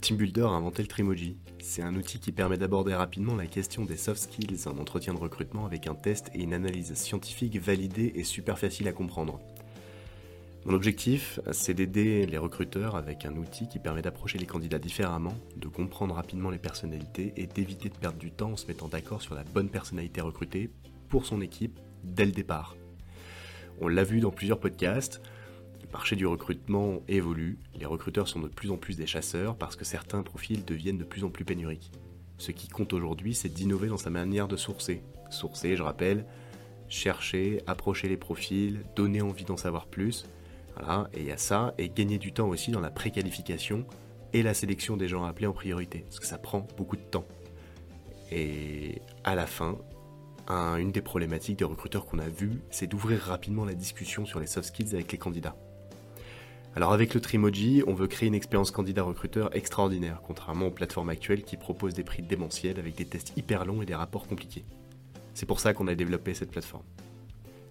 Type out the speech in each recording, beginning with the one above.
TeamBuilder a inventé le Trimoji. C'est un outil qui permet d'aborder rapidement la question des soft skills en entretien de recrutement avec un test et une analyse scientifique validée et super facile à comprendre. Mon objectif, c'est d'aider les recruteurs avec un outil qui permet d'approcher les candidats différemment, de comprendre rapidement les personnalités et d'éviter de perdre du temps en se mettant d'accord sur la bonne personnalité recrutée pour son équipe dès le départ. On l'a vu dans plusieurs podcasts, le marché du recrutement évolue, les recruteurs sont de plus en plus des chasseurs parce que certains profils deviennent de plus en plus pénuriques. Ce qui compte aujourd'hui, c'est d'innover dans sa manière de sourcer. Sourcer, je rappelle, chercher, approcher les profils, donner envie d'en savoir plus. Voilà, et il y a ça, et gagner du temps aussi dans la préqualification et la sélection des gens appelés en priorité, parce que ça prend beaucoup de temps. Et à la fin, une des problématiques des recruteurs qu'on a vues, c'est d'ouvrir rapidement la discussion sur les soft skills avec les candidats. Alors avec le Trimoji, on veut créer une expérience candidat-recruteur extraordinaire, contrairement aux plateformes actuelles qui proposent des prix démentiels avec des tests hyper longs et des rapports compliqués. C'est pour ça qu'on a développé cette plateforme.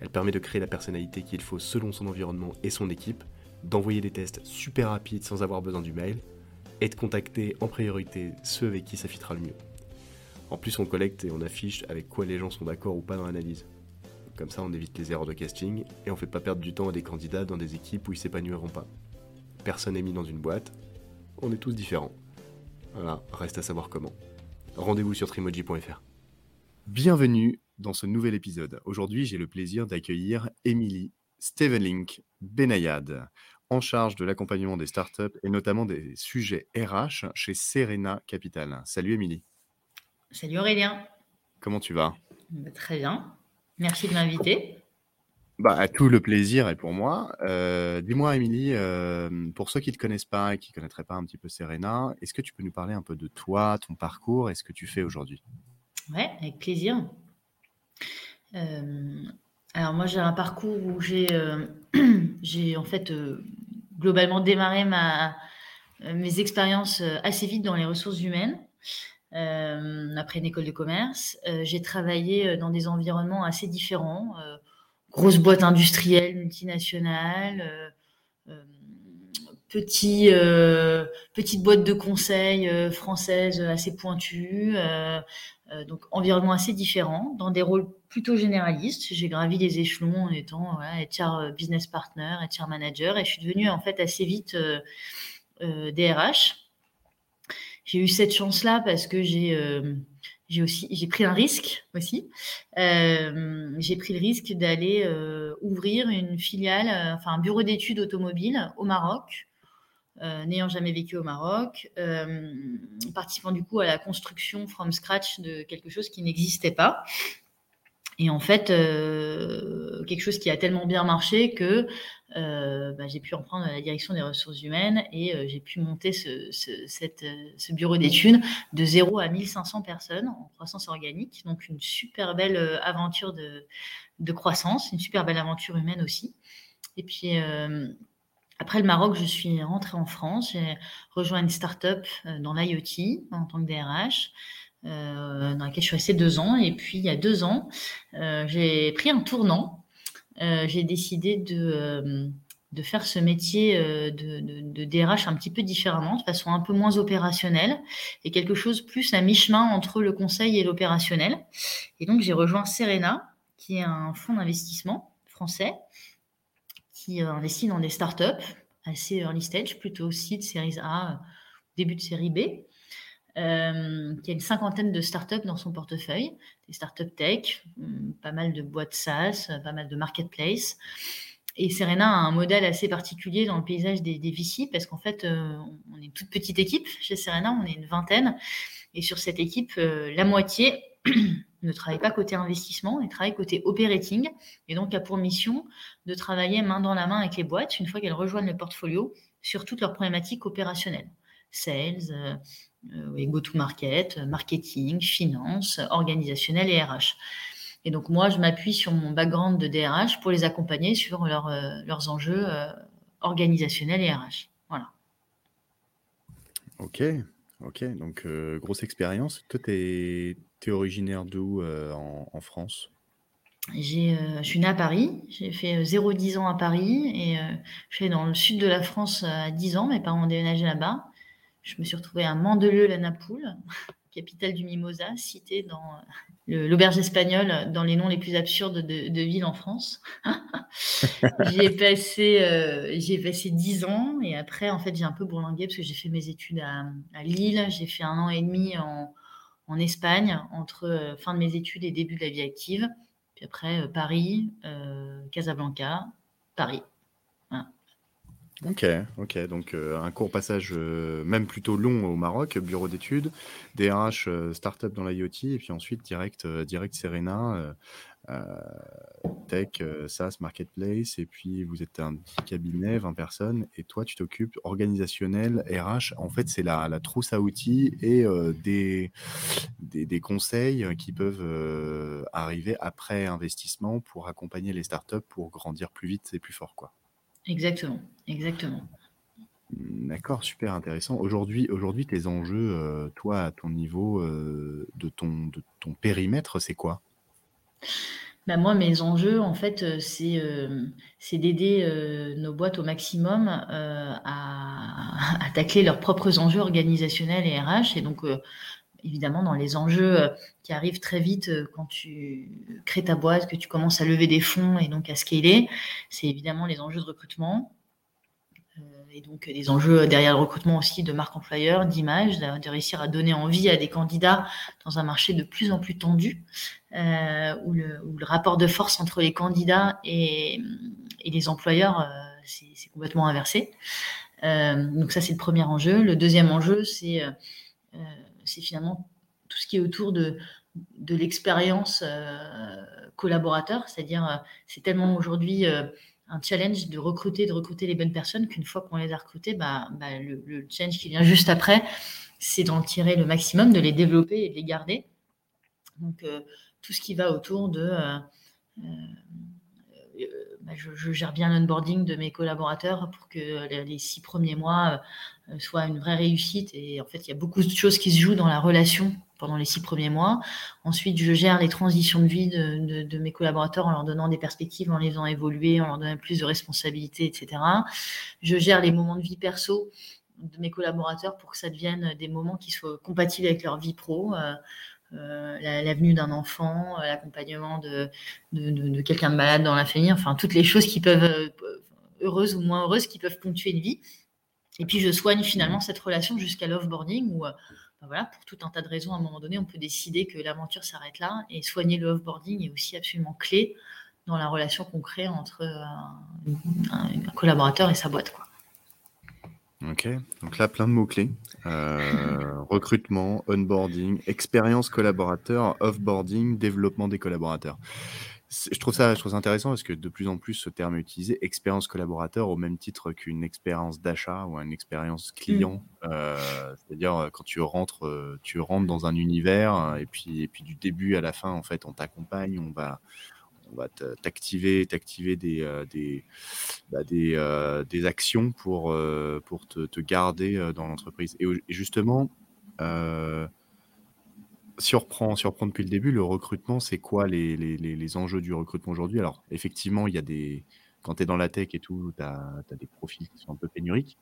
Elle permet de créer la personnalité qu'il faut selon son environnement et son équipe, d'envoyer des tests super rapides sans avoir besoin du mail, et de contacter en priorité ceux avec qui ça fitera le mieux. En plus, on collecte et on affiche avec quoi les gens sont d'accord ou pas dans l'analyse. Comme ça, on évite les erreurs de casting et on fait pas perdre du temps à des candidats dans des équipes où ils s'épanouiront pas. Personne n'est mis dans une boîte, on est tous différents. Voilà, reste à savoir comment. Rendez-vous sur trimoji.fr. Bienvenue dans ce nouvel épisode. Aujourd'hui, j'ai le plaisir d'accueillir Émilie Stevenlink Benayad, en charge de l'accompagnement des startups et notamment des sujets RH chez Serena Capital. Salut Émilie. Salut Aurélien. Comment tu vas? Très bien. Merci de m'inviter. Bah, tout le plaisir est pour moi. Euh, dis-moi, Émilie, euh, pour ceux qui ne te connaissent pas et qui ne connaîtraient pas un petit peu Serena, est-ce que tu peux nous parler un peu de toi, ton parcours et ce que tu fais aujourd'hui? Oui, avec plaisir. Euh, alors moi, j'ai un parcours où j'ai, j'ai en fait globalement démarré ma, mes expériences assez vite dans les ressources humaines. Euh, après une école de commerce. Euh, j'ai travaillé euh, dans des environnements assez différents, grosses boîtes industrielles, multinationales, petit, petite boîte de conseil française assez pointue, donc environnement assez différent, dans des rôles plutôt généralistes. J'ai gravi des échelons en étant voilà, business partner, HR manager, et je suis devenue en fait assez vite DRH j'ai eu cette chance-là parce que j'ai euh, aussi j'ai pris un risque aussi. Euh, j'ai pris le risque d'aller euh, ouvrir une filiale, enfin un bureau d'études automobile au Maroc. n'ayant jamais vécu au Maroc, participant du coup à la construction from scratch de quelque chose qui n'existait pas. Et en fait, quelque chose qui a tellement bien marché que euh, bah, j'ai pu en prendre la direction des ressources humaines et euh, j'ai pu monter euh, ce bureau d'études de 0 à 1500 personnes en croissance organique. Donc une super belle aventure de, de croissance, une super belle aventure humaine aussi. Et puis après le Maroc, je suis rentrée en France. J'ai rejoint une start-up dans l'IoT en tant que DRH. Dans laquelle je suis restée deux ans. Et puis, il y a deux ans, j'ai pris un tournant euh, j'ai décidé de, euh, de faire ce métier euh, de, de, DRH un petit peu différemment, de façon un peu moins opérationnelle et quelque chose plus à mi-chemin entre le conseil et l'opérationnel. Et donc, j'ai rejoint Serena, qui est un fonds d'investissement français qui investit dans des startups assez early stage, plutôt seed, series A, début de série B, qui a une cinquantaine de startups dans son portefeuille, des startups tech, hum, pas mal de boîtes SaaS, pas mal de marketplace. Et Serena a un modèle assez particulier dans le paysage des, des VC parce qu'en fait, on est une toute petite équipe chez Serena, on est une vingtaine. Et sur cette équipe, la moitié ne travaille pas côté investissement, elle travaille côté operating et donc a pour mission de travailler main dans la main avec les boîtes une fois qu'elles rejoignent le portfolio sur toutes leurs problématiques opérationnelles. Sales, euh, euh, go-to-market, marketing, finance, organisationnel et RH. Et donc moi, je m'appuie sur mon background de DRH pour les accompagner sur euh, leurs enjeux organisationnels et RH. Voilà. Ok, ok. Donc grosse expérience. Toi, tu es originaire d'où euh, en, France? Euh, je suis née à Paris, j'ai fait 0-10 euh, ans à Paris et je suis dans le sud de la France à 10 ans, mes parents ont déménagé là-bas. Je me suis retrouvée à Mandelieu, la Napoule, capitale du Mimosa, citée dans l'auberge espagnole, dans les noms les plus absurdes de, villes en France. j'ai passé, j'ai passé 10 ans et après, en fait, j'ai un peu bourlingué parce que j'ai fait mes études à, Lille, j'ai fait un an et demi en, Espagne entre euh, fin de mes études et début de la vie active. Puis après, euh, Paris, euh, Casablanca, Paris. Ok, ok. Donc un court passage, même plutôt long au Maroc, bureau d'études, DRH, startup dans l'IoT, et puis ensuite direct, direct Serena, euh, tech, euh, SaaS, Marketplace, et puis vous êtes un petit cabinet, 20 personnes, et toi, tu t'occupes organisationnel, RH. En fait, c'est la, la, trousse à outils et euh, des, des, conseils qui peuvent arriver après investissement pour accompagner les startups pour grandir plus vite et plus fort. Quoi. Exactement, exactement. D'accord, super intéressant. Aujourd'hui, aujourd'hui, tes enjeux, toi, à ton niveau, de, ton, de ton périmètre, c'est quoi? Bah, moi, mes enjeux, en fait, euh, c'est euh, d'aider euh, nos boîtes au maximum à, à tacler leurs propres enjeux organisationnels et RH. Et donc, évidemment, dans les enjeux qui arrivent très vite quand tu crées ta boîte, que tu commences à lever des fonds et donc à scaler, c'est évidemment les enjeux de recrutement et donc des enjeux derrière le recrutement aussi de marque employeur, d'image, de, réussir à donner envie à des candidats dans un marché de plus en plus tendu, euh, où, le, rapport de force entre les candidats et, les employeurs, euh, c'est complètement inversé. Euh, donc ça, c'est le premier enjeu. Le deuxième enjeu, c'est finalement tout ce qui est autour de, l'expérience collaborateur, c'est-à-dire c'est tellement aujourd'hui un challenge de recruter, de recruter les bonnes personnes, qu'une fois qu'on les a recrutées, bah, bah le, challenge qui vient juste après, c'est d'en tirer le maximum, de les développer et de les garder. Donc, euh, tout ce qui va autour de... Euh, euh, bah, je, gère bien l'onboarding de mes collaborateurs pour que les, six premiers mois soient une vraie réussite. Et en fait, il y a beaucoup de choses qui se jouent dans la relation pendant les six premiers mois. Ensuite, je gère les transitions de vie de, mes collaborateurs en leur donnant des perspectives, en les faisant évoluer, en leur donnant plus de responsabilités, etc. Je gère les moments de vie perso de mes collaborateurs pour que ça devienne des moments qui soient compatibles avec leur vie pro. Euh, euh, l'avenue d'un enfant, euh, l'accompagnement de, de, quelqu'un de malade dans la famille, enfin toutes les choses qui peuvent, heureuses ou moins heureuses, qui peuvent ponctuer une vie. Et puis je soigne finalement cette relation jusqu'à l'offboarding où ben voilà, pour tout un tas de raisons, à un moment donné, on peut décider que l'aventure s'arrête là. Et soigner le offboarding est aussi absolument clé dans la relation qu'on crée entre euh, un, collaborateur et sa boîte. Quoi. Ok, donc là, plein de mots-clés. Euh, recrutement, onboarding, expérience collaborateur, offboarding, développement des collaborateurs je trouve ça, je trouve ça intéressant parce que de plus en plus ce terme est utilisé, expérience collaborateur, au même titre qu'une expérience d'achat ou une expérience client. Mmh. Euh, c'est-à-dire euh, quand tu rentres, euh, tu rentres dans un univers et puis, et puis du début à la fin, en fait, on t'accompagne, on va, on va t'activer, t'activer des, des, bah, des, des, actions pour, pour te, te garder dans l'entreprise. Et, et, justement, si on depuis le début, le recrutement, c'est quoi les, les, les, enjeux du recrutement aujourd'hui? Alors, effectivement, il y a des. Quand tu es dans la tech et tout, tu as, des profils qui sont un peu pénuriques.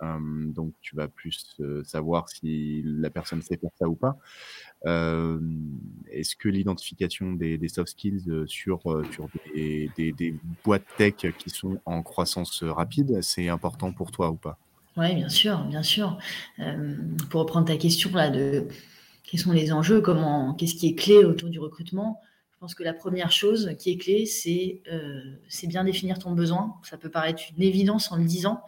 Donc, tu vas plus euh, savoir si la personne sait faire ça ou pas. Est-ce que l'identification des, des, soft skills euh, sur, euh, sur des, des, des, boîtes tech qui sont en croissance rapide, c'est important pour toi ou pas? Oui, bien sûr, bien sûr. pour reprendre ta question là de quels sont les enjeux, comment, qu'est-ce qui est clé autour du recrutement, je pense que la première chose qui est clé, c'est bien définir ton besoin. Ça peut paraître une évidence en le disant,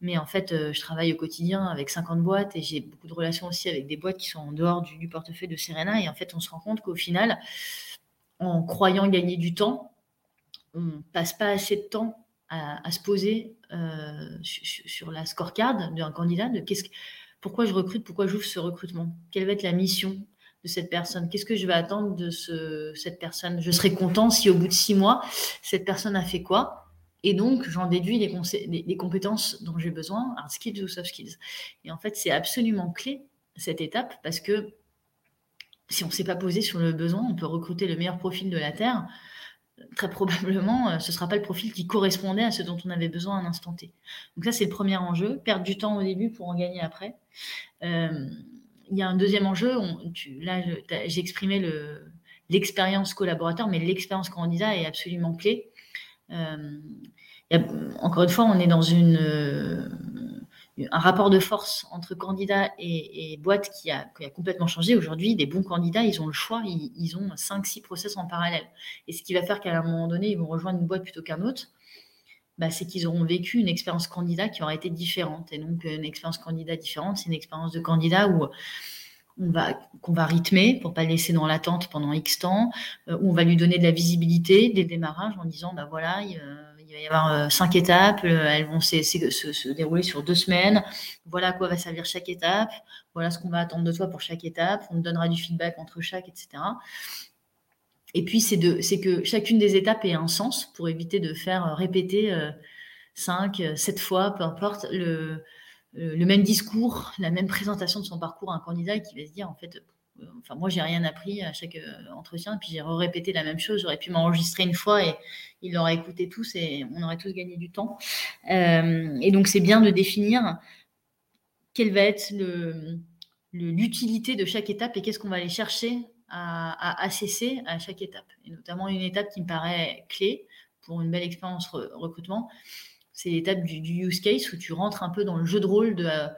mais en fait, je travaille au quotidien avec 50 boîtes et j'ai beaucoup de relations aussi avec des boîtes qui sont en dehors du, portefeuille de Serena. Et en fait, on se rend compte qu'au final, en croyant gagner du temps, on passe pas assez de temps à, se poser sur, la scorecard d'un candidat de qu'est-ce pourquoi je recrute, pourquoi j'ouvre ce recrutement, quelle va être la mission de cette personne, qu'est-ce que je vais attendre de ce, cette personne? Je serai content si au bout de six mois, cette personne a fait quoi? Et donc, j'en déduis les, compétences dont j'ai besoin, hard skills ou soft skills. Et en fait, c'est absolument clé, cette étape, parce que si on ne s'est pas posé sur le besoin, on peut recruter le meilleur profil de la Terre. Très probablement, euh, ce ne sera pas le profil qui correspondait à ce dont on avait besoin à un instant T. Donc ça, c'est le premier enjeu, perdre du temps au début pour en gagner après. Euh, il y a un deuxième enjeu, là j'ai exprimé l'expérience collaborateur, mais l'expérience candidat est absolument clé. Euh, encore une fois, on est dans une, un rapport de force entre candidats et, boîte qui a, complètement changé. Aujourd'hui, des bons candidats, ils ont le choix, ils, ont 5-6 process en parallèle. Et ce qui va faire qu'à un moment donné, ils vont rejoindre une boîte plutôt qu'un autre, bah, c'est qu'ils auront vécu une expérience candidat qui aura été différente. Et donc, une expérience candidat différente, c'est une expérience de candidat où on va, qu'on va rythmer pour pas le laisser dans l'attente pendant X temps, euh, où on va lui donner de la visibilité dès le démarrage en disant, bah voilà, il, va y avoir euh, cinq étapes, euh, elles vont se, dérouler sur deux semaines, voilà à quoi va servir chaque étape, voilà ce qu'on va attendre de toi pour chaque étape, on te donnera du feedback entre chaque, etc. Et puis, c'est, que chacune des étapes ait un sens pour éviter de faire répéter cinq, sept fois, peu importe, le, euh, le même discours, la même présentation de son parcours à un candidat qui va se dire en fait, euh, enfin moi j'ai rien appris à chaque euh, entretien, puis j'ai répété la même chose, j'aurais pu m'enregistrer une fois et il l'aurait écouté tous et on aurait tous gagné du temps. et donc c'est bien de définir quelle va être l'utilité de chaque étape et qu'est-ce qu'on va aller chercher à, à, assesser à chaque étape. Et notamment une étape qui me paraît clé pour une belle expérience recrutement, c'est l'étape du, use case où tu rentres un peu dans le jeu de rôle de, euh,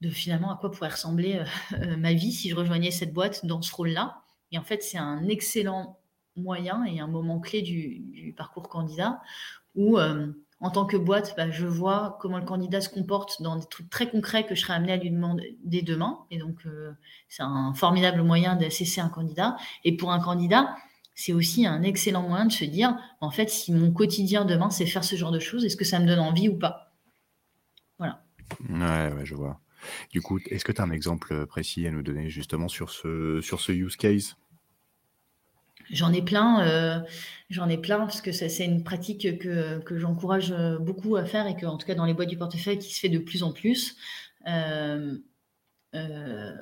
de finalement à quoi pourrait ressembler euh, euh, ma vie si je rejoignais cette boîte dans ce rôle-là. Et en fait, c'est un excellent moyen et un moment clé du, parcours candidat où, en tant que boîte, bah, je vois comment le candidat se comporte dans des trucs très concrets que je serais amené à lui demander demain. Et donc, c'est un formidable moyen d'assesser un candidat. Et pour un candidat, c'est aussi un excellent moyen de se dire, en fait, si mon quotidien demain, c'est faire ce genre de choses, est-ce que ça me donne envie ou pas? Voilà. Ouais, ouais, je vois. Du coup, est-ce que tu as un exemple précis à nous donner justement sur ce, sur ce use case? J'en ai plein, euh, j'en ai plein parce que c'est une pratique que, que j'encourage beaucoup à faire et que, en tout cas, dans les boîtes du portefeuille, qui se fait de plus en plus. Euh, euh,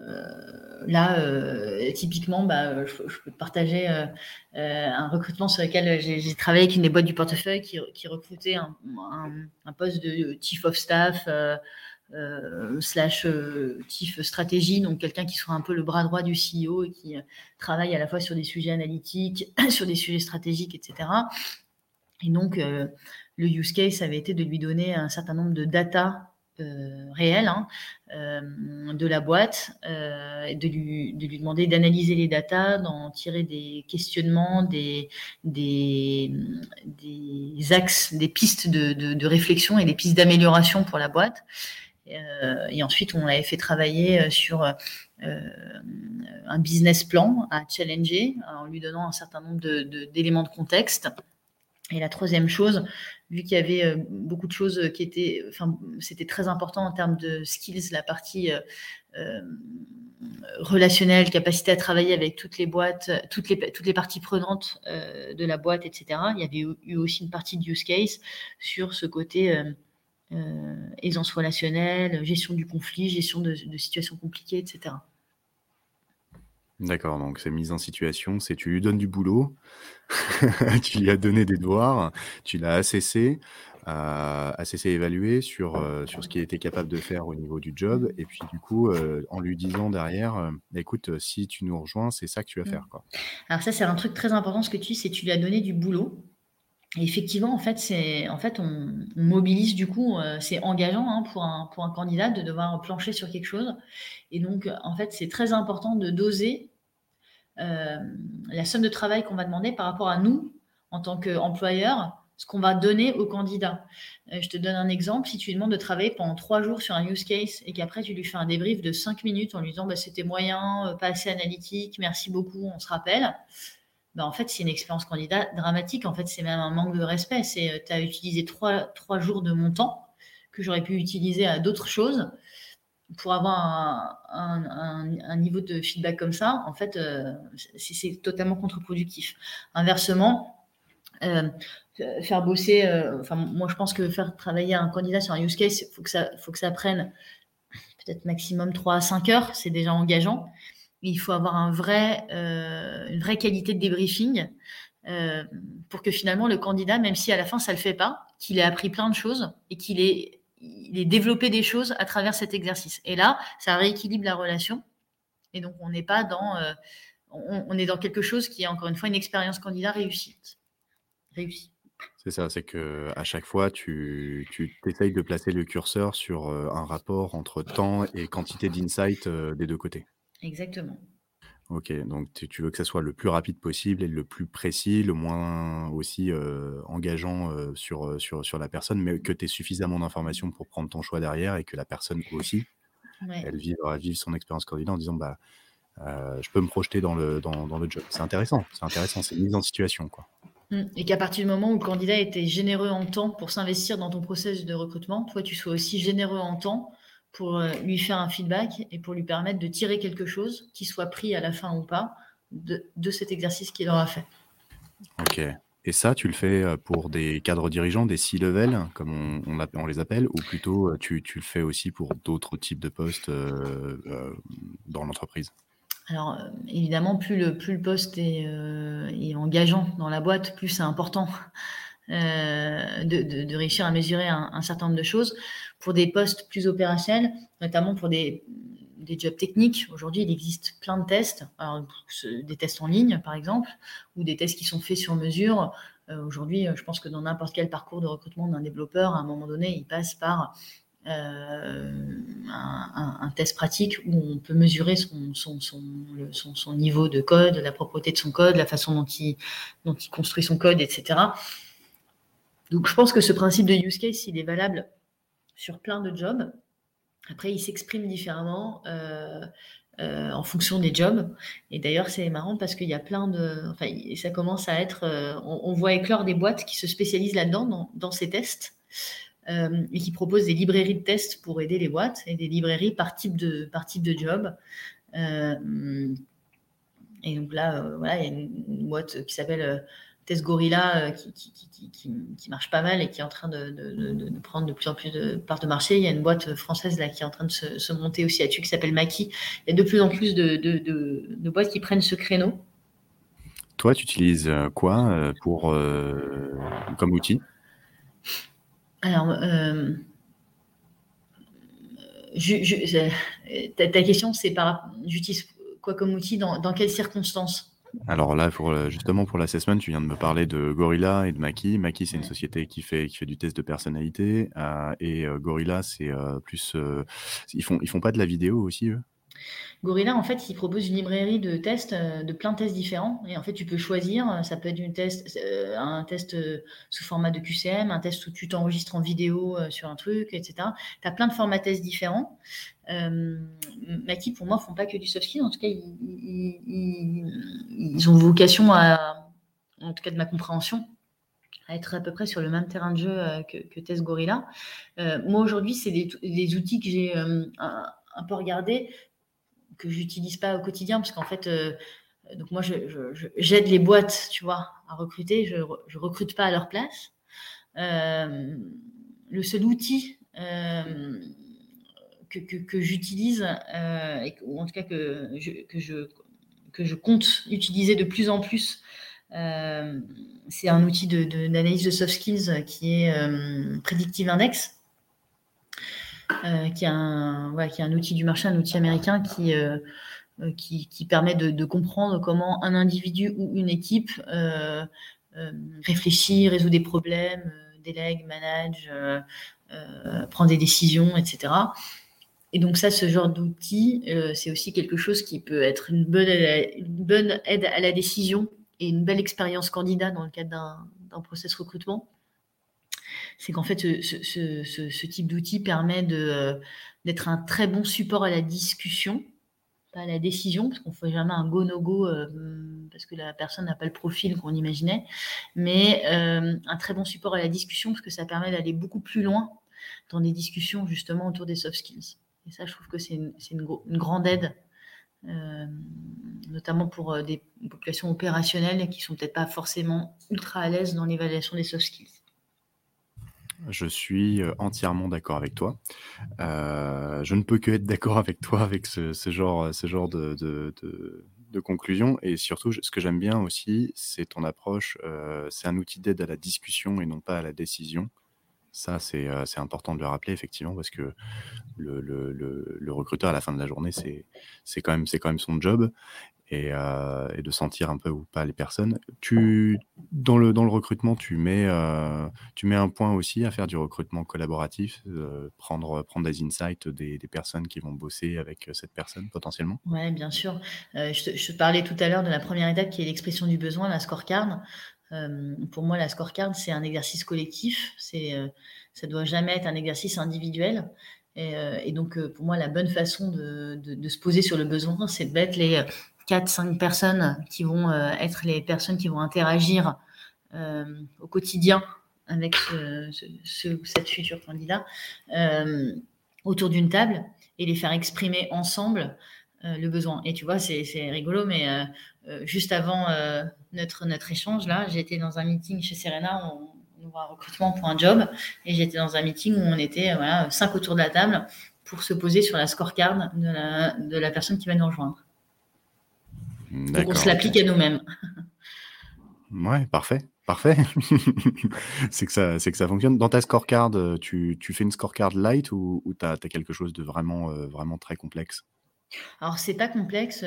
là, euh, typiquement, bah, je, peux partager euh, un recrutement sur lequel j'ai travaillé avec une des boîtes du portefeuille qui, recrutait un, poste de chief of staff slash chief stratégie, donc quelqu'un qui soit un peu le bras droit du CEO et qui travaille à la fois sur des sujets analytiques, sur des sujets stratégiques, etc. Et donc, le use case avait été de lui donner un certain nombre de data euh, réel hein, euh, de la boîte, euh, de, lui, de lui demander d'analyser les datas, d'en tirer des questionnements, des, axes, des pistes de, réflexion et des pistes d'amélioration pour la boîte. Et ensuite, on avait fait travailler sur un business plan à challenger en lui donnant un certain nombre d'éléments de, contexte. Et la troisième chose, vu qu'il y avait euh, beaucoup de choses qui étaient, enfin, c'était très important en termes de skills, la partie euh, euh, relationnelle, capacité à travailler avec toutes les boîtes, toutes les parties prenantes de la boîte, etc. Il y avait eu aussi une partie de use case sur ce côté aisance relationnelle, gestion du conflit, gestion de, de situations compliquées, etc. D'accord, donc c'est mise en situation, c'est tu lui donnes du boulot, tu lui as donné des devoirs, tu l'as assessé, euh, assessé, évalué sur, euh, sur ce qu'il était capable de faire au niveau du job, et puis du coup, euh, en lui disant derrière, écoute, si tu nous rejoins, c'est ça que tu vas mmh. faire, quoi. Alors ça, c'est un truc très important, ce que tu dis, c'est tu lui as donné du boulot. Effectivement, en fait, on, mobilise du coup, euh, c'est engageant hein, pour, un, pour un candidat de devoir plancher sur quelque chose. Et donc, en fait, c'est très important de doser euh, la somme de travail qu'on va demander par rapport à nous, en tant qu'employeur, ce qu'on va donner au candidat. Euh, je te donne un exemple. Si tu lui demandes de travailler pendant trois jours sur un use case et qu'après tu lui fais un débrief de cinq minutes en lui disant bah, c'était moyen, pas assez analytique, merci beaucoup, on se rappelle, bah, en fait, c'est une expérience candidat dramatique. En fait, c'est même un manque de respect. C'est, euh, tu as utilisé trois, trois, jours de mon temps que j'aurais pu utiliser à d'autres choses pour avoir un, niveau de feedback comme ça. En fait, euh, c'est, totalement contre-productif. Inversement, euh, faire bosser, enfin, moi, je pense que faire travailler un candidat sur un use case, il faut que ça, faut que ça prenne peut-être maximum 3 à 5 heures. C'est déjà engageant il faut avoir euh, une vraie qualité de débriefing euh, pour que finalement le candidat, même si à la fin ça ne le fait pas, qu'il ait appris plein de choses et qu'il ait, développé des choses à travers cet exercice. Et là, ça rééquilibre la relation. Et donc on n'est pas dans, euh, on, est dans quelque chose qui est encore une fois une expérience candidat réussite. Réussie. C'est ça, c'est que à chaque fois, tu, tu de placer le curseur sur un rapport entre temps et quantité d'insight des deux côtés. Exactement. OK, donc tu veux que ça soit le plus rapide possible et le plus précis, le moins aussi, engageant, sur, sur sur la personne, mais que tu aies suffisamment d'informations pour prendre ton choix derrière et que la personne aussi, elle vive vive son expérience candidat en disant: «Bah, je peux me projeter dans le dans dans le job». C'est intéressant, c'est intéressant, c'est une mise en situation, quoi. Mmh et qu'à partir du moment où le candidat était généreux en temps pour s'investir dans ton processus de recrutement, toi, tu sois aussi généreux en temps pour euh, lui faire un feedback et pour lui permettre de tirer quelque chose qui soit pris à la fin ou pas de, de cet exercice qu'il aura fait. Ok. Et ça, tu le fais euh, pour des cadres dirigeants, des C-level, comme on, on, les appelle, ou plutôt euh, tu, tu, le fais aussi pour d'autres types de postes dans l'entreprise? Alors, évidemment, plus le, plus le poste est, est engageant dans la boîte, plus c'est important. Euh, de, de, réussir à mesurer un, certain nombre de choses pour des postes plus opérationnels, notamment pour des, des jobs techniques. Aujourd'hui, il existe plein de tests, des tests en ligne par exemple, ou des tests qui sont faits sur mesure. Euh, aujourd'hui, je pense que dans n'importe quel parcours de recrutement d'un développeur, à un moment donné, il passe par euh, un, test pratique où on peut mesurer son, son, son, son, son, niveau de code, la propreté de son code, la façon dont il, dont il construit son code, etc. Donc, je pense que ce principe de use case, il est valable sur plein de jobs. Après, il s'exprime différemment euh, euh, en fonction des jobs. Et d'ailleurs, c'est marrant parce qu'il y a plein de. Enfin, ça commence à être. Euh, on, voit éclore des boîtes qui se spécialisent là-dedans, dans, ces tests, et qui proposent des librairies de tests pour aider les boîtes et des librairies par type de, par type de job. et donc là, voilà, il y a une boîte qui s'appelle Test Gorilla euh, qui, marche pas mal et qui est en train de, prendre de plus en plus de parts de marché. Il y a une boîte française là qui est en train de se, monter aussi là-dessus qui s'appelle Maki. Il y a de plus en plus de, boîtes qui prennent ce créneau. Toi, tu utilises euh, quoi euh, pour, comme outil? Alors, ta, question, c'est par j'utilise quoi comme outil dans, dans quelles circonstances? Alors là, pour, justement pour l'assessment, tu viens de me parler de Gorilla et de Maki. Maki, c'est une société qui fait, qui fait du test de personnalité. Euh, et euh, Gorilla, c'est euh, plus. ils, font, ils font pas de la vidéo aussi, eux? Gorilla, en fait, il propose une librairie de tests, euh, de plein de tests différents. Et en fait, tu peux choisir. Euh, ça peut être une test, euh, un test sous format de QCM, un test où tu t'enregistres en vidéo sur un truc, etc. Tu as plein de formats tests différents. Euh, Maki, pour moi, font pas que du soft skill. En tout cas, ils, ont vocation à, en tout cas de ma compréhension, à être à peu près sur le même terrain de jeu que, Test Gorilla. moi, aujourd'hui, c'est des, outils que j'ai un, un, peu regardés que j'utilise pas au quotidien parce qu'en fait, euh, donc moi, j'aide les boîtes, tu vois, à recruter. Je, je recrute pas à leur place. Euh, le seul outil euh, que, que, j'utilise, ou en tout cas que je, que, je, je compte utiliser de plus en plus, c'est un outil d'analyse de, de, soft skills qui est Predictive Index. Euh, qui, est un, outil du marché, un outil américain qui, euh, euh, permet de, comprendre comment un individu ou une équipe réfléchit, résout des problèmes, délègue, manage, prend des décisions, etc. Et donc ça, ce genre d'outil, c'est aussi quelque chose qui peut être une bonne, une bonne aide à la décision et une belle expérience candidat dans le cadre d'un process recrutement c'est qu'en fait, ce, type d'outil permet d'être un très bon support à la discussion, pas à la décision, parce qu'on ne fait jamais un go-no-go euh, parce que la personne n'a pas le profil qu'on imaginait, mais euh, un très bon support à la discussion, parce que ça permet d'aller beaucoup plus loin dans des discussions justement autour des soft skills. Et ça, je trouve que c'est une, grande aide euh, notamment pour des populations opérationnelles qui sont peut-être pas forcément ultra à l'aise dans l'évaluation des soft skills. Je suis entièrement d'accord avec toi. je ne peux que être d'accord avec toi avec ce, genre, de, de, conclusion. Et surtout, ce que j'aime bien aussi, c'est ton approche. c'est un outil d'aide à la discussion et non pas à la décision. Ça, c'est important de le rappeler, effectivement, parce que le, le recruteur, à la fin de la journée, c'est quand, même, quand même son job. Euh, et, de sentir un peu ou pas les personnes. Tu, dans, le, dans le recrutement, tu mets, euh, tu mets un point aussi à faire du recrutement collaboratif, euh, prendre, prendre des insights des, des, personnes qui vont bosser avec cette personne potentiellement? Oui, bien sûr. je, te, parlais tout à l'heure de la première étape qui est l'expression du besoin, la scorecard. Pour moi, la scorecard, c'est un exercice collectif. C'est, ça ne doit jamais être un exercice individuel. Et, donc, pour moi, la bonne façon de, se poser sur le besoin, c'est de mettre les 4-5 personnes qui vont euh, être les personnes qui vont interagir euh, au quotidien avec ce, cette future candidat euh, autour d'une table et les faire exprimer ensemble le besoin. Et tu vois, c'est rigolo, mais juste avant notre, notre échange, là, j'étais dans un meeting chez Serena, on, on ouvre un recrutement pour un job, et j'étais dans un meeting où on était voilà, cinq autour de la table pour se poser sur la scorecard de la, de la personne qui va nous rejoindre on se l'applique à nous-mêmes. Ouais, parfait. Parfait. c'est que, ça, que ça fonctionne. Dans ta scorecard, euh, tu, tu fais une scorecard light ou, tu as, quelque chose de vraiment, euh, vraiment très complexe? Alors, c'est pas complexe.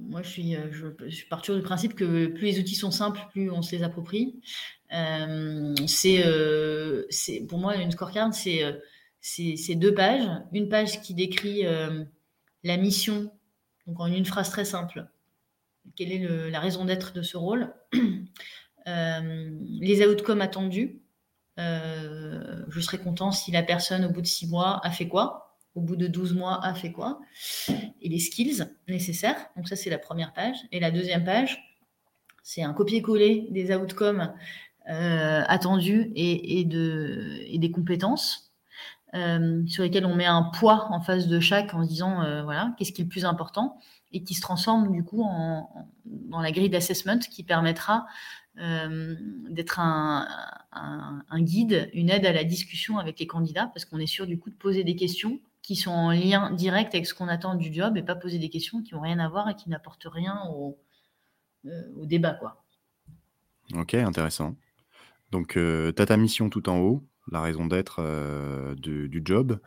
Moi, je suis, euh, je, du principe que plus les outils sont simples, plus on se les approprie. c'est, c'est, pour moi, une scorecard, c'est, c'est, deux pages. Une page qui décrit la mission, donc en une phrase très simple quelle est la raison d'être de ce rôle, euh, les outcomes attendus. Euh, je serais content si la personne, au bout de six mois, a fait quoi, au bout de 12 mois, a fait quoi, et les skills nécessaires. Donc ça, c'est la première page. Et la deuxième page, c'est un copier-coller des outcomes euh, attendus et, de, et, des compétences. sur lesquelles on met un poids en face de chaque en se disant voilà qu'est-ce qui est le plus important et qui se transforme du coup dans la grille d'assessment qui permettra euh, d'être un, guide, une aide à la discussion avec les candidats, parce qu'on est sûr du coup de poser des questions qui sont en lien direct avec ce qu'on attend du job et pas poser des questions qui n'ont rien à voir et qui n'apportent rien au, euh, débat. Quoi. Ok, intéressant. Donc, euh, tu as ta mission tout en haut, la raison d'être du job.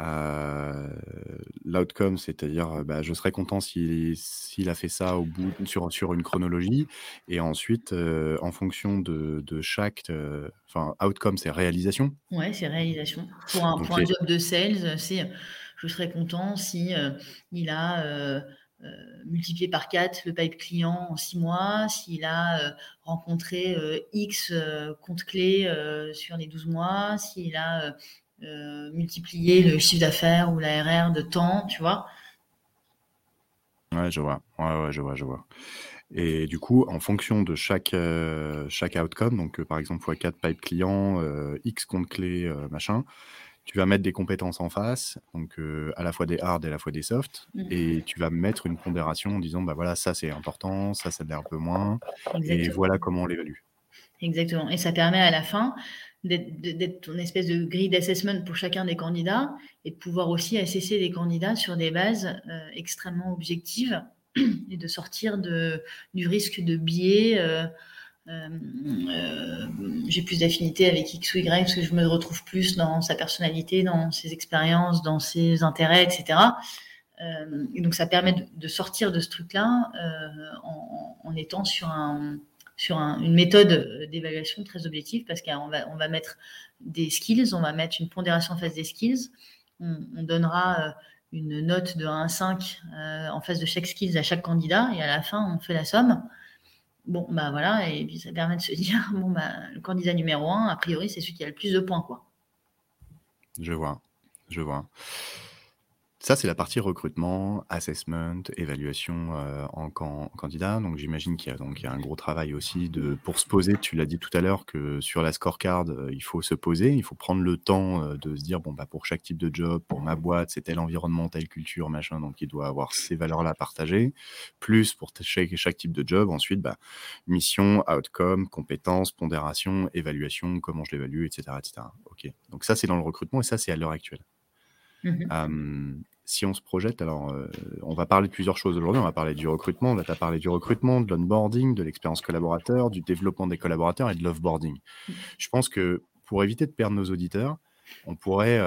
Euh, l'outcome, c'est-à-dire, bah, je serais content s'il a fait ça au bout sur, sur une chronologie, et ensuite, euh, en fonction de, de chaque, euh, enfin, outcome, c'est réalisation. Ouais, c'est réalisation. Pour un, pour un job de sales, c'est, je serais content si il a multiplié par 4 le pipe client en 6 mois, s'il a rencontré X comptes clés sur les 12 mois, s'il a euh, multiplier le chiffre d'affaires ou l'ARR de temps, tu vois. Ouais, je vois. Ouais, ouais, je vois, je vois. Et du coup, en fonction de chaque, euh, chaque outcome, donc euh, par exemple x4 pipe client, X compte clé, machin, tu vas mettre des compétences en face, donc à la fois des hard et à la fois des soft, mmh. et tu vas mettre une pondération en disant, bah voilà, ça c'est important, ça ça l'est un peu moins, et voilà comment on l'évalue. Exactement. Et ça permet à la fin d'être une espèce de grille d'assessment pour chacun des candidats et de pouvoir aussi assesser les candidats sur des bases euh, extrêmement objectives et de sortir de, du risque de biais. Euh, euh, j'ai plus d'affinité avec X ou Y parce que je me retrouve plus dans sa personnalité, dans ses expériences, dans ses intérêts, etc. et donc ça permet de, sortir de ce truc-là en, en, étant sur un, sur une méthode d'évaluation très objective parce qu'on va, on va mettre des skills, on va mettre une pondération en face des skills, on, donnera une note de 1 à 5 en face de chaque skills à chaque candidat et à la fin, on fait la somme. Bon, bah voilà, et puis ça permet de se dire, bon, bah, le candidat numéro 1, a priori, c'est celui qui a le plus de points, quoi. Je vois, je vois. Ça, c'est la partie recrutement, assessment, évaluation euh, en, candidat. Donc, j'imagine qu'il y, a, donc, il y a un gros travail aussi de, pour se poser. Tu l'as dit tout à l'heure que sur la scorecard, euh, il faut se poser, il faut prendre le temps euh, de se dire bon, bah, pour chaque type de job, pour ma boîte, c'est tel environnement, telle culture, machin. Donc, il doit avoir ces valeurs-là partagées. Plus pour chaque, chaque type de job, ensuite, bah, mission, outcome, compétences, pondération, évaluation, comment je l'évalue, etc., etc. Ok. Donc, ça, c'est dans le recrutement et ça, c'est à l'heure actuelle. Mmh si on se projette, alors on va parler de plusieurs choses aujourd'hui. On va parler du recrutement. Tu as parlé du recrutement, de l'onboarding, de l'expérience collaborateur, du développement des collaborateurs et de l'offboarding. Mmh. Je pense que pour éviter de perdre nos auditeurs, on pourrait,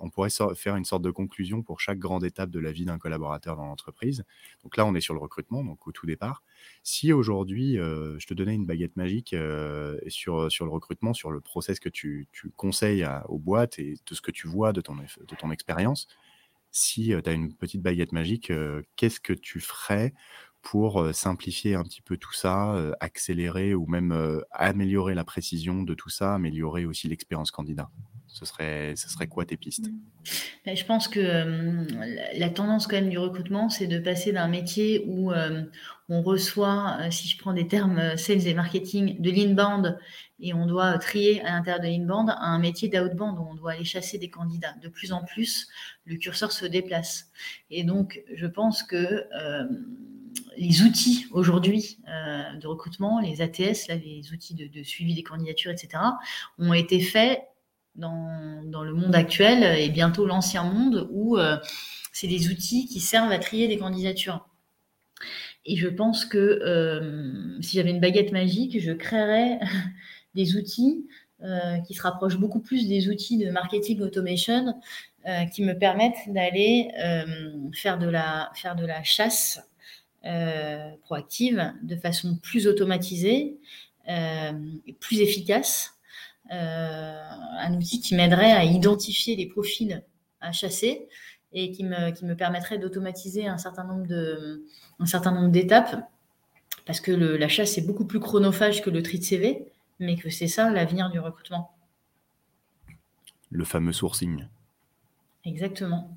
on pourrait faire une sorte de conclusion pour chaque grande étape de la vie d'un collaborateur dans l'entreprise. Donc là, on est sur le recrutement, donc au tout départ. Si aujourd'hui, je te donnais une baguette magique sur, sur le recrutement, sur le process que tu, conseilles aux boîtes et de ce que tu vois de ton, de ton expérience, si tu as une petite baguette magique, qu'est-ce que tu ferais pour simplifier un petit peu tout ça, accélérer ou même améliorer la précision de tout ça, améliorer aussi l'expérience candidat? Ce serait, quoi tes pistes? Mmh. ben, Je pense que la tendance quand même du recrutement, c'est de passer d'un métier où on reçoit, si je prends des termes sales et marketing, de l'inbound et on doit trier à l'intérieur de l'inbound à un métier d'outbound où on doit aller chasser des candidats. De plus en plus, le curseur se déplace. Et donc, je pense que les outils aujourd'hui de recrutement, les ATS, les outils de, suivi des candidatures, etc., ont été faits dans, le monde actuel et bientôt l'ancien monde où euh, c'est des outils qui servent à trier des candidatures. Et je pense que euh, si j'avais une baguette magique, je créerais des outils euh, qui se rapprochent beaucoup plus des outils de marketing automation qui me permettent d'aller faire, de la, faire de la chasse proactive de façon plus automatisée, plus efficace euh, un outil qui m'aiderait à identifier les profils à chasser et qui me, permettrait d'automatiser un certain nombre d'étapes parce que la chasse est beaucoup plus chronophage que le tri de CV, mais que c'est ça l'avenir du recrutement. Le fameux sourcing. Exactement.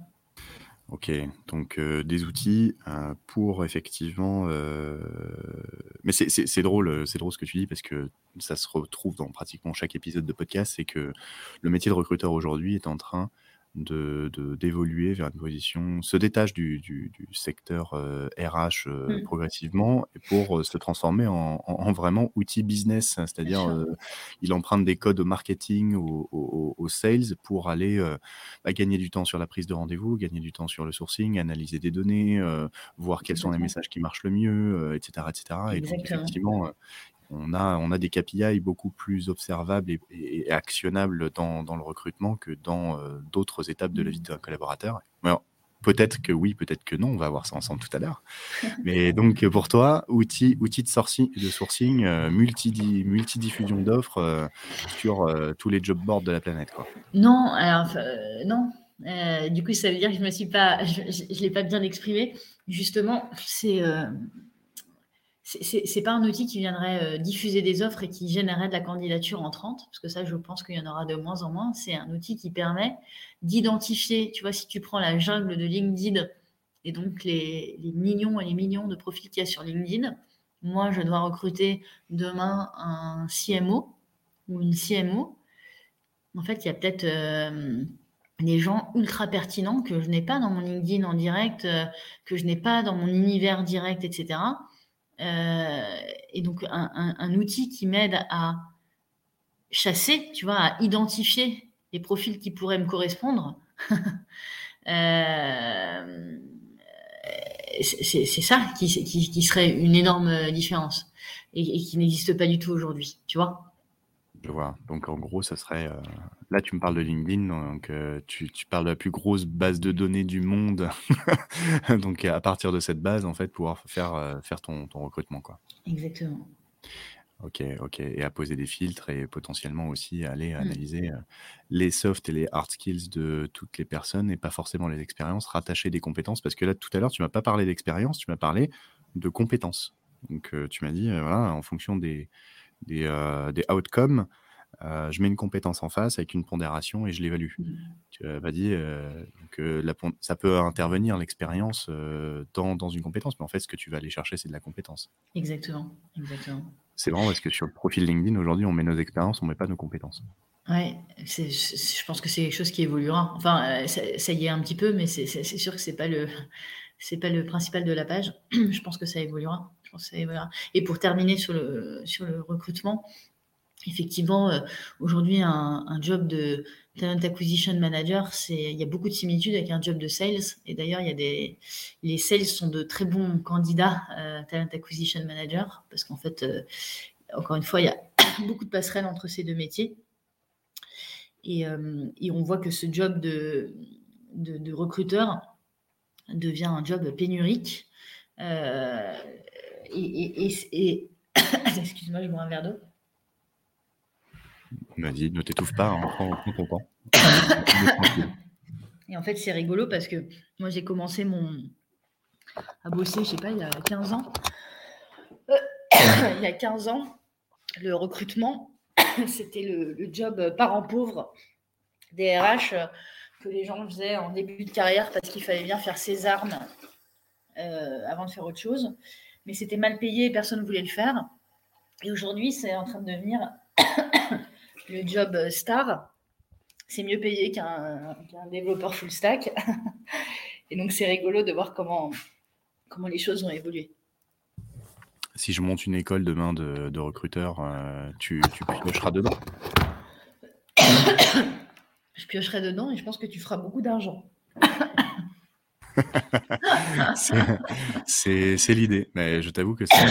Ok, donc euh, des outils euh, pour effectivement. Euh, mais c'est drôle, c'est drôle ce que tu dis parce que ça se retrouve dans pratiquement chaque épisode de podcast, c'est que le métier de recruteur aujourd'hui est en train de d'évoluer vers une position, se détache du, du, secteur RH mmh. progressivement pour se transformer en, en, vraiment outil business, c'est-à-dire il emprunte des codes au marketing, au, au, sales pour aller bah, gagner du temps sur la prise de rendez-vous, gagner du temps sur le sourcing, analyser des données, voir quels sont les messages qui marchent le mieux, etc., etc. Et donc effectivement, on a, on a des KPI beaucoup plus observables et, actionnables dans, le recrutement que dans euh, d'autres étapes de la vie d'un collaborateur. peut-être que oui, peut-être que non, on va voir ça ensemble tout à l'heure. Mais donc pour toi, outil, outil de, sourcing, de sourcing euh, multi, multidiffusion d'offres euh, sur tous les job boards de la planète. Quoi. Non, alors non. du coup, ça veut dire que je, ne l'ai pas bien exprimé. Justement, c'est c'est pas un outil qui viendrait euh, diffuser des offres et qui générerait de la candidature entrante, parce que ça, je pense qu'il y en aura de moins en moins. C'est un outil qui permet d'identifier, tu vois, si tu prends la jungle de LinkedIn et donc les, millions et les millions de profils qu'il y a sur LinkedIn, moi, je dois recruter demain un CMO ou une CMO. En fait, il y a peut-être euh, des gens ultra pertinents que je n'ai pas dans mon LinkedIn en direct, euh, que je n'ai pas dans mon univers direct, etc et donc, un, outil qui m'aide à chasser, tu vois, à identifier les profils qui pourraient me correspondre. Euh, c'est ça qui, qui, serait une énorme différence et qui n'existe pas du tout aujourd'hui, tu vois. Je vois. Donc en gros, ça serait. Euh, là, tu me parles de LinkedIn, donc euh, tu, parles de la plus grosse base de données du monde. donc à partir de cette base, en fait, pouvoir faire, euh, faire ton, ton recrutement, quoi. Exactement. OK, OK et à poser des filtres et potentiellement aussi aller Mmh. analyser, les soft et les hard skills de toutes les personnes et pas forcément les expériences, rattacher des compétences parce que là, tout à l'heure, tu m'as pas parlé d'expérience, tu m'as parlé de compétences. Donc, tu m'as dit, voilà, en fonction des des, heu, des outcomes, heu, je mets une compétence en face avec une pondération et je l'évalue. Mmh. Tu pas dit, heu, que la ça peut intervenir l'expérience, dans dans une compétence, mais en fait, ce que tu vas aller chercher, c'est de la compétence. Exactement, exactement. C'est marrant parce que sur le profil LinkedIn, aujourd'hui, on met nos expériences, on met pas nos compétences. Ouais, je pense que c'est quelque chose qui évoluera. Enfin, ça ça y est un petit peu, mais c'est sûr que c'est pas le c'est pas le principal de la page. Je pense que ça évoluera. Je évoluera et pour terminer sur le sur le recrutement, effectivement, heu, aujourd'hui un job de talent acquisition manager, c'est il y a beaucoup de similitudes avec un job de sales. Et d'ailleurs, il y a des les sales sont de très bons candidats, heu, talent acquisition manager parce qu'en fait, heu, encore une fois, il y a beaucoup de passerelles entre ces 2 métiers. Et hem et on voit que ce job de de recruteur devient un job pénurique, et excuse-moi, je bois un verre d'eau. Vas-y, ne t'étouffe pas, hein, prends prends ton temps. tranquille. Et en fait, c'est rigolo parce que moi, j'ai commencé mon à bosser, je sais pas, il y a 15 ans. Il y a 15 ans, le recrutement, c'était le le job parent pauvre des RH, que les gens faisaient en début de carrière parce qu'il fallait bien faire ses armes, heu, avant de faire autre chose. Mais c'était mal payé, personne ne voulait le faire. Et aujourd'hui, c'est en train de devenir le job, star. C'est mieux payé qu'un qu'un développeur full stack. Et donc c'est rigolo de voir comment comment les choses ont évolué. Si je monte une école demain de de recruteurs, tu tu piocheras dedans? Je piocherai dedans et je pense que tu feras beaucoup d'argent. C'est l'idée, mais je t'avoue que c'est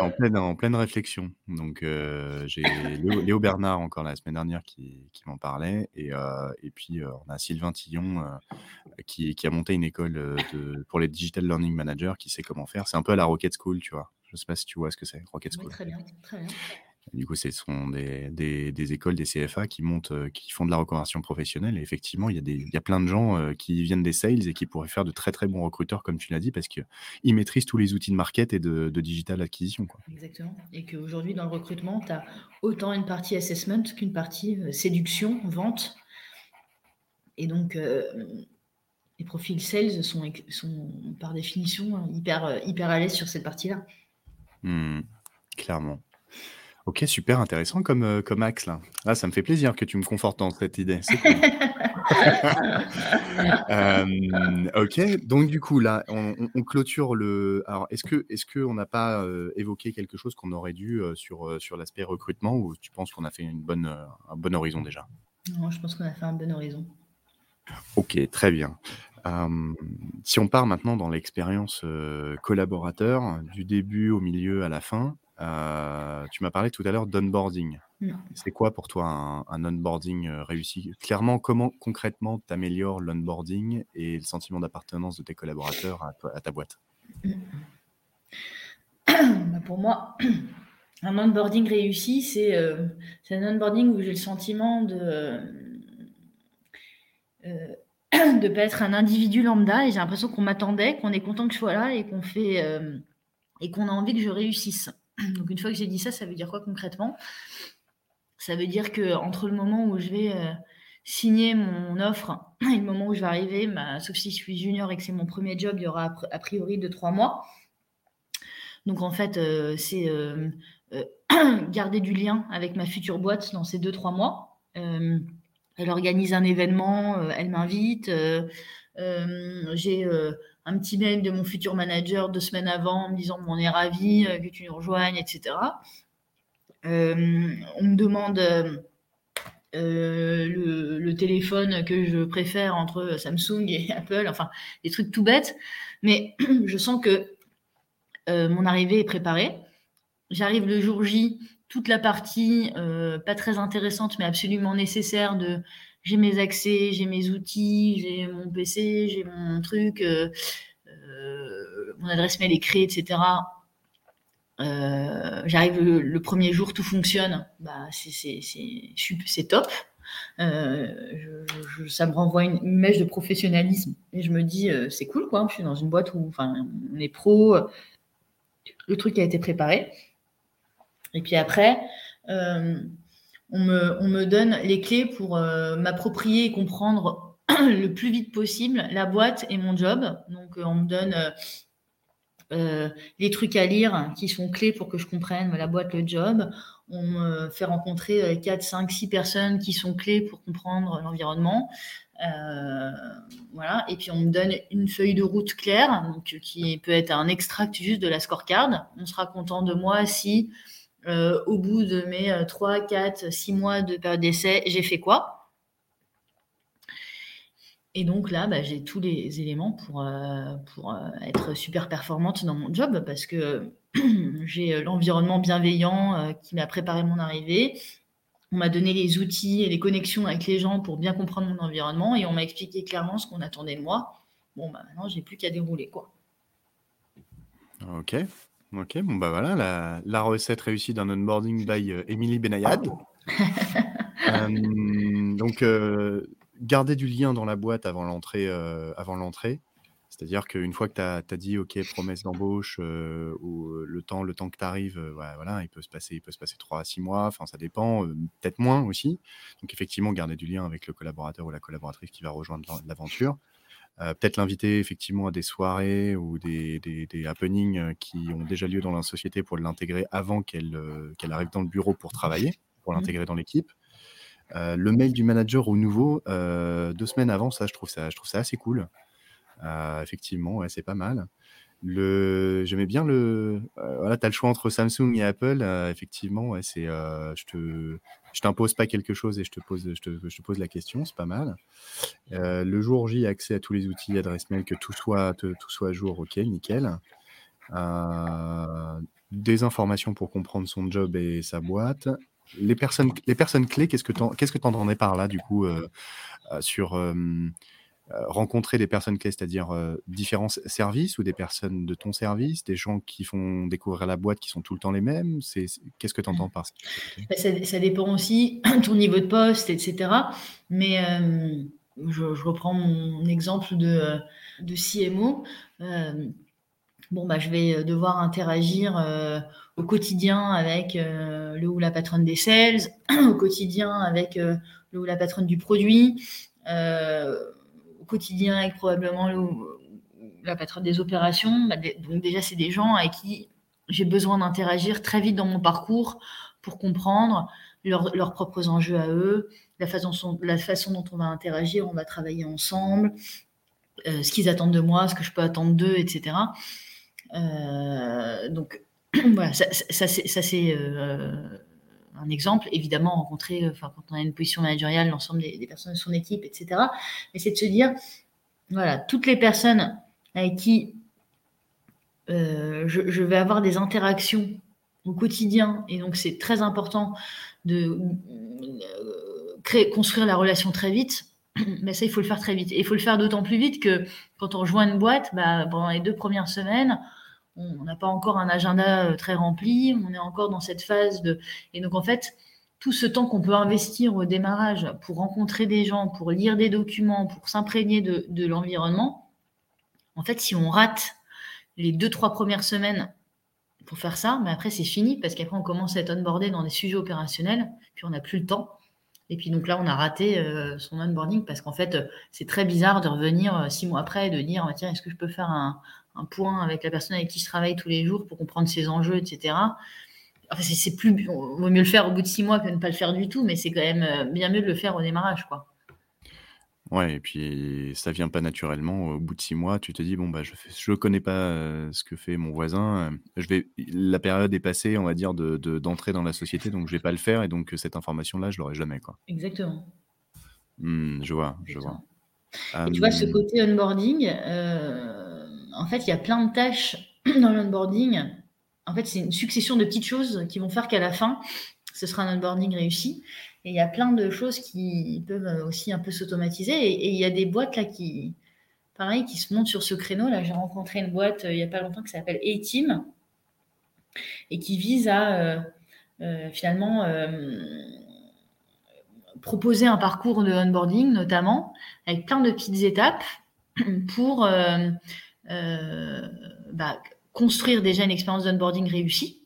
en pleine en pleine réflexion. Donc, heu, j'ai Léo Léo Bernard encore la semaine dernière qui qui m'en parlait et et puis, heu, on a Sylvain Tillon, qui qui a monté une école, de pour les digital learning managers, qui sait comment faire. C'est un peu à la Rocket School, tu vois? Je sais pas si tu vois ce que c'est, Rocket Oui, School? très bien, très bien. Du coup, ce sont des des des écoles, des CFA qui montent, heu, qui font de la reconversion professionnelle et effectivement, il y a des il y a plein de gens, heu, qui viennent des sales et qui pourraient faire de très, très bons recruteurs, comme tu l'as dit, parce qu'ils maîtrisent tous les outils de market et de de digital acquisition, quoi. Exactement. Et qu'aujourd'hui, dans le recrutement, tu as autant une partie assessment qu'une partie, heu, séduction, vente. Et donc, les profils sales sont par définition hyper, hyper à l'aise sur cette partie-là. Mmh mh. Clairement. OK, super intéressant comme, heu, comme axe là. Ah, ça me fait plaisir que tu me confortes dans cette idée, c'est cool. Hem, OK, donc du coup là, on on on clôture le alors est-ce que est-ce qu'on n'a pas, heu, évoqué quelque chose qu'on aurait dû, heu, sur, sur l'aspect recrutement ou tu penses qu'on a fait une bonne, un bon horizon déjà? Non, je pense qu'on a fait un bon horizon. OK, très bien. Si on part maintenant dans l'expérience, collaborateur, du début au milieu à la fin, heu, tu m'as parlé tout à l'heure d'onboarding. C'est quoi pour toi un un onboarding, heu, réussi? Clairement, comment concrètement tu améliores l'onboarding et le sentiment d'appartenance de tes collaborateurs à ta boîte? Bah, pour moi, un onboarding réussi, c'est, heu, c'est un onboarding où j'ai le sentiment de, de pas être un individu lambda et j'ai l'impression qu'on m'attendait, qu'on est content que je sois là et qu'on fait, et qu'on a envie que je réussisse. Donc une fois que j'ai dit ça, ça veut dire quoi concrètement? Ça veut dire qu'entre le moment où je vais, heu, signer mon offre et le moment où je vais arriver, bah, sauf si je suis junior et que c'est mon 1er job, il y aura a pr a priori 2-3 mois. Donc en fait, heu, c'est, heu, garder du lien avec ma future boîte dans ces 2-3 mois. Hem, elle organise un événement, elle m'invite, j'ai, un petit mail de mon futur manager 2 semaines avant en me disant: «Bon, on est ravis, heu, que tu nous rejoignes» et cetera. Hem, on me demande, heu, le téléphone que je préfère entre Samsung et Apple, enfin des trucs tout bêtes. Mais je sens que, mon arrivée est préparée. J'arrive le jour J, toute la partie, pas très intéressante, mais absolument nécessaire de j'ai mes accès, j'ai mes outils, j'ai mon PC, j'ai mon truc, heu heu, mon adresse mail est créée et cetera. J'arrive le, premier jour, tout fonctionne, bah, c'est top. ça me renvoie une, image de professionnalisme et je me dis c'est cool quoi, je suis dans une boîte où on est pro, le truc a été préparé. Et puis après, on me, donne les clés pour euh, m'approprier et comprendre le plus vite possible la boîte et mon job. Donc, euh, on me donne euh, les trucs à lire qui sont clés pour que je comprenne la boîte, le job. On me fait rencontrer 4, 5, 6 personnes qui sont clés pour comprendre l'environnement. voilà. Et puis on me donne une feuille de route claire, donc, qui peut être un extract juste de la scorecard. On sera content de moi si euh, au bout de mes 3, 4, 6 mois de période d'essai, j'ai fait quoi? Et donc là, bah, j'ai tous les éléments pour, euh, euh, être super performante dans mon job parce que j'ai l'environnement bienveillant qui m'a préparé mon arrivée. On m'a donné les outils et les connexions avec les gens pour bien comprendre mon environnement et on m'a expliqué clairement ce qu'on attendait de moi. Bon, bah, maintenant, j'ai plus qu'à dérouler. quoi. Ok. Ok, bon bah voilà, la, la recette réussie d'un onboarding by euh, Émilie Benayad. Euh, donc, euh, garder du lien dans la boîte avant l'entrée, avant l'entrée. C'est-à-dire qu'une fois que tu as, dit OK, promesse d'embauche, ou le temps, le temps que tu arrives, voilà, il peut se passer, il peut se passer 3 à 6 mois, enfin ça dépend, peut-être moins aussi. Donc effectivement, garder du lien avec le collaborateur ou la collaboratrice qui va rejoindre l'aventure. Euh, peut-être l'inviter effectivement à des soirées ou des, des, happenings euh, qui ont déjà lieu dans la société pour l'intégrer avant qu'elle euh, qu'elle arrive dans le bureau pour travailler, pour mmh. l'intégrer dans l'équipe. le mail du manager au nouveau, deux semaines avant, ça je trouve ça, je trouve ça assez cool. effectivement, ouais, c'est pas mal. Le, j'aimais bien le. voilà, tu as le choix entre Samsung et Apple. effectivement, ouais, c'est. je te, je t'impose pas quelque chose et je te pose, je te, je te pose la question, c'est pas mal. Euh, le jour J, accès à tous les outils, adresse mail, que tout soit, tout soit jour, ok, nickel. Euh, des informations pour comprendre son job et sa boîte. Les personnes, les personnes clés, qu'est-ce que tu qu'est-ce que entendais par là, du coup, euh, sur euh, rencontrer des personnes clés, c'est-à-dire euh, différents services ou des personnes de ton service, des gens qui font découvrir la boîte qui sont tout le temps les mêmes Qu'est-ce que tu entends par ça bah, ça, dépend aussi de ton niveau de poste, etc. Mais euh, je, reprends mon exemple de, de CMO. bon, bah, je vais devoir interagir au quotidien avec le ou la patronne des sales, au quotidien avec le ou la patronne du produit quotidien avec probablement la patronne des opérations. Bah, donc déjà, c'est des gens avec qui j'ai besoin d'interagir très vite dans mon parcours pour comprendre leurs propres enjeux à eux, la façon, la façon dont on va interagir, on va travailler ensemble, euh, ce qu'ils attendent de moi, ce que je peux attendre d'eux, etc. Euh, donc voilà, ça, c'est euh, un exemple. Évidemment, rencontrer, enfin, quand on a une position managériale, l'ensemble des, personnes de son équipe, etc. Mais c'est de se dire, voilà, toutes les personnes avec qui euh, je, vais avoir des interactions au quotidien, et donc c'est très important de euh, créer, construire la relation très vite. Mais ça, il faut le faire très vite. Et il faut le faire d'autant plus vite que quand on rejoint une boîte, bah, pendant les deux premières semaines, on n'a pas encore un agenda euh, très rempli, on est encore dans cette phase de... Et donc en fait, tout ce temps qu'on peut investir au démarrage pour rencontrer des gens, pour lire des documents, pour s'imprégner de, l'environnement, en fait, si on rate les deux, trois premières semaines pour faire ça, mais après c'est fini parce qu'après on commence à être onboardé dans des sujets opérationnels, puis on n'a plus le temps. Et puis donc là, on a raté euh, son onboarding parce qu'en fait, c'est très bizarre de revenir euh, six mois après et de dire tiens, est-ce que je peux faire un, un point avec la personne avec qui je travaille tous les jours pour comprendre ses enjeux, etc. Enfin, c'est plus, vaut mieux le faire au bout de six mois que de ne pas le faire du tout, mais c'est quand même euh, bien mieux de le faire au démarrage, quoi. Ouais, et puis ça vient pas naturellement. Au bout de six mois, tu te dis bon bah je fais, je connais pas euh, ce que fait mon voisin. Je vais, la période est passée, on va dire, de d'entrer dans la société, donc je vais pas le faire, et donc cette information-là, je l'aurai jamais, quoi. Exactement. Mmh, je vois, je vois. Et tu vois ce côté onboarding. Euh en fait, il y a plein de tâches dans l'onboarding. En fait, c'est une succession de petites choses qui vont faire qu'à la fin, ce sera un onboarding réussi. Et il y a plein de choses qui peuvent aussi un peu s'automatiser. Et, il y a des boîtes là qui, pareil, qui se montent sur ce créneau. Là, j'ai rencontré une boîte euh, il n'y a pas longtemps qui s'appelle A-Team. et qui vise à finalement proposer un parcours de onboarding notamment avec plein de petites étapes pour bah, construire déjà une expérience d'onboarding réussie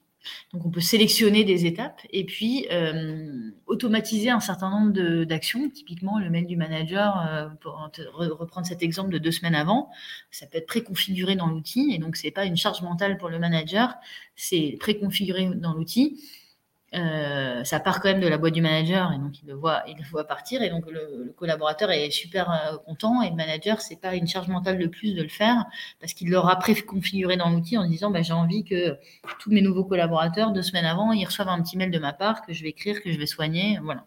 donc on peut sélectionner des étapes et puis euh, automatiser un certain nombre d'actions. Typiquement, le mail du manager, euh, pour reprendre cet exemple de deux semaines avant, ça peut être préconfiguré dans l'outil et donc c'est pas une charge mentale pour le manager, c'est préconfiguré dans l'outil. Euh, ça part quand même de la boîte du manager et donc il le voit, le partir et donc le, collaborateur est super euh, content et le manager c'est pas une charge mentale de plus de le faire parce qu'il l'aura préconfiguré dans l'outil en disant bah, j'ai envie que tous mes nouveaux collaborateurs deux semaines avant ils reçoivent un petit mail de ma part que je vais écrire que je vais soigner voilà.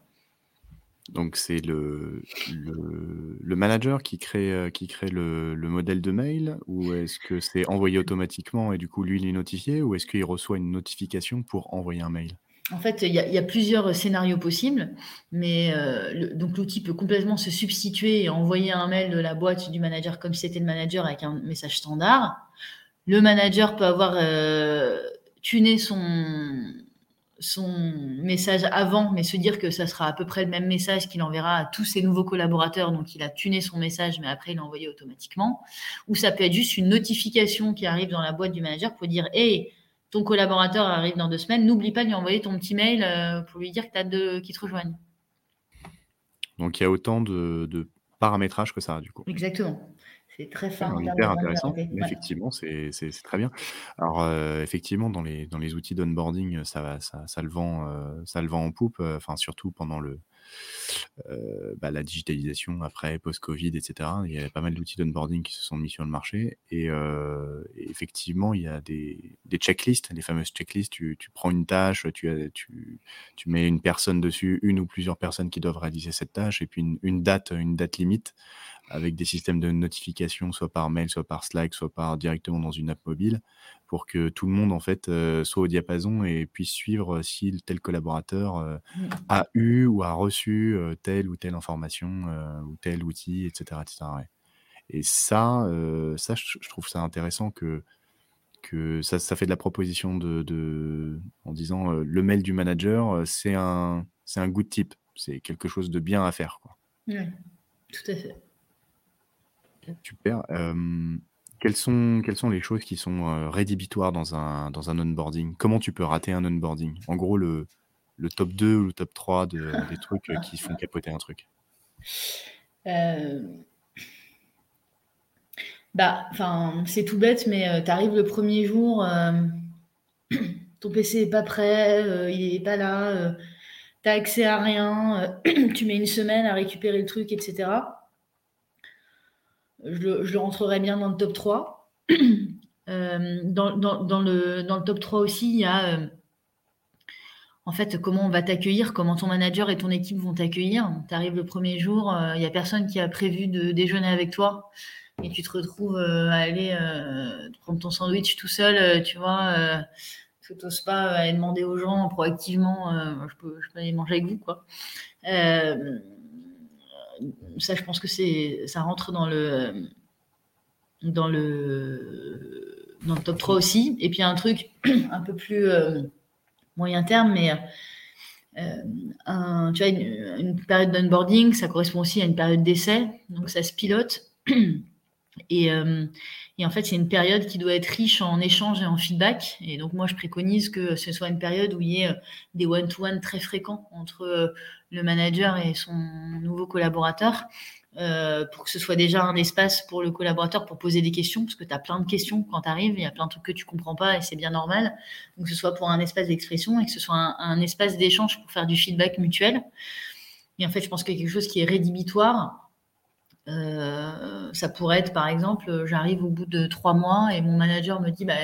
Donc c'est le, le, manager qui crée, euh, qui crée le, le modèle de mail ou est-ce que c'est envoyé automatiquement et du coup lui il est notifié ou est-ce qu'il reçoit une notification pour envoyer un mail? En fait, il y, a plusieurs scénarios possibles, mais euh, donc l'outil peut complètement se substituer et envoyer un mail de la boîte du manager comme si c'était le manager avec un message standard. Le manager peut avoir euh, tuné son, son message avant, mais se dire que ça sera à peu près le même message qu'il enverra à tous ses nouveaux collaborateurs. Donc, il a tuné son message, mais après, il l'a envoyé automatiquement. Ou ça peut être juste une notification qui arrive dans la boîte du manager pour dire Hey, ton collaborateur arrive dans deux semaines, n'oublie pas de lui envoyer ton petit mail euh, pour lui dire que tu as deux qui te rejoignent. Donc il y a autant de, de paramétrage que ça, du coup. Exactement. C'est très fin. C'est hyper intéressant. Effectivement, c'est très bien. Alors, euh, effectivement, dans les, dans les outils d'onboarding, ça, ça, ça, le vend, euh, ça le vend en poupe, enfin, surtout pendant le, bah, la digitalisation après, post-Covid, etc. Il y a pas mal d'outils d'onboarding qui se sont mis sur le marché. Et, euh, effectivement, il y a des, checklists, les fameuses checklists. Tu, prends une tâche, tu, tu, tu, mets une personne dessus, une ou plusieurs personnes qui doivent réaliser cette tâche, et puis une date, une date limite avec des systèmes de notification, soit par mail, soit par Slack, soit par directement dans une app mobile, pour que tout le monde en fait euh, soit au diapason et puisse suivre si tel collaborateur euh, mmh. a eu ou a reçu euh, telle ou telle information ou tel outil, etc., etc. Et ça, ça, je trouve ça intéressant que que ça, ça fait de la proposition de, de en disant le mail du manager, c'est un c'est un good tip, c'est quelque chose de bien à faire, quoi. Oui, tout à fait. Super. quelles, sont, les choses qui sont rédhibitoires dans un, onboarding? Comment tu peux rater un onboarding? En gros, le, top 2 ou le top 3 de, des trucs qui font capoter un truc. Bah, enfin, c'est tout bête, mais tu arrives le premier jour, ton PC n'est pas prêt, il n'est pas là, tu n'as accès à rien, tu mets une semaine à récupérer le truc, etc je, le rentrerai bien dans le top 3. Euh, dans, le, top 3 aussi, il y a euh, en fait comment on va t'accueillir, comment ton manager et ton équipe vont t'accueillir. Tu arrives le premier jour, euh, il n'y a personne qui a prévu de déjeuner avec toi et tu te retrouves à aller prendre ton sandwich tout seul, tu vois. tu n'oses pas aller demander aux gens proactivement, je peux, aller manger avec vous, ça, je pense que c'est, ça rentre dans le, dans le, dans le top 3 aussi. Et puis un truc un peu plus euh, moyen terme, mais euh, tu vois, une, période d'onboarding, ça correspond aussi à une période d'essai, donc ça se pilote. Et, euh, et, en fait, c'est une période qui doit être riche en échanges et en feedback. Et donc, moi, je préconise que ce soit une période où il y ait des one-to-one très fréquents entre le manager et son nouveau collaborateur. Euh, pour que ce soit déjà un espace pour le collaborateur pour poser des questions, parce que tu as plein de questions quand tu arrives, il y a plein de trucs que tu comprends pas et c'est bien normal. Donc, que ce soit pour un espace d'expression et que ce soit un, espace d'échange pour faire du feedback mutuel. Et en fait, je pense que quelque chose qui est rédhibitoire, euh, ça pourrait être, par exemple, j'arrive au bout de trois mois et mon manager me dit, bah,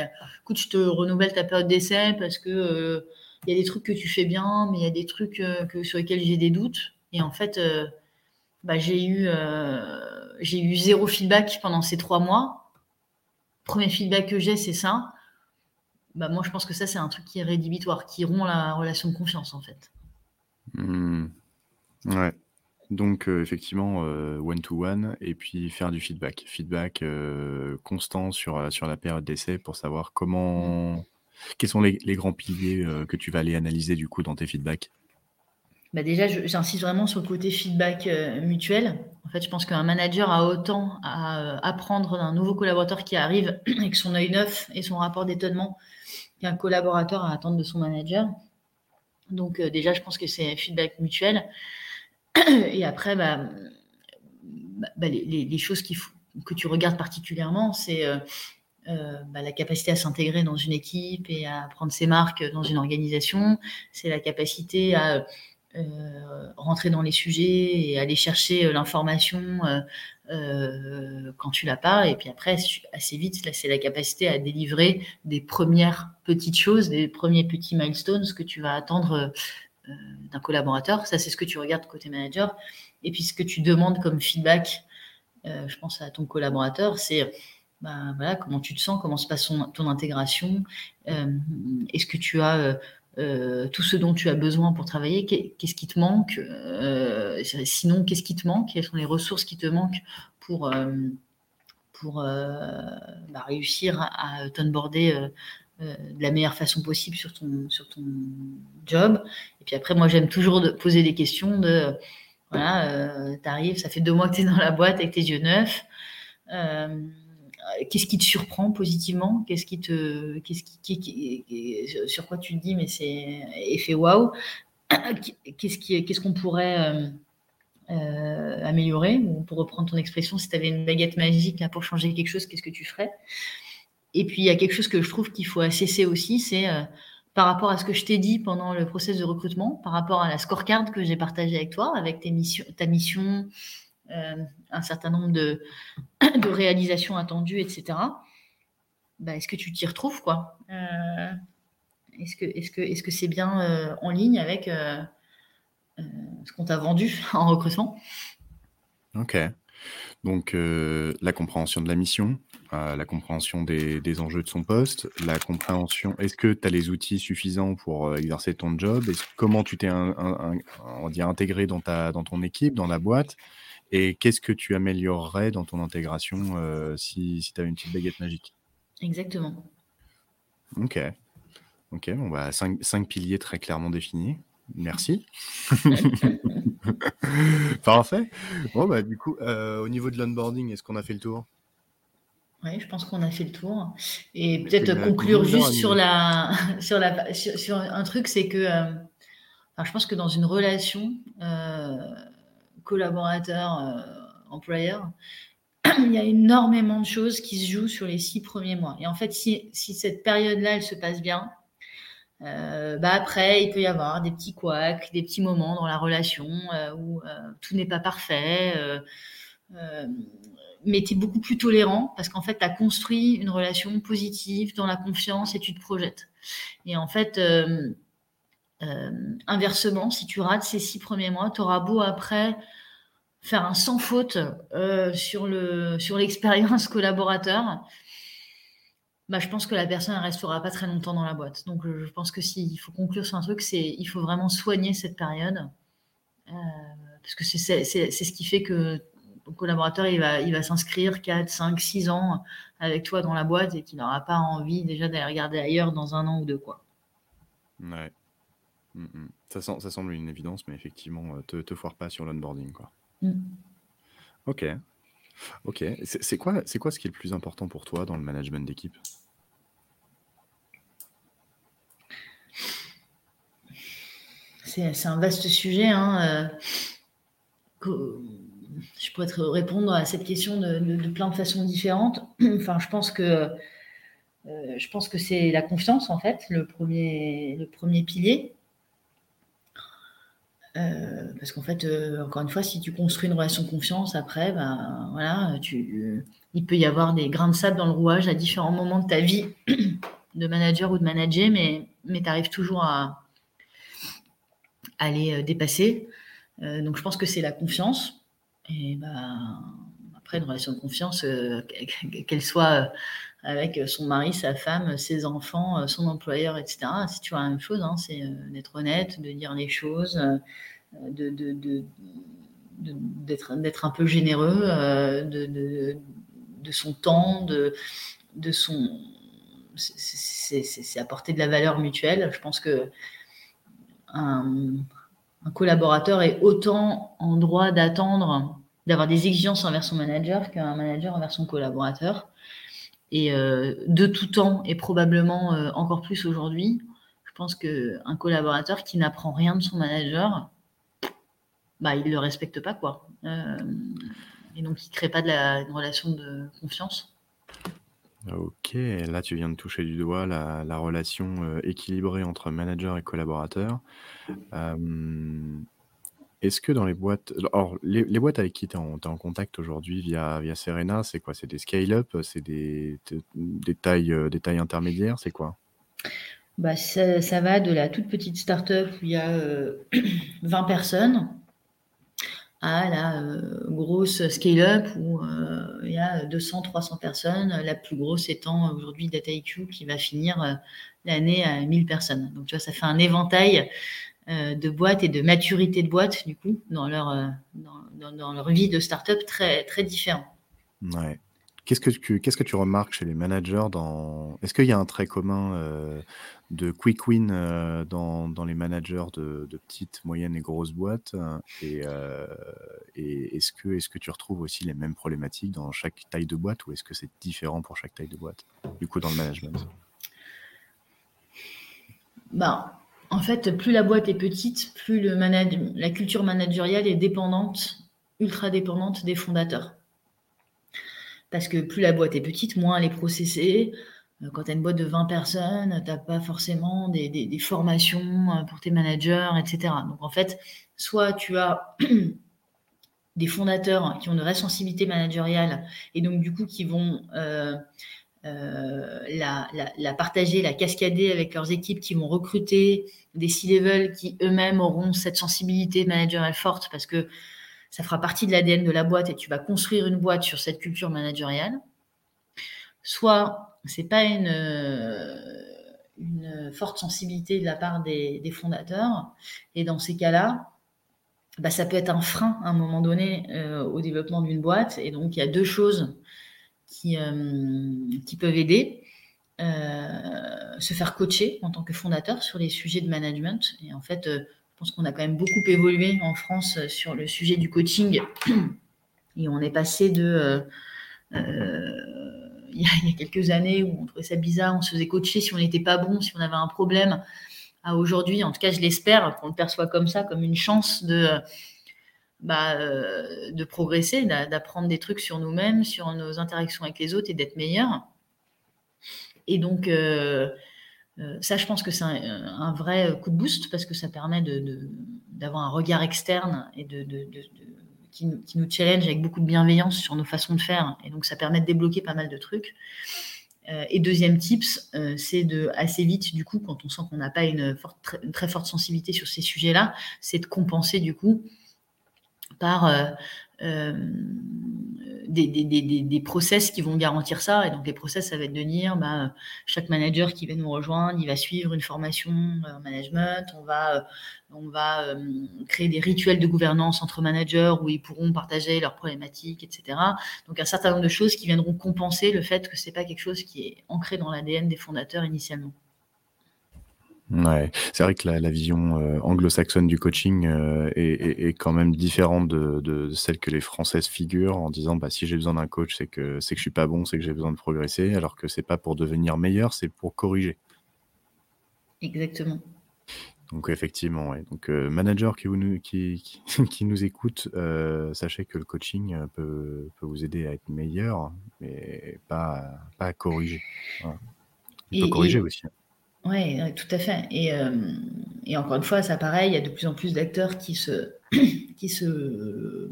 écoute, je te renouvelle ta période d'essai parce que euh, il y a des trucs que tu fais bien, mais il y a des trucs euh, que, sur lesquels j'ai des doutes. Et en fait, euh, bah, j'ai eu, euh, eu zéro feedback pendant ces trois mois. Premier feedback que j'ai, c'est ça. Bah, moi, je pense que ça, c'est un truc qui est rédhibitoire, qui rompt la relation de confiance, en fait. Mmh. Ouais. Donc, effectivement, one-to-one, et puis faire du feedback. Feedback constant sur, sur la période d'essai pour savoir comment, Quels sont les, grands piliers que tu vas aller analyser du coup dans tes feedbacks bah déjà, j'insiste vraiment sur le côté feedback mutuel. En fait, je pense qu'un manager a autant à apprendre d'un nouveau collaborateur qui arrive avec son œil neuf et son rapport d'étonnement qu'un collaborateur à attendre de son manager. Donc déjà, je pense que c'est feedback mutuel. Et après, bah, bah, bah, les, choses que tu regardes particulièrement, c'est euh, euh, la capacité à s'intégrer dans une équipe et à prendre ses marques dans une organisation. C'est la capacité à euh, rentrer dans les sujets et aller chercher l'information quand tu l'as pas. Et puis après, assez vite, c'est la capacité à délivrer des premières petites choses, des premiers petits milestones que tu vas attendre d'un collaborateur. Ça, c'est ce que tu regardes côté manager. Et puis, ce que tu demandes comme feedback, euh, je pense à ton collaborateur, c'est bah, voilà, comment tu te sens, comment se passe ton, intégration, euh, est-ce que tu as euh, tout ce dont tu as besoin pour travailler, qu'est-ce qui te manque, sinon qu'est-ce qui te manque, quelles sont les ressources qui te manquent pour, pour bah, réussir à, t'onboarder de la meilleure façon possible sur ton, job. Et puis après, moi, j'aime toujours poser des questions de voilà, euh, tu arrives, ça fait deux mois que tu dans la boîte avec tes yeux neufs. Euh, qu'est-ce qui te surprend positivement? Qu'est-ce qui te, qu'est-ce qui, sur quoi tu te dis mais c'est effet waouh Qu'est-ce qu'on pourrait euh, améliorer? Ou pour reprendre ton expression, si tu avais une baguette magique pour changer quelque chose, qu'est-ce que tu ferais? Et puis il y a quelque chose que je trouve qu'il faut cesser aussi, c'est par rapport à ce que je t'ai dit pendant le process de recrutement, par rapport à la scorecard que j'ai partagée avec toi, avec tes missions, ta mission, euh, un certain nombre de, réalisations attendues, etc. Bah, est-ce que tu t'y retrouves quoi? Euh, Est-ce que c'est bien euh, en ligne avec ce qu'on t'a vendu en recrutement? Ok. Donc la compréhension de la mission, la compréhension des, enjeux de son poste, la compréhension, est-ce que tu as les outils suffisants pour euh, exercer ton job, comment tu t'es intégré dans, ta, dans ton équipe, dans la boîte, et qu'est-ce que tu améliorerais dans ton intégration euh, si, si tu as une petite baguette magique? Exactement. Ok. Ok, bon, bah, cinq, cinq piliers très clairement définis. Merci. Parfait. Bon, bah, du coup, euh, au niveau de l'onboarding, est-ce qu'on a fait le tour? Oui, je pense qu'on a fait le tour. Et peut-être conclure juste sur, la, sur, la, sur, un truc, c'est que euh, je pense que dans une relation euh, collaborateur-employeur, il y a énormément de choses qui se jouent sur les six premiers mois. Et en fait, si, si cette période-là, elle se passe bien, bah après, il peut y avoir des petits couacs, des petits moments dans la relation où tout n'est pas parfait mais tu es beaucoup plus tolérant parce qu'en fait, tu as construit une relation positive dans la confiance et tu te projettes. Et en fait, euh, euh, inversement, si tu rates ces six premiers mois, tu auras beau après faire un sans faute euh, sur, le, sur l'expérience collaborateur. Bah, je pense que la personne ne restera pas très longtemps dans la boîte. Donc, je pense que s'il faut conclure sur un truc, c'est il faut vraiment soigner cette période. parce que c'est, ce qui fait que ton collaborateur, il va, il va s'inscrire 4, 5, 6 ans avec toi dans la boîte et qu'il n'aura pas envie déjà d'aller regarder ailleurs dans un an ou deux. Quoi. Ouais. Mm, mm. Ça, ça, semble une évidence, mais effectivement, euh, te, te foire pas sur l'onboarding. Quoi. Mm. Ok. Ok. C'est quoi, quoi ce qui est le plus important pour toi dans le management d'équipe? C'est un vaste sujet. Hein. Euh, je pourrais répondre à cette question de, plein de façons différentes. enfin, je pense que euh, que c'est la confiance en fait, le premier, le premier pilier. Euh, parce qu'en fait, euh, encore une fois, si tu construis une relation de confiance, après, ben, voilà, tu, il peut y avoir des grains de sable dans le rouage à différents moments de ta vie de manager ou de manager, mais, mais tu arrives toujours à, à les dépasser. donc, je pense que c'est la confiance. Et ben, après, une relation de confiance, euh, qu'elle soit euh, avec son mari, sa femme, ses enfants, euh, son employeur, etc., c'est toujours la même chose. Hein, c'est d'être honnête, de dire les choses, de d'être un peu généreux de, son temps, de, son, c'est apporter de la valeur mutuelle. Je pense que un, collaborateur est autant en droit d'attendre, d'avoir des exigences envers son manager qu'un manager envers son collaborateur. Et euh, de tout temps, et probablement euh, encore plus aujourd'hui, je pense qu'un collaborateur qui n'apprend rien de son manager, bah, il ne le respecte pas. quoi. Euh, et donc, il ne crée pas de une relation de confiance. Ok, là tu viens de toucher du doigt la, relation équilibrée entre manager et collaborateur. Est-ce que dans les boîtes, alors les, boîtes avec qui tu es, en contact aujourd'hui via, Serena, c'est quoi? C'est des scale-up, c'est des, tailles, euh, des tailles intermédiaires, c'est quoi? Bah, ça, va de la toute petite start-up où il y a 20 euh, personnes à la euh, grosse scale-up où il y a 200-300 personnes, la plus grosse étant aujourd'hui DataIQ qui va finir l'année à 1000 personnes. Donc tu vois, ça fait un éventail de boîtes et de maturité de boîtes du coup dans leur, dans, dans, leur vie de start-up très, très différent. Ouais. Qu'est-ce que tu, qu'est-ce que tu remarques chez les managers dans... Est-ce qu'il y a un trait commun euh, de quick win euh, dans, dans, les managers de, de, petites, moyennes et grosses boîtes? Et, euh, et est-ce, que, est-ce que tu retrouves aussi les mêmes problématiques dans chaque taille de boîte ou est-ce que c'est différent pour chaque taille de boîte, du coup, dans le management? Ben, En fait, plus la boîte est petite, plus la culture managériale est dépendante, ultra dépendante des fondateurs parce que plus la boîte est petite, moins elle est processée. Euh, quand tu as une boîte de 20 personnes, tu n'as pas forcément des, formations euh, pour tes managers, etc. Donc en fait, soit tu as des fondateurs qui ont une vraie sensibilité managériale et donc du coup qui vont euh, la, la, partager, la cascader avec leurs équipes, qui vont recruter des C-level qui eux-mêmes auront cette sensibilité managériale forte parce que ça fera partie de l'ADN de la boîte et tu vas construire une boîte sur cette culture managériale. Soit c'est pas une, euh, forte sensibilité de la part des, fondateurs, et dans ces cas-là, bah, ça peut être un frein à un moment donné euh, au développement d'une boîte. Et donc il y a deux choses qui, euh, qui peuvent aider. se faire coacher en tant que fondateur sur les sujets de management. Et en fait, je pense qu'on a quand même beaucoup évolué en France euh, sur le sujet du coaching. Et on est passé de. Euh, euh, il, y a, quelques années où on trouvait ça bizarre, on se faisait coacher si on n'était pas bon, si on avait un problème, à aujourd'hui, en tout cas, je l'espère, qu'on le perçoit comme ça, comme une chance de. Bah, de progresser, d'apprendre des trucs sur nous-mêmes, sur nos interactions avec les autres et d'être meilleur. Et donc, euh, ça, je pense que c'est un, vrai coup de boost parce que ça permet d'avoir un regard externe et de, qui, nous challenge avec beaucoup de bienveillance sur nos façons de faire. Et donc, ça permet de débloquer pas mal de trucs. Euh, et deuxième tips, euh, c'est de assez vite, du coup, quand on sent qu'on n'a pas une, très, forte sensibilité sur ces sujets-là, c'est de compenser, du coup, par des, des, des, des, process qui vont garantir ça. Et donc, les process, ça va être de dire, bah, chaque manager qui va nous rejoindre, il va suivre une formation en management. On va, euh, on va euh, créer des rituels de gouvernance entre managers où ils pourront partager leurs problématiques, etc. Donc, un certain nombre de choses qui viendront compenser le fait que c'est pas quelque chose qui est ancré dans l'ADN des fondateurs initialement. Ouais, c'est vrai que la, vision euh, anglo-saxonne du coaching euh, est, quand même différente de, celle que les Françaises figurent en disant bah, si j'ai besoin d'un coach, c'est que c'est que je suis pas bon, c'est que j'ai besoin de progresser, alors que c'est pas pour devenir meilleur, c'est pour corriger. Exactement. Donc effectivement, ouais. donc euh, manager qui, vous, qui, qui, nous écoute, sachez que le coaching peut, peut, vous aider à être meilleur, mais pas, pas à corriger. Il peut corriger aussi. Hein. Oui, tout à fait. Et, euh, et, encore une fois, ça pareil, il y a de plus en plus d'acteurs qui se, qui, se,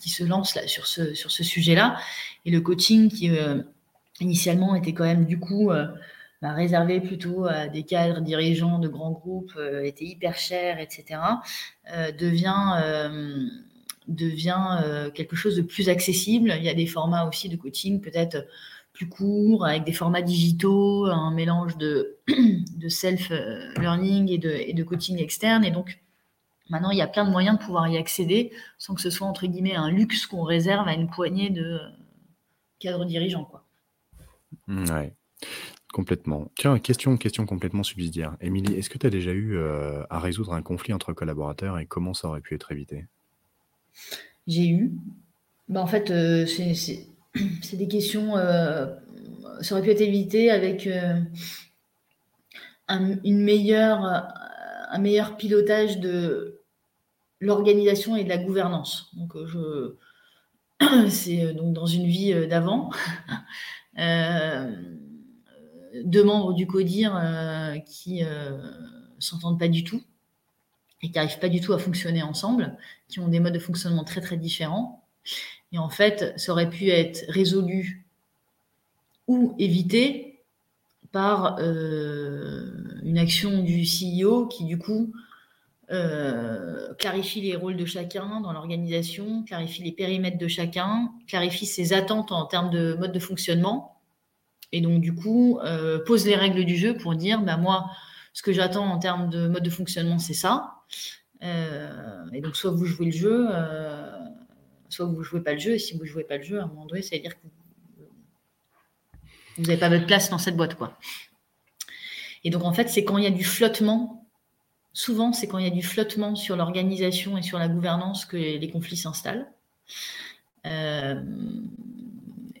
qui se lancent sur ce, sur ce sujet-là. Et le coaching, qui euh, initialement était quand même du coup euh, bah, réservé plutôt à des cadres dirigeants de grands groupes, était hyper cher, etc., devient, devient quelque chose de plus accessible. Il y a des formats aussi de coaching, peut-être plus court, avec des formats digitaux, un mélange de, de self-learning et de, et de coaching externe. Et donc, maintenant, il y a plein de moyens de pouvoir y accéder sans que ce soit, entre guillemets, un luxe qu'on réserve à une poignée de cadres dirigeants. Quoi. Ouais. Complètement. Tiens, question, question complètement subsidiaire. Émilie, est-ce que tu as déjà eu euh, à résoudre un conflit entre collaborateurs et comment ça aurait pu être évité? J'ai eu. Bah, en fait, euh, c'est des questions. Euh, ça aurait pu être évité avec un, une meilleure, un meilleur pilotage de l'organisation et de la gouvernance. Donc, je, c'est donc dans une vie d'avant. deux membres du CODIR euh, qui euh, s'entendent pas du tout et qui n'arrivent pas du tout à fonctionner ensemble, qui ont des modes de fonctionnement très très différents. Et en fait, ça aurait pu être résolu ou évité par euh, une action du CEO qui du coup clarifie les rôles de chacun dans l'organisation, clarifie les périmètres de chacun, clarifie ses attentes en termes de mode de fonctionnement et donc, du coup, euh, pose les règles du jeu pour dire, bah, moi, ce que j'attends en termes de mode de fonctionnement, c'est ça. Euh, et donc, soit vous jouez le jeu, euh, soit vous ne jouez pas le jeu. Et si vous ne jouez pas le jeu, à un moment donné, ça veut dire que vous n'avez pas votre place dans cette boîte. quoi. Et donc, en fait, c'est quand il y a du flottement, souvent, c'est quand il y a du flottement sur l'organisation et sur la gouvernance que les conflits s'installent. Euh,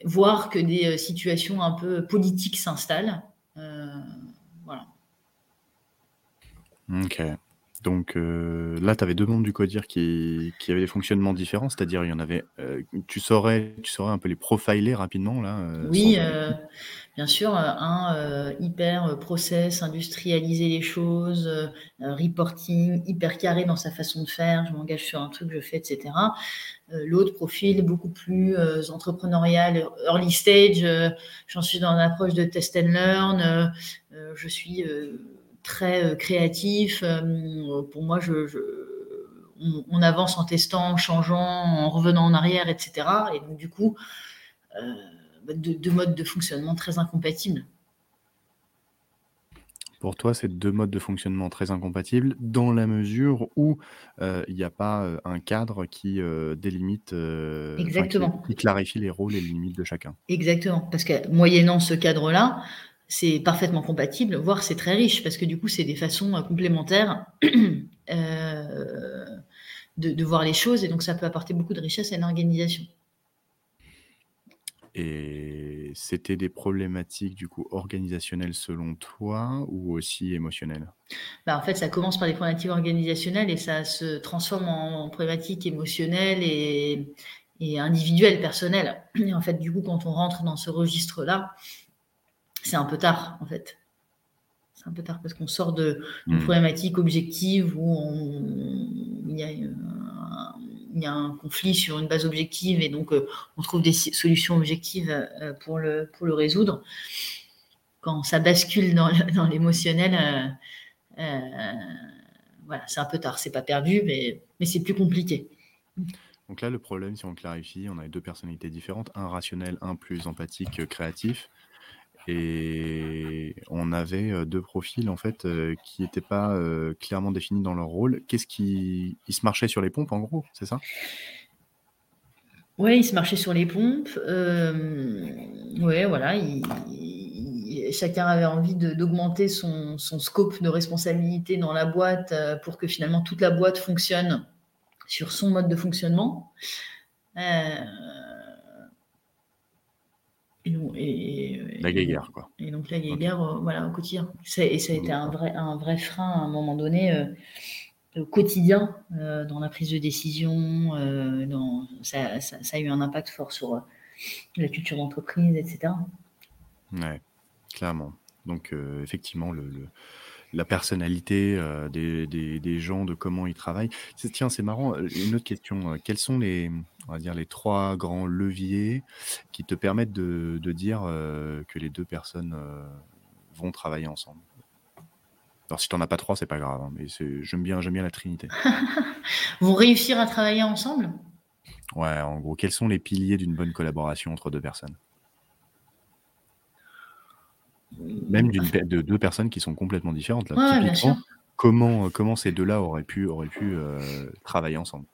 voir que des euh, situations un peu politiques s'installent. Euh, voilà. Ok. Donc euh, là, tu avais deux membres du CODIR qui, qui avaient des fonctionnements différents, c'est-à-dire il y en avait. tu saurais, tu saurais un peu les profiler rapidement là. oui, bien sûr, un hyper process, industrialiser les choses, reporting, hyper carré dans sa façon de faire. Je m'engage sur un truc, je fais, etc. Euh, l'autre profil beaucoup plus euh, entrepreneurial, early stage. Euh, j'en suis dans l'approche de test and learn. je suis très créatif. pour moi, je, on, avance en testant, en changeant, en revenant en arrière, etc. Et donc, du coup, deux modes de fonctionnement très incompatibles. Pour toi, c'est deux modes de fonctionnement très incompatibles dans la mesure où euh, il n'y a pas euh, un cadre qui euh, délimite, Exactement. qui, clarifie les rôles et les limites de chacun. Exactement, parce que moyennant ce cadre-là, c'est parfaitement compatible, voire c'est très riche, parce que du coup, c'est des façons complémentaires de, de, voir les choses, et donc ça peut apporter beaucoup de richesse à une organisation. Et c'était des problématiques du coup organisationnelles selon toi ou aussi émotionnelles? Bah, En fait, ça commence par des problématiques organisationnelles et ça se transforme en problématiques émotionnelles et, et individuelles, personnelles. Et en fait, du coup, quand on rentre dans ce registre-là, c'est un peu tard en fait. C'est un peu tard parce qu'on sort de, mmh. problématique objective où on, il y a il y a un conflit sur une base objective et donc euh, on trouve des solutions objectives euh, pour, le, pour le résoudre. Quand ça bascule dans, l'émotionnel, euh, voilà, c'est un peu tard. C'est pas perdu, mais, mais c'est plus compliqué. Donc là, le problème, si on clarifie, on a deux personnalités différentes, un rationnel, un plus empathique, créatif. Et on avait deux profils en fait qui n'étaient pas clairement définis dans leur rôle. Qu'est-ce qui ils se marchaient sur les pompes en gros, c'est ça? Oui, ils se marchaient sur les pompes. oui, voilà. chacun avait envie d'augmenter son, scope de responsabilité dans la boîte pour que finalement toute la boîte fonctionne sur son mode de fonctionnement. Et, la guéguerre, quoi. Et donc la guéguerre, euh, voilà, au quotidien. et ça a été un vrai, un vrai frein à un moment donné euh, au quotidien euh, dans la prise de décision. dans, ça, ça, a eu un impact fort sur la culture d'entreprise, etc. Ouais, clairement. Donc effectivement, le, la personnalité des, des, des, gens, de comment ils travaillent. Tiens, c'est marrant. Une autre question. Quels sont les on va dire, les trois grands leviers qui te permettent de, dire euh, que les deux personnes euh, vont travailler ensemble? Alors si tu n'en as pas trois, c'est pas grave, hein, mais j'aime bien, bien la Trinité. vont réussir à travailler ensemble? Ouais, en gros, quels sont les piliers d'une bonne collaboration entre deux personnes? Même de deux personnes qui sont complètement différentes. Là. Comment, comment ces deux-là auraient pu, auraient pu euh, travailler ensemble?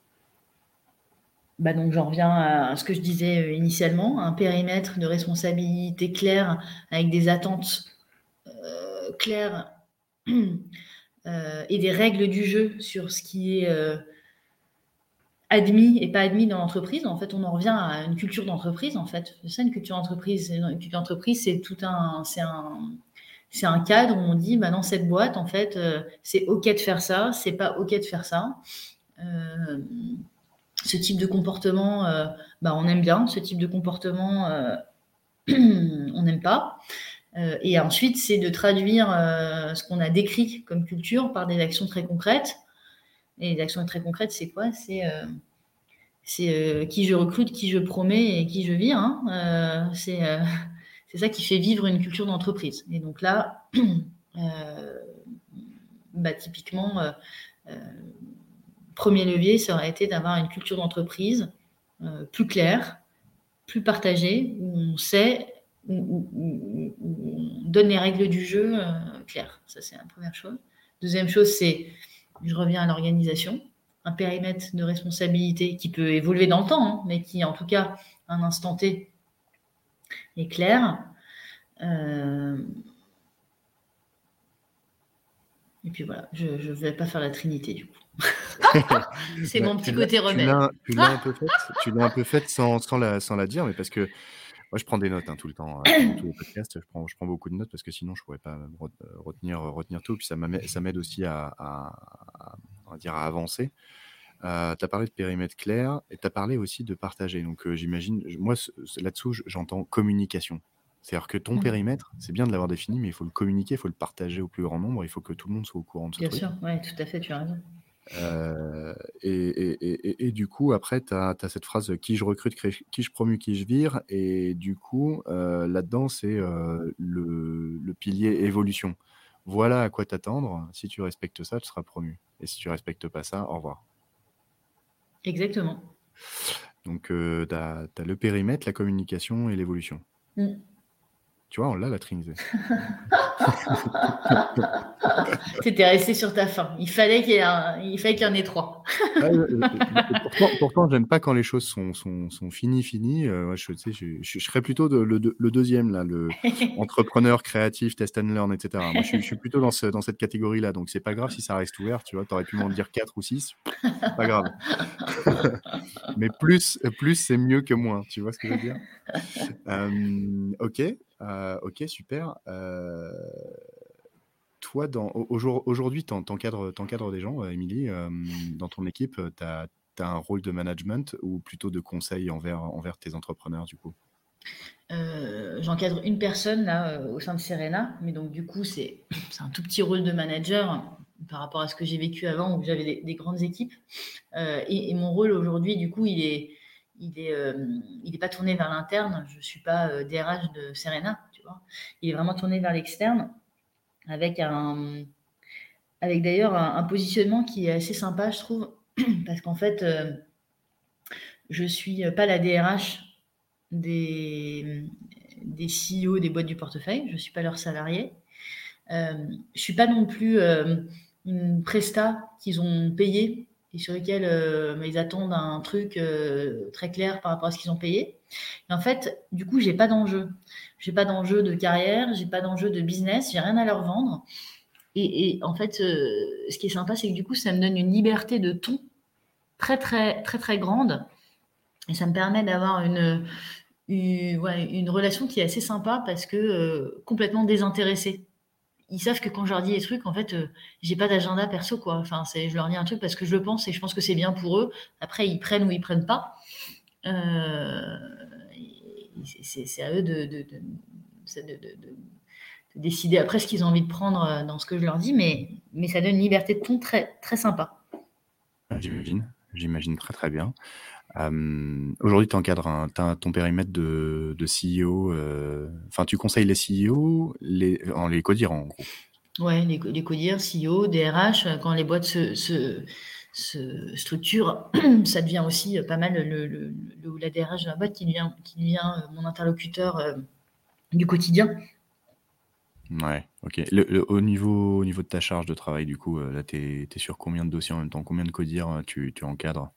Bah donc j'en reviens à ce que je disais euh, initialement, un périmètre de responsabilité clair avec des attentes claires et des règles du jeu sur ce qui est admis et pas admis dans l'entreprise. En fait, on en revient à une culture d'entreprise. En fait, c'est une culture d'entreprise. Une culture d'entreprise, c'est tout un, c'est un, cadre où on dit, bah, dans cette boîte, en fait, euh, c'est ok de faire ça, c'est pas ok de faire ça. Euh, ce type de comportement, euh, bah, on aime bien. Ce type de comportement, on n'aime pas. et ensuite, c'est de traduire ce qu'on a décrit comme culture par des actions très concrètes. Et les actions très concrètes, c'est quoi? C'est c'est qui je recrute, qui je promets et qui je vire. Hein. c'est c'est ça qui fait vivre une culture d'entreprise. Et donc là, euh, bah, typiquement, euh, euh, premier levier, ça aurait été d'avoir une culture d'entreprise plus claire, plus partagée, où on sait, où, on donne les règles du jeu claires. Ça, c'est la première chose. Deuxième chose, c'est, je reviens à l'organisation, un périmètre de responsabilité qui peut évoluer dans le temps, hein, mais qui, en tout cas, à un instant T, est clair. Euh, et puis voilà, je ne vais pas faire la trinité du coup. c'est mon petit côté rebelle. Tu l'as un peu fait, tu l'as un peu fait sans, sans, la, sans la dire, mais parce que moi je prends des notes hein, tout le temps, euh, dans tous les podcasts, je prends, je prends beaucoup de notes parce que sinon je ne pourrais pas retenir, retenir tout, puis ça m'aide aussi à, à, dire, à avancer. Euh, tu as parlé de périmètre clair et tu as parlé aussi de partager. Donc euh, j'imagine, moi là-dessous, j'entends communication. C'est-à-dire que ton mmh. périmètre, c'est bien de l'avoir défini, mais il faut le communiquer, il faut le partager au plus grand nombre, il faut que tout le monde soit au courant de ce Bien sûr, oui, tout à fait, tu as raison. Euh, et, du coup, après, tu as, cette phrase qui je recrute, qui je promue, qui je vire. Et du coup, là-dedans, c'est le, le, pilier évolution. Voilà à quoi t'attendre. Si tu respectes ça, tu seras promu. Et si tu respectes pas ça, au revoir. Exactement. Donc, tu as, le périmètre, la communication et l'évolution. Mmh. Tu vois, on l'a la Trinité. tu étais resté sur ta fin. Il fallait qu'il y, y en ait trois. Ah, pourtant, pourtant j'aime pas quand les choses sont, sont, sont finies, finies. Euh, je, je, serais plutôt le, deuxième, là, le entrepreneur créatif, test and learn, etc. Moi, je, suis plutôt dans, dans cette catégorie-là. Donc, c'est pas grave si ça reste ouvert. Tu vois, aurais pu m'en dire quatre ou six. Pas grave. Mais plus, plus c'est mieux que moins. Tu vois ce que je veux dire? Euh, Ok. Euh, ok, super. Euh, toi, dans, aujourd'hui, tu encadres, des gens, Émilie, euh, dans ton équipe, tu as, un rôle de management ou plutôt de conseil envers, envers tes entrepreneurs, du coup? J'encadre une personne là au sein de Serena, mais donc du coup, c'est un tout petit rôle de manager par rapport à ce que j'ai vécu avant où j'avais des, grandes équipes. et, mon rôle aujourd'hui, du coup, il est il n'est euh, pas tourné vers l'interne. Je ne suis pas DRH euh, de Serena, tu vois. Il est vraiment tourné vers l'externe avec un, avec d'ailleurs un, positionnement qui est assez sympa, je trouve, parce qu'en fait, euh, je ne suis pas la DRH des, des CEO des boîtes du portefeuille, je ne suis pas leur salarié. je ne suis pas non plus une presta qu'ils ont payée sur lesquels euh, ils attendent un truc euh, très clair par rapport à ce qu'ils ont payé. En fait, du coup, j'ai pas d'enjeu. J'ai pas d'enjeu de carrière, j'ai pas d'enjeu de business, j'ai rien à leur vendre. Et, en fait, euh, ce qui est sympa, c'est que du coup, ça me donne une liberté de ton très, très, très, très grande. Et ça me permet d'avoir une, une, relation qui est assez sympa parce que complètement désintéressée ils savent que quand je leur dis des trucs, en fait, euh, j'ai pas d'agenda perso, quoi. Enfin, je leur dis un truc parce que je le pense et je pense que c'est bien pour eux. Après, ils prennent ou ils prennent pas. Euh, c'est, à eux de, de, décider après ce qu'ils ont envie de prendre euh, dans ce que je leur dis, mais, mais ça donne une liberté de ton très, très sympa. J'imagine, j'imagine très très bien. Aujourd'hui, tu encadres ton périmètre de, de CEO. Euh, enfin, tu conseilles les CEO, les, en les codir en gros. Ouais, les, les codir, CEO, DRH, quand les boîtes se, se, se structurent, ça devient aussi pas mal le, le, la DRH de la boîte qui devient, qui devient euh, mon interlocuteur euh, du quotidien. Ouais, ok. Le, au, niveau, au niveau de ta charge de travail, du coup, là, tu es, sur combien de dossiers en même temps? Combien de codir tu, tu encadres?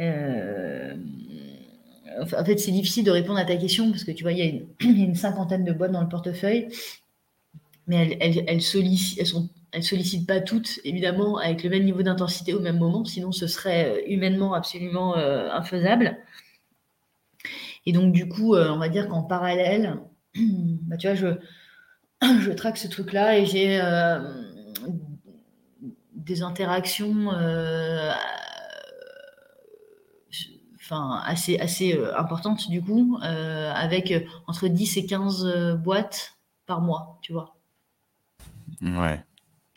Euh, en fait, c'est difficile de répondre à ta question parce que tu vois, il y a une, cinquantaine de boîtes dans le portefeuille. mais elles, elles, sollicitent, elles sont sollicitent pas toutes, évidemment, avec le même niveau d'intensité au même moment, sinon ce serait humainement absolument infaisable. Et donc, du coup, on va dire qu'en parallèle, bah, tu vois, je traque ce truc-là et j'ai des interactions enfin, assez, assez euh, importante du coup, euh, avec euh, entre 10 et 15 boîtes par mois, tu vois. Ouais.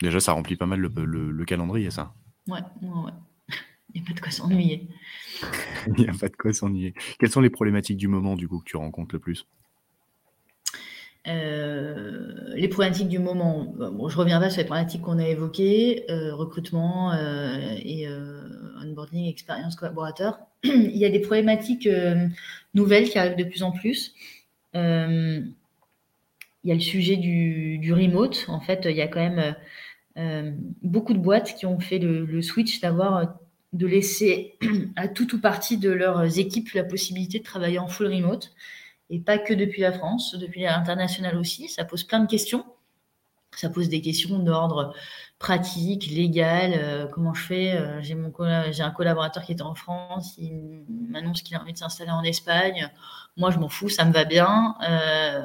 Déjà, ça remplit pas mal le, calendrier, ça. Ouais, ouais, ouais. Il n'y a pas de quoi s'ennuyer. Il n'y a pas de quoi s'ennuyer. Quelles sont les problématiques du moment, du coup, que tu rencontres le plus? Les problématiques du moment, bon, je reviens pas sur les problématiques qu'on a évoquées, recrutement et onboarding, expérience collaborateur. il y a des problématiques euh, nouvelles qui arrivent de plus en plus. Euh, il y a le sujet du, remote. En fait, il y a quand même euh, beaucoup de boîtes qui ont fait le, switch d'avoir de laisser à tout ou partie de leurs équipes la possibilité de travailler en full remote et pas que depuis la France, depuis l'international aussi. Ça pose plein de questions. Ça pose des questions d'ordre pratique, légal, euh, comment je fais. Euh, j'ai un collaborateur qui est en France, il m'annonce qu'il a envie de s'installer en Espagne. Moi, je m'en fous, ça me va bien, euh,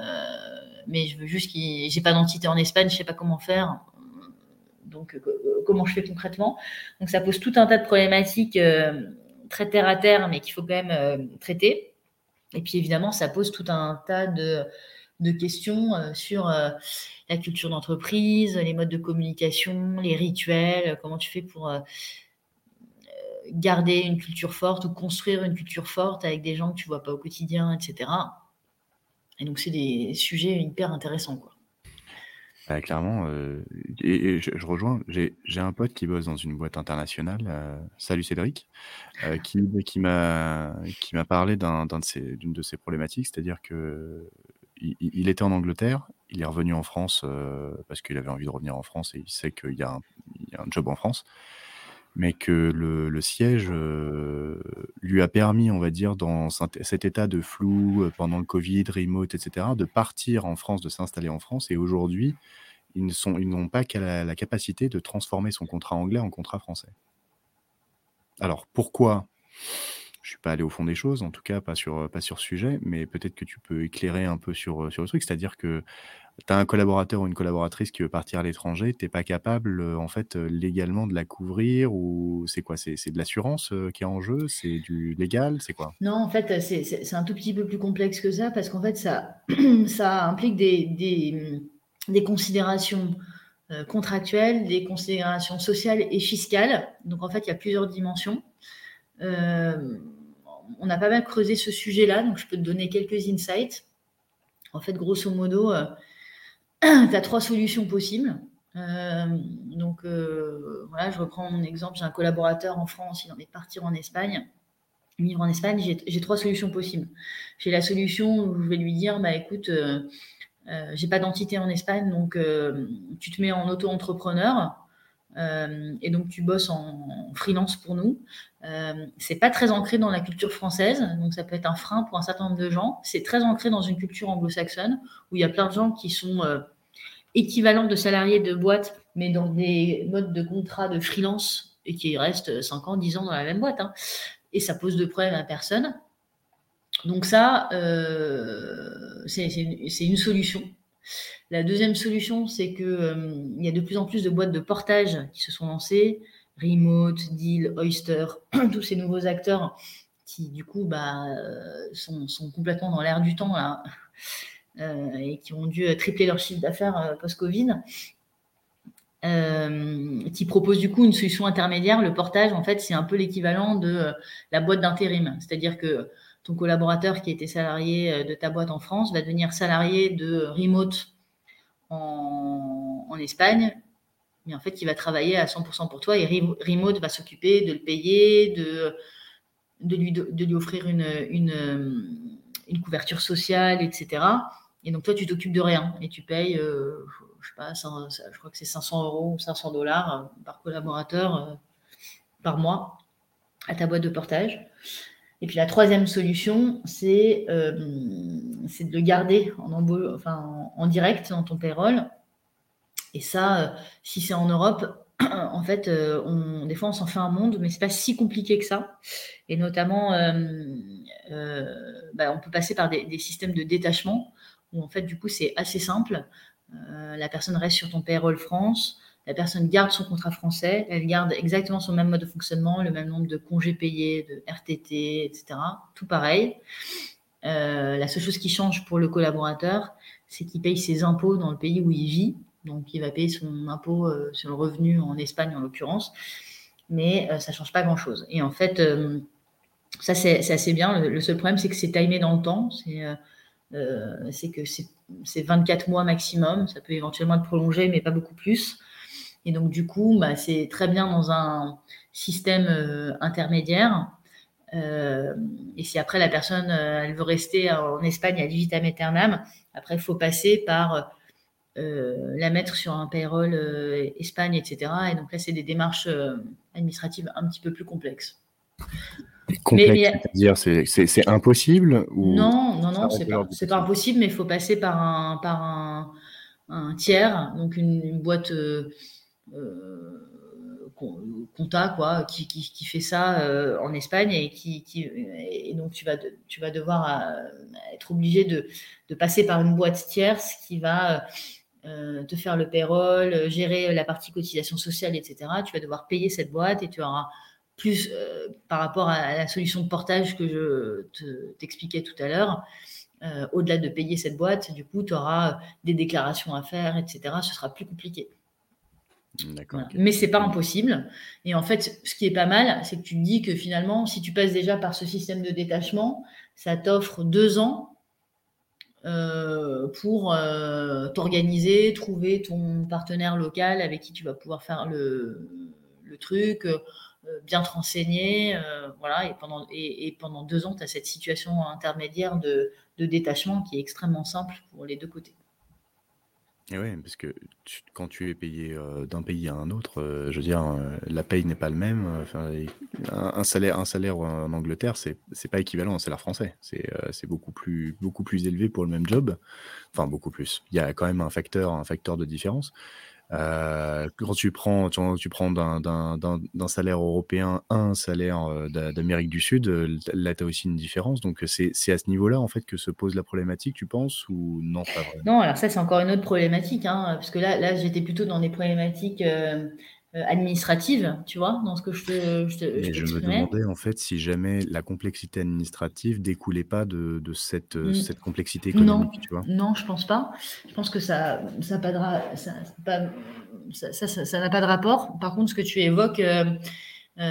mais je veux juste qu'il, j'ai pas d'entité en Espagne, je sais pas comment faire. Donc, comment je fais concrètement? Donc, ça pose tout un tas de problématiques très terre à terre, mais qu'il faut quand même traiter. Et puis, évidemment, ça pose tout un tas de, questions sur la culture d'entreprise, les modes de communication, les rituels, comment tu fais pour euh, garder une culture forte ou construire une culture forte avec des gens que tu vois pas au quotidien, etc. Et donc, c'est des sujets hyper intéressants. Bah, clairement, euh, et, je, rejoins, j'ai un pote qui bosse dans une boîte internationale, euh, salut Cédric, qui, qui m'a parlé d'une de, de ces problématiques, c'est-à-dire que il, était en Angleterre, il est revenu en France euh, parce qu'il avait envie de revenir en France et il sait qu'il y, a un job en France, mais que le, siège euh, lui a permis, on va dire, dans cet état de flou euh, pendant le Covid, remote, etc., de partir en France, de s'installer en France. Et aujourd'hui, ils n'ont pas la, la capacité de transformer son contrat anglais en contrat français. Alors pourquoi je suis pas allé au fond des choses, en tout cas pas sur, pas sur sujet, mais peut-être que tu peux éclairer un peu sur, sur le truc. C'est-à-dire que tu as un collaborateur ou une collaboratrice qui veut partir à l'étranger, tu n'es pas capable en fait légalement de la couvrir ou c'est quoi? C'est, de l'assurance qui est en jeu? C'est du légal? C'est quoi? Non, en fait, c'est, un tout petit peu plus complexe que ça parce qu'en fait, ça, ça implique des, des, considérations contractuelles, des considérations sociales et fiscales. Donc en fait, il y a plusieurs dimensions. Euh, on a pas mal creusé ce sujet-là, donc je peux te donner quelques insights. En fait, grosso modo, euh, tu as trois solutions possibles. Euh, donc euh, voilà, je reprends mon exemple. J'ai un collaborateur en France, il a envie de partir en Espagne, vivre en Espagne. J'ai trois solutions possibles. J'ai la solution où je vais lui dire, bah écoute, j'ai pas d'entité en Espagne, donc tu te mets en auto-entrepreneur. Et donc tu bosses en, freelance pour nous. Euh, c'est pas très ancré dans la culture française, donc ça peut être un frein pour un certain nombre de gens. C'est très ancré dans une culture anglo-saxonne où il y a plein de gens qui sont euh, équivalents de salariés de boîte, mais dans des modes de contrat de freelance et qui restent 5 ans, 10 ans dans la même boîte. Hein. Et ça pose de problèmes à personne. Donc ça, euh, c'est une solution. La deuxième solution, c'est qu'il y a de plus en plus de boîtes de portage qui se sont lancées. Remote, Deal, Oyster, tous ces nouveaux acteurs qui du coup bah, euh, sont, complètement dans l'air du temps là, euh, et qui ont dû tripler leur chiffre d'affaires euh, post-Covid, qui proposent du coup une solution intermédiaire. Le portage, en fait, c'est un peu l'équivalent de la boîte d'intérim. C'est-à-dire que ton collaborateur qui était salarié de ta boîte en France va devenir salarié de Remote en, Espagne mais en fait, il va travailler à 100% pour toi et Remote va s'occuper de le payer, de, lui, offrir une, une, couverture sociale, etc. Et donc, toi, tu t'occupes de rien et tu payes, euh, je crois que c'est 500 euros ou 500 dollars euh, par collaborateur euh, par mois à ta boîte de portage. Et puis la troisième solution, c'est de le garder en, direct dans ton payroll Et ça, si c'est en Europe, en fait, on, des fois, on s'en fait un monde, mais c'est pas si compliqué que ça. Et notamment, bah, on peut passer par des, des, systèmes de détachement où en fait, du coup, c'est assez simple. la personne reste sur ton payroll France la personne garde son contrat français, elle garde exactement son même mode de fonctionnement, le même nombre de congés payés, de RTT, etc. Tout pareil. Euh, la seule chose qui change pour le collaborateur, c'est qu'il paye ses impôts dans le pays où il vit. Donc, il va payer son impôt euh, sur le revenu en Espagne, en l'occurrence. Mais euh, ça ne change pas grand-chose. Et en fait, ça, c'est assez bien. Le, seul problème, c'est que c'est timé dans le temps. C'est que c'est 24 mois maximum. Ça peut éventuellement être prolongé, mais pas beaucoup plus. Et donc, du coup, bah, c'est très bien dans un système euh, intermédiaire. Euh, et si après la personne, euh, elle veut rester en Espagne à vitam aeternam, après, il faut passer par la mettre sur un payroll Espagne, etc. Et donc là, c'est des démarches administratives un petit peu plus complexes. Complexe, c'est-à-dire c'est impossible ou Non, non, non, c'est pas, pas impossible, mais il faut passer par un, par un, un tiers, donc une, boîte compta quoi qui, fait ça euh, en Espagne et qui, donc tu vas devoir euh, être obligé de, de, passer par une boîte tierce qui va te faire le payroll, gérer la partie cotisation sociale, etc. Tu vas devoir payer cette boîte et tu auras plus par rapport à la solution de portage que je t'expliquais tout à l'heure. au-delà de payer cette boîte, du coup, tu auras des déclarations à faire, etc. Ce sera plus compliqué. Mais c'est pas impossible. Et en fait, ce qui est pas mal, c'est que tu te dis que finalement, si tu passes déjà par ce système de détachement, ça t'offre deux ans euh, pour euh, t'organiser, trouver ton partenaire local avec qui tu vas pouvoir faire le, truc, euh, bien te renseigner. voilà, et pendant, et, pendant deux ans, tu as cette situation intermédiaire de détachement qui est extrêmement simple pour les deux côtés. Et ouais, parce que quand tu es payé d'un pays à un autre, je veux dire, la paye n'est pas le même. Enfin, un, salaire, un salaire en Angleterre, c'est c'est pas équivalent un salaire français. C'est c'est beaucoup plus beaucoup plus élevé pour le même job. Enfin, beaucoup plus. Il y a quand même un facteur un facteur de différence. Euh, quand tu prends, tu, prends d'un salaire européen un salaire euh, d'Amérique du Sud, euh, là, tu as aussi une différence. Donc, c'est à ce niveau-là, en fait, que se pose la problématique, tu penses, ou non pas Non, alors ça, c'est encore une autre problématique, hein, parce que là, là j'étais plutôt dans des problématiques euh, administrative, tu vois, dans ce que je te. Je, te, je, me demandais en fait si jamais la complexité administrative découlait pas de, de cette, euh, cette complexité économique, non, tu vois. Non, je pense pas. Je pense que ça ça pas de, ça, ça, ça, ça n'a pas de rapport. Par contre, ce que tu évoques, euh,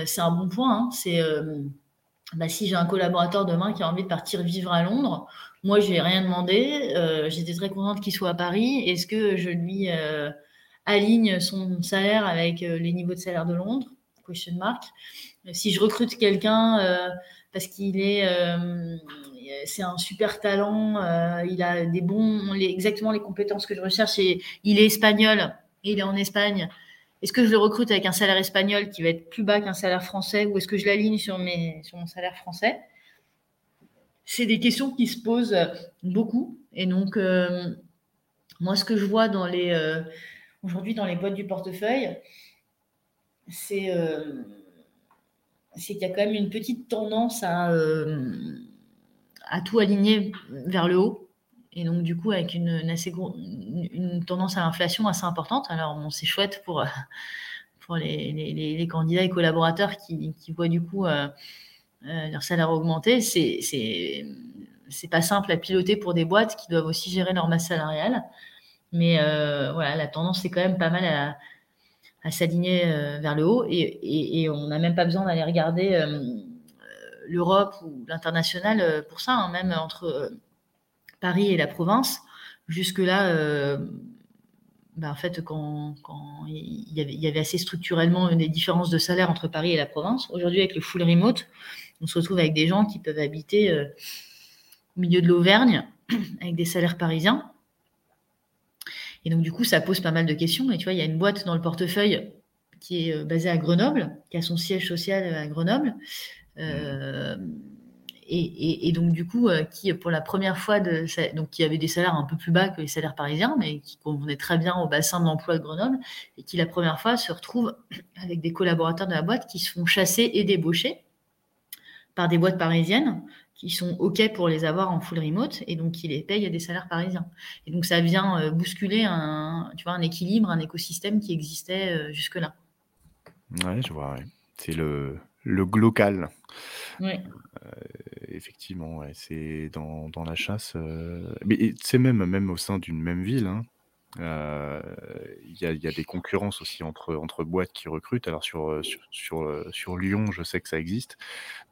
c'est un bon point. Hein. C'est bah, si j'ai un collaborateur demain qui a envie de partir vivre à Londres, moi, je n'ai rien demandé. J'étais très contente qu'il soit à Paris. Est-ce que je lui aligne son salaire avec euh, les niveaux de salaire de Londres Question mark. Si je recrute quelqu'un euh, parce qu'il est, euh, c'est un super talent, il a des bons, exactement les compétences que je recherche et il est espagnol, il est en Espagne. Est-ce que je le recrute avec un salaire espagnol qui va être plus bas qu'un salaire français ou est-ce que je l'aligne sur, mes, sur mon salaire français? C'est des questions qui se posent beaucoup. Et donc, moi, ce que je vois dans les, aujourd'hui dans les boîtes du portefeuille, c'est euh, qu'il y a quand même une petite tendance à, euh, à tout aligner vers le haut. Et donc, du coup, avec une, assez une, tendance à l'inflation assez importante. Alors, c'est chouette pour, pour les, candidats et collaborateurs qui, voient du coup euh, leur salaire augmenter. C'est, c'est, c'est pas simple à piloter pour des boîtes qui doivent aussi gérer leur masse salariale. Mais euh, voilà, la tendance est quand même pas mal à, s'aligner euh, vers le haut et, on n'a même pas besoin d'aller regarder euh, l'Europe ou l'international pour ça, hein, même entre Paris et la province. Jusque-là, bah, en fait, quand, il, y avait, il, y avait, assez structurellement des différences de salaire entre Paris et la province, aujourd'hui, avec le full remote, on se retrouve avec des gens qui peuvent habiter au milieu de l'Auvergne avec des salaires parisiens. Et donc, du coup, ça pose pas mal de questions. Et tu vois, il y a une boîte dans le portefeuille qui est euh, basée à Grenoble, qui a son siège social à Grenoble. Euh, et, donc du coup, qui pour la première fois, donc qui avait des salaires un peu plus bas que les salaires parisiens, mais qui convenaient très bien au bassin de l'emploi de Grenoble, et qui la première fois se retrouve avec des collaborateurs de la boîte qui se font chasser et débaucher par des boîtes parisiennes qui sont OK pour les avoir en full remote et donc qui les payent à des salaires parisiens. Et donc ça vient bousculer un, tu vois, un équilibre, un écosystème qui existait jusque-là. Ouais, je vois, C'est le, le. Ouais. Euh, effectivement, ouais, c'est dans, dans la chasse. Euh, mais c'est même, même au sein d'une même ville. hein, euh, il y a, y a des concurrences aussi entre, entre boîtes qui recrutent. Alors sur, euh, sur, sur, euh, sur Lyon, je sais que ça existe.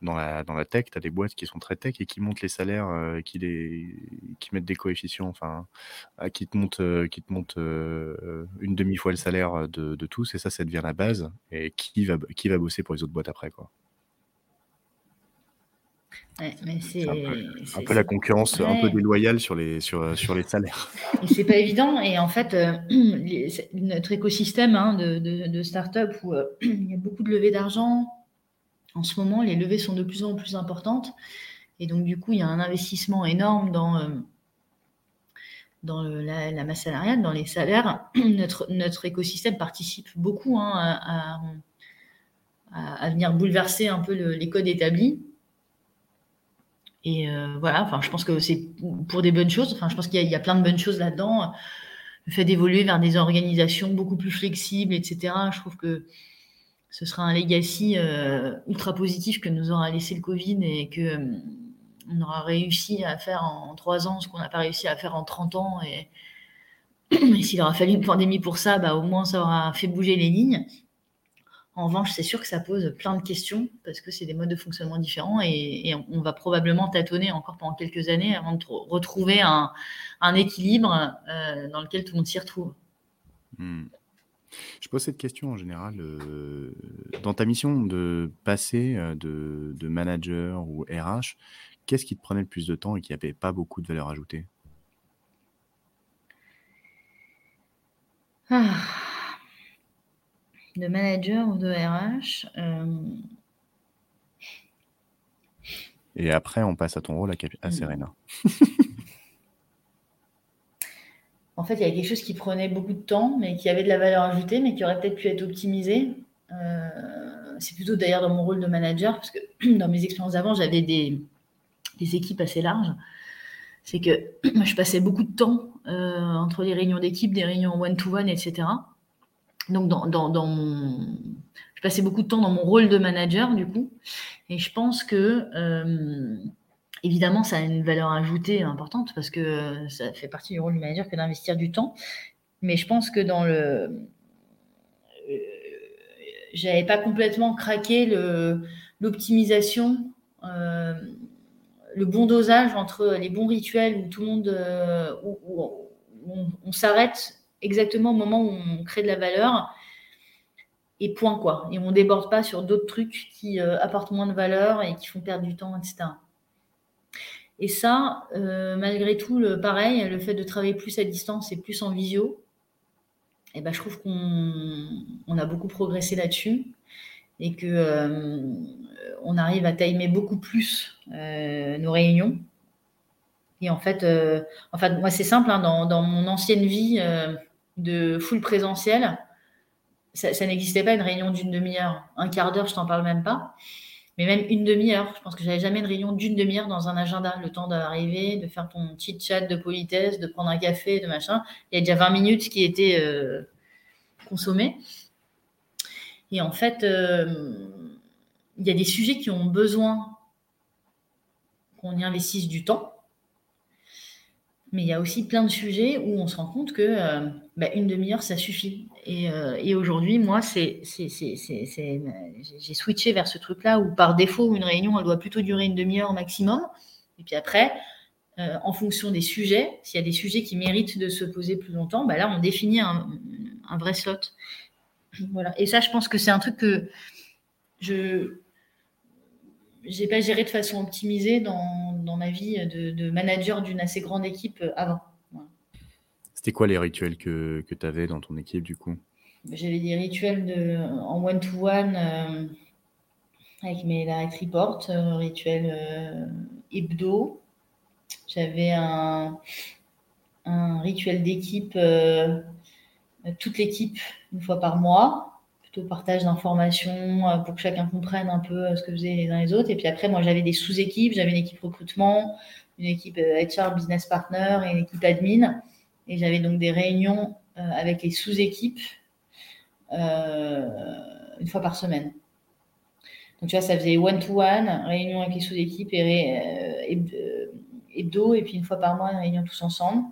Dans la, dans la tech, tu as des boîtes qui sont très tech et qui montent les salaires, qui, les, qui mettent des coefficients, enfin, qui te montent, qui te montent une demi-fois le salaire de, de tous. Et ça, ça devient la base. Et qui va, qui va bosser pour les autres boîtes après, quoi c'est un, peu la concurrence un peu déloyale sur les, sur, sur les salaires. c'est pas évident. Et en fait, euh, notre écosystème hein, de, de, start-up où euh, il y a beaucoup de levées d'argent, en ce moment, les levées sont de plus en plus importantes. Et donc, du coup, il y a un investissement énorme dans, euh, dans la, masse salariale, dans les salaires. Notre, notre écosystème participe beaucoup hein, à, à, venir bouleverser un peu les codes établis. Et euh, voilà, enfin, je pense que c'est pour des bonnes choses. Enfin, je pense qu'il y, a plein de bonnes choses là-dedans. Le fait d'évoluer vers des organisations beaucoup plus flexibles, etc. Je trouve que ce sera un legacy euh, ultra positif que nous aura laissé le Covid et que euh, on aura réussi à faire en trois ans ce qu'on n'a pas réussi à faire en 30 ans. Et, et s'il aura fallu une pandémie pour ça, bah, au moins ça aura fait bouger les lignes. En revanche, c'est sûr que ça pose plein de questions parce que c'est des modes de fonctionnement différents et, on va probablement tâtonner encore pendant quelques années avant de retrouver un, équilibre euh, dans lequel tout le monde s'y retrouve. Hmm. Je pose cette question en général euh, dans ta mission de passer euh, de, manager ou RH. Qu'est-ce qui te prenait le plus de temps et qui n'avait pas beaucoup de valeur ajoutée? Ah de manager ou de RH. Euh, Et après, on passe à ton rôle à, à mm. Serena. en fait, il y avait quelque chose qui prenait beaucoup de temps, mais qui avait de la valeur ajoutée, mais qui aurait peut-être pu être optimisé. Euh, c'est plutôt d'ailleurs dans mon rôle de manager, parce que dans mes expériences avant, j'avais des, équipes assez larges. C'est que je passais beaucoup de temps euh, entre les réunions d'équipe, des réunions one-to-one, etc donc dans, mon, je passais beaucoup de temps dans mon rôle de manager du coup, et je pense que euh, évidemment ça a une valeur ajoutée importante parce que ça fait partie du rôle du manager que d'investir du temps, mais je pense que dans le, euh, j'avais pas complètement craqué le l'optimisation. Euh, le bon dosage entre les bons rituels où tout le monde où, on s'arrête exactement au moment où on crée de la valeur. Et point quoi. Et on ne déborde pas sur d'autres trucs qui euh, apportent moins de valeur et qui font perdre du temps, etc. Et ça, euh, malgré tout, pareil, le fait de travailler plus à distance et plus en visio, eh ben, je trouve qu'on a beaucoup progressé là-dessus et que euh, on arrive à timer beaucoup plus nos réunions. Et en fait, en fait moi, c'est simple, hein, dans, dans, mon ancienne vie, de full présentiel, ça, n'existait pas une réunion d'une demi-heure. Un quart d'heure, je t'en parle même pas. Mais même une demi-heure. Je pense que j'avais jamais une réunion d'une demi-heure dans un agenda. Le temps d'arriver, de faire ton petit chat de politesse, de prendre un café, de machin. Il y a déjà 20 minutes qui étaient euh, consommées. Et en fait, euh, il y a des sujets qui ont besoin qu'on y investisse du temps. Mais il y a aussi plein de sujets où on se rend compte que euh, bah, une demi-heure, ça suffit. Et, euh, et aujourd'hui, moi, j'ai switché vers ce truc-là où par défaut, une réunion, elle doit plutôt durer une demi-heure maximum. Et puis après, euh, en fonction des sujets, s'il y a des sujets qui méritent de se poser plus longtemps, bah là, on définit un, un vrai slot. Voilà. Et ça, je pense que c'est un truc que je j'ai pas géré de façon optimisée dans, dans ma vie de manager d'une assez grande équipe avant. C'était quoi les rituels que, que tu avais dans ton équipe du coup? J'avais des rituels en one-to-one. Euh, avec mes direct reports, rituel hebdo. J'avais un, rituel d'équipe, toute l'équipe, une fois par mois plutôt partage d'informations euh, pour que chacun comprenne un peu euh, ce que faisaient les uns les autres. Et puis après, moi, j'avais des sous-équipes. J'avais une équipe recrutement, une équipe HR euh, business partner et une équipe admin. Et j'avais donc des réunions avec les sous-équipes une fois par semaine. Donc, tu vois, ça faisait one-to-one, réunion avec les sous-équipes et hebdo, et puis une fois par mois, une réunion tous ensemble.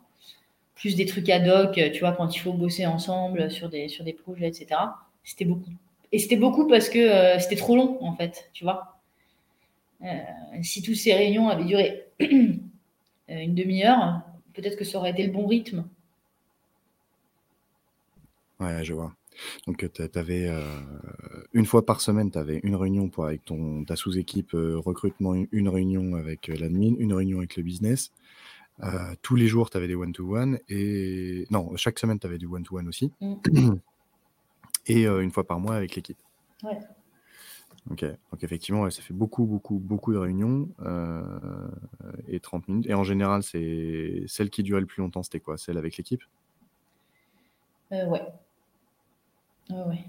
Plus des trucs ad hoc, tu vois, quand il faut bosser ensemble sur des, sur des projets, etc. C'était beaucoup. Et c'était beaucoup parce que euh, c'était trop long, en fait, tu vois. Euh, si toutes ces réunions avaient duré euh, une demi-heure, peut-être que ça aurait été le bon rythme. Ouais, je vois. Donc, tu avais une fois par semaine, tu avais une réunion pour, avec ton, ta sous-équipe recrutement, une réunion avec l'admin, une réunion avec le business. tous les jours, tu avais des one-to-one. et non, chaque semaine, tu avais du one-to-one aussi. Mm. et euh, une fois par mois avec l'équipe. Ouais. Ok, donc effectivement, ça fait beaucoup, beaucoup, beaucoup de réunions euh, et 30 minutes. Et en général, c'est celle qui durait le plus longtemps, c'était quoi? Celle avec l'équipe? Euh, Ouais. ouais.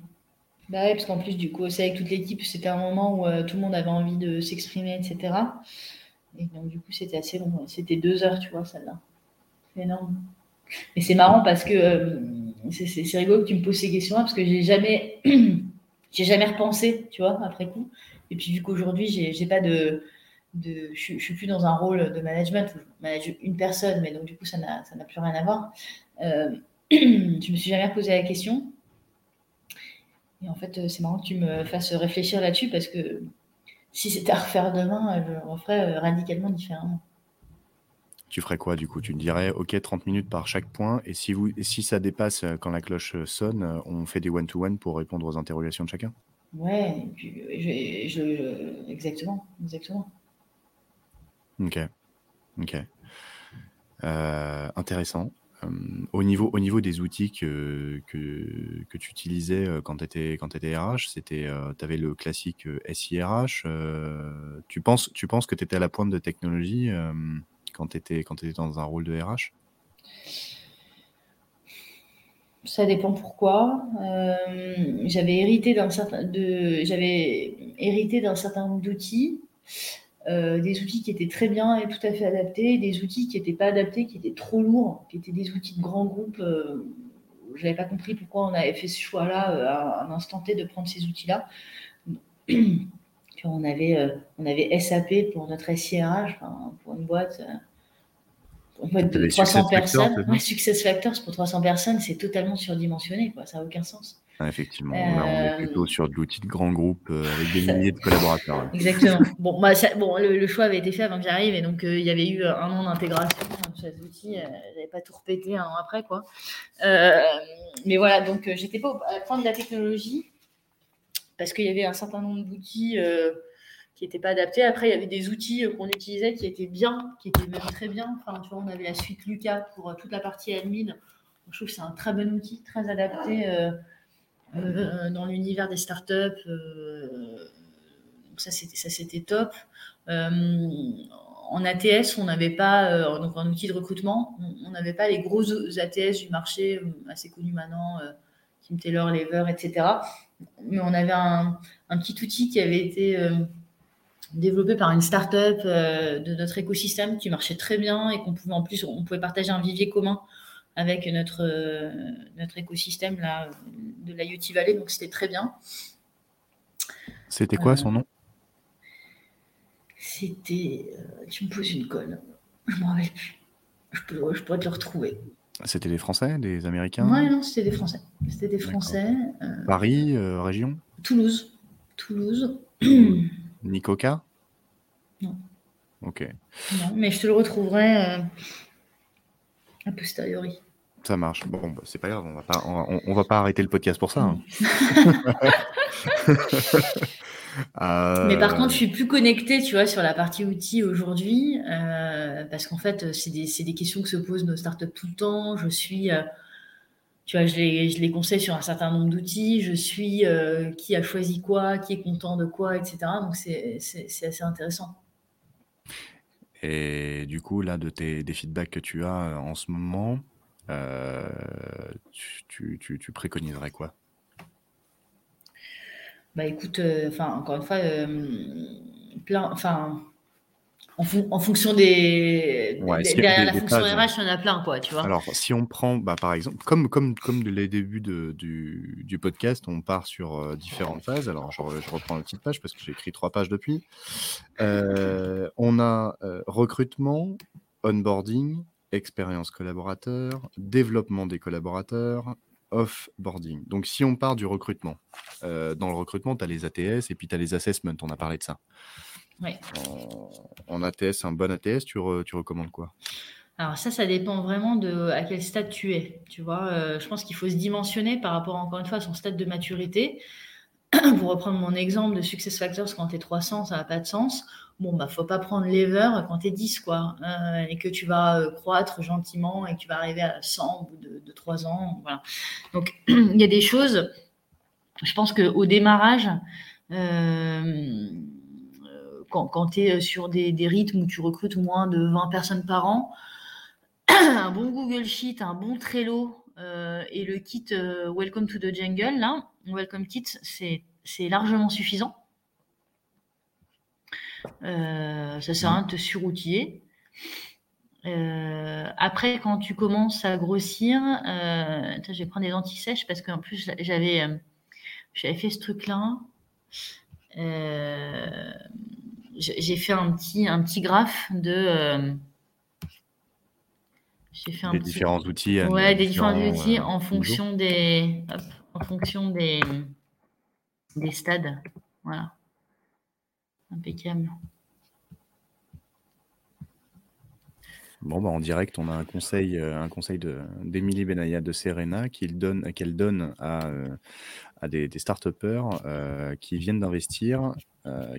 Bah ouais, parce qu'en plus, du coup, c'est avec toute l'équipe, c'était un moment où tout le monde avait envie de s'exprimer, etc. Et donc, du coup, c'était assez long. C'était deux heures, tu vois, celle-là. C'est énorme. Et c'est marrant parce que c'est rigolo que tu me poses ces questions-là parce que j'ai jamais, j'ai jamais repensé, tu vois, après coup. Et puis vu qu'aujourd'hui, j'ai pas de, je, suis plus dans un rôle de management je manage une personne, mais donc du coup, ça n'a plus rien à voir. Euh, je me suis jamais posé la question. Et en fait, c'est marrant que tu me fasses réfléchir là-dessus parce que si c'était à refaire demain, je referais radicalement différemment tu ferais quoi du coup? Tu dirais, OK, 30 minutes par chaque point, et si, vous, si ça dépasse euh, quand la cloche euh, sonne, euh, on fait des one-to-one pour répondre aux interrogations de chacun? Ouais, exactement, exactement. Ok, ok. intéressant. au, niveau, au niveau des outils que, que, tu utilisais quand tu étais, quand étais RH, c'était, tu avais le classique SIRH. tu, penses, tu penses que tu étais à la pointe de technologie quand tu étais, dans un rôle de RH ça dépend pourquoi. Euh, j'avais hérité d'un certain j'avais hérité d'un certain nombre d'outils, euh, des outils qui étaient très bien et tout à fait adaptés, des outils qui n'étaient pas adaptés, qui étaient trop lourds, qui étaient des outils de grands groupes. Euh, je n'avais pas compris pourquoi on avait fait ce choix-là à un instant T de prendre ces outils-là. on avait, on avait SAP pour notre SIRH, pour une boîte de 300 personnes. Ouais, Success Factors pour 300 personnes, c'est totalement surdimensionné, quoi. ça n'a aucun sens. effectivement, on est euh, plutôt sur de l'outil de grand groupe euh, avec des milliers de collaborateurs. Exactement. bon, bah, bon le, choix avait été fait avant que j'arrive et donc euh, il y avait eu un an d'intégration de ces outils. J'avais pas tout repété un an après, quoi. mais voilà, donc j'étais pas à la de la technologie parce qu'il y avait un certain nombre d'outils qui n'étaient pas adaptés. Après, il y avait des outils euh, qu'on utilisait qui étaient bien, qui étaient même très bien. Enfin, tu vois, on avait la suite Lucas pour euh, toute la partie admin. Je trouve que c'est un très bon outil, très adapté euh, dans l'univers des startups. donc ça, c'était ça, c'était top. en ATS, on n'avait pas, donc en outil de recrutement, on n'avait pas les gros ATS du marché assez connus maintenant, Tim Taylor, Lever, etc. Mais on avait un, petit outil qui avait été développé par une start-up euh, de notre écosystème qui marchait très bien et qu'on pouvait en plus, on pouvait partager un vivier commun avec notre, euh, notre écosystème là, de l'IoT Valley, donc c'était très bien. C'était quoi son nom? C'était. Euh, tu me poses une colle. Je m'en rappelle plus. Je, peux, je pourrais te le retrouver. C'était des Français, des Américains? Ouais, non, c'était des Français. C'était des Français. Paris, région? Toulouse. Toulouse. Nikoka? Non. Ok. Non, mais je te le retrouverai euh, a posteriori. Ça marche. Bon, bah, c'est pas grave, on va pas, on, va pas arrêter le podcast pour ça. Hein. Mais par contre, je suis plus connectée, tu vois, sur la partie outils aujourd'hui, euh, parce qu'en fait, c'est des, des, questions que se posent nos startups tout le temps. Je suis, euh, tu vois, je les, je les conseille sur un certain nombre d'outils, je suis qui a choisi quoi, qui est content de quoi, etc. Donc c'est assez intéressant. Et du coup, là, de tes, des feedbacks que tu as en ce moment, tu, tu, tu préconiserais quoi? Bah écoute, euh, encore une fois, euh, plein, enfin en, fonction des, derrière la fonction RH, il y en a plein quoi, tu vois. Alors si on prend, bah, par exemple, comme comme comme les débuts de, du, du, podcast, on part sur euh, différentes phases. Alors je, je, reprends une petite page parce que j'ai écrit trois pages depuis. on a recrutement, onboarding, expérience collaborateur, développement des collaborateurs, offboarding. Donc, si on part du recrutement, euh, dans le recrutement, tu as les ATS et puis tu as les assessments, on a parlé de ça. En, ATS, un bon ATS, tu, tu recommandes quoi? Alors ça, ça dépend vraiment de à quel stade tu es. Tu vois, euh, je pense qu'il faut se dimensionner par rapport encore une fois à son stade de maturité. Pour reprendre mon exemple de Success Factors, quand tu es 300, ça n'a pas de sens bon, bah, faut pas prendre lever quand tu es 10, quoi, euh, et que tu vas euh, croître gentiment et que tu vas arriver à 100 au bout de, 3 ans. Voilà. Donc, il y a des choses, je pense qu'au démarrage, euh, quand, tu es sur des, rythmes où tu recrutes moins de 20 personnes par an, un bon Google Sheet, un bon Trello et le kit Welcome to the Jungle, là, Welcome Kit, c'est largement suffisant. Euh, ça sert à rien de te suroutiller. Euh, après, quand tu commences à grossir, euh, je vais prendre des anti-sèches parce qu'en plus, j'avais, j'avais fait ce truc-là. J'ai fait un petit, un petit graphe de. j'ai fait un des différents outils. Ouais, des différents outils en fonction des, en fonction des, des stades. Voilà. Impeccable. Bon, bah, en direct, on a un conseil, euh, un conseil d'Emilie Benaya de Serena qu'elle donne, donne à, euh, à des, des start euh, qui viennent d'investir,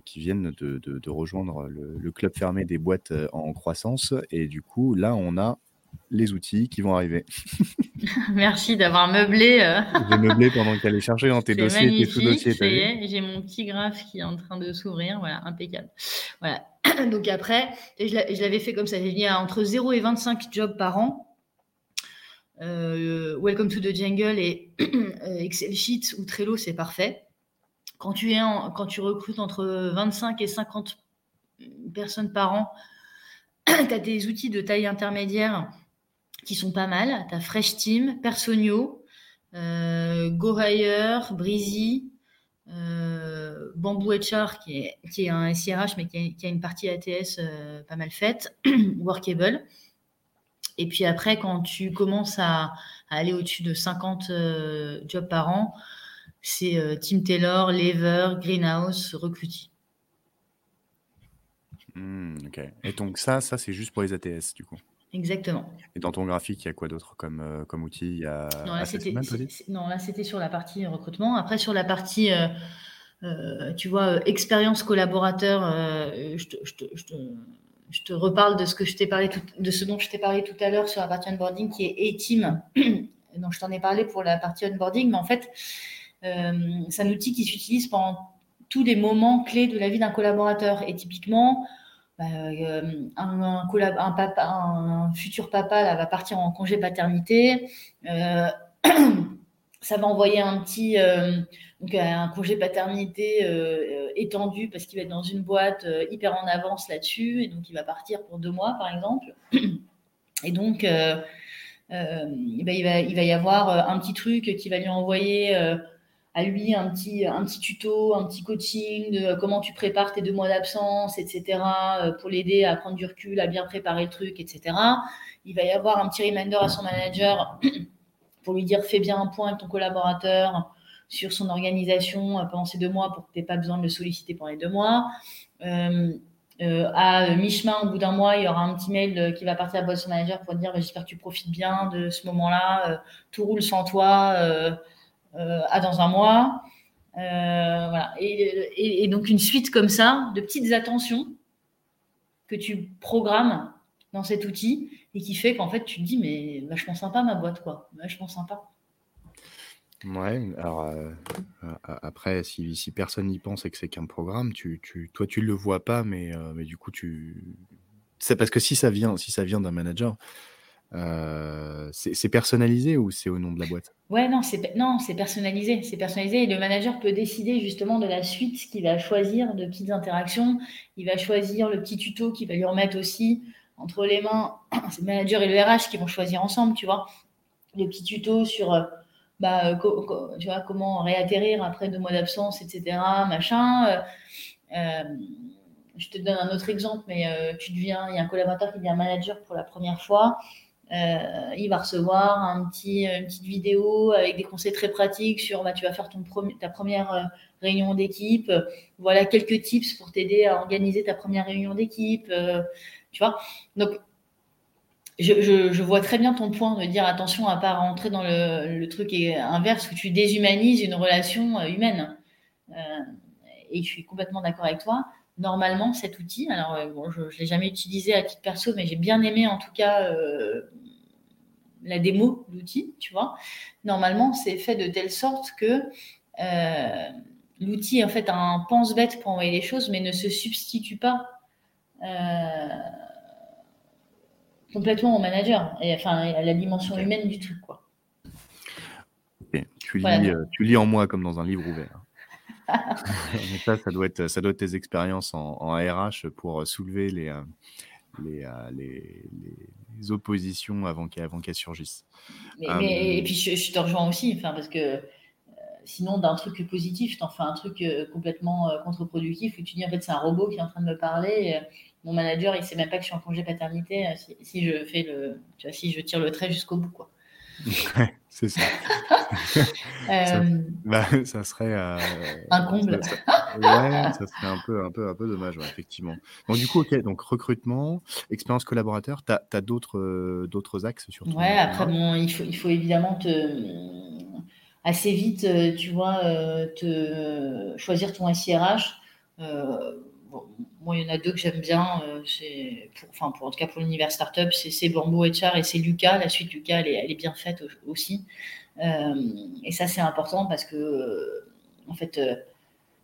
qui viennent de, de, rejoindre le, le, club fermé des boîtes en croissance. Et du coup, là, on a les outils qui vont arriver. Merci d'avoir meublé. Euh... J'ai meublé pendant qu'elle est cherchée dans tes dossiers, tes sous-dossiers. j'ai mon petit graphe qui est en train de s'ouvrir. Voilà, impeccable. Voilà. Donc après, je l'avais fait comme ça. J'ai mis entre 0 et 25 jobs par an. Euh, Welcome to the Jungle et Excel Sheets ou Trello, c'est parfait. Quand tu, es quand tu recrutes entre 25 et 50 personnes par an, tu as des outils de taille intermédiaire qui sont pas mal. Tu as Fresh Team, Personio, euh, GoHire, Breezy, euh, Bamboo HR qui est, qui est un SIRH mais qui a, une partie ATS euh, pas mal faite, Workable. Et puis après, quand tu commences à, aller au-dessus de 50 euh, jobs par an, c'est Team Taylor, Lever, Greenhouse, Recruity. Hmm, ok. Et donc ça, ça c'est juste pour les ATS du coup Exactement. Et dans ton graphique, il y a quoi d'autre comme, euh, comme outil? Il y a non, là, c'était sur la partie recrutement. Après, sur la partie, euh, euh, tu vois, expérience collaborateur, je te, je, te, reparle de ce, que je t'ai parlé de ce dont je t'ai parlé tout à l'heure sur la partie onboarding qui est A-Team. Donc, je t'en ai parlé pour la partie onboarding, mais en fait, c'est un outil qui s'utilise pendant tous les moments clés de la vie d'un collaborateur. Et typiquement, bah, euh, un, futur papa va partir en congé paternité. Euh, ça va envoyer un petit euh, donc un congé paternité étendu parce qu'il va être dans une boîte hyper en avance là-dessus et donc il va partir pour deux mois par exemple. Et donc il, va, il va y avoir un petit truc qui va lui envoyer à lui un petit, un petit tuto, un petit coaching de comment tu prépares tes deux mois d'absence, etc., euh, pour l'aider à prendre du recul, à bien préparer le truc, etc. Il va y avoir un petit reminder à son manager pour lui dire fais bien un point avec ton collaborateur sur son organisation euh, pendant ces deux mois pour que tu n'aies pas besoin de le solliciter pendant les deux mois. Euh, à mi-chemin, au bout d'un mois, il y aura un petit mail qui va partir à son manager pour dire bah, j'espère que tu profites bien de ce moment-là, tout roule sans toi euh, à dans un mois. Euh, voilà. Et, donc une suite comme ça de petites attentions que tu programmes dans cet outil et qui fait qu'en fait tu te dis mais vachement sympa ma boîte quoi, vachement sympa. Ouais, alors euh, après, si, si personne n'y pense et que c'est qu'un programme, tu, tu, toi tu le vois pas, mais, euh, mais du coup tu. C'est parce que si ça vient, si ça vient d'un manager, euh, c'est personnalisé ou c'est au nom de la boîte? Ouais, non, c'est non, c'est personnalisé, c'est personnalisé et le manager peut décider justement de la suite qu'il va choisir de petites interactions. Il va choisir le petit tuto qu'il va lui remettre aussi entre les mains. C'est le manager et le RH qui vont choisir ensemble, tu vois, le petit tuto sur bah, tu vois, comment réatterrir après deux mois d'absence, etc. Machin. Euh, euh, je te donne un autre exemple, mais euh, tu deviens, il y a un collaborateur qui devient manager pour la première fois. il va recevoir un petit, une petite vidéo avec des conseils très pratiques sur bah, tu vas faire ton ta première réunion d'équipe. Voilà quelques tips pour t'aider à organiser ta première réunion d'équipe. Tu vois? Donc, je, vois très bien ton point de dire attention à pas rentrer dans le, truc inverse où tu déshumanises une relation euh, humaine. Euh, et je suis complètement d'accord avec toi. Normalement, cet outil, alors euh, bon, je ne l'ai jamais utilisé à titre perso, mais j'ai bien aimé en tout cas la démo d'outil, tu vois. Normalement, c'est fait de telle sorte que l'outil en fait un pense-bête pour envoyer les choses, mais ne se substitue pas complètement au manager, et enfin à la dimension humaine du truc. Quoi. Tu, lis, euh, tu lis en moi comme dans un livre ouvert. ça, ça doit être, ça doit être tes expériences en, en RH pour soulever les, euh, les, euh, les, les, oppositions avant qu'elles qu surgissent. Mais, et puis je, je, te rejoins aussi, enfin, parce que sinon d'un truc positif, tu en fais un truc complètement contre-productif où tu dis en fait c'est un robot qui est en train de me parler mon manager, il sait même pas que je suis en congé paternité euh, si, je fais le, tu vois, si je tire le trait jusqu'au bout, quoi. c'est ça. ça, euh, bah, ça, serait euh, un comble. Ça, ouais, ça serait un peu, un peu, un peu dommage, effectivement. Donc du coup, ok, donc recrutement, expérience collaborateur. Tu as, d'autres, d'autres axes sur. Ton ouais, après bon, il faut, il faut évidemment te assez vite, tu vois, te choisir ton SIRH. Moi, il y en a deux que j'aime bien. Euh, enfin, pour, en tout cas pour l'univers startup, c'est Bamboo HR et c'est Lucas. La suite Lucas, elle est, bien faite aussi. Euh, et ça, c'est important parce que, euh, en fait,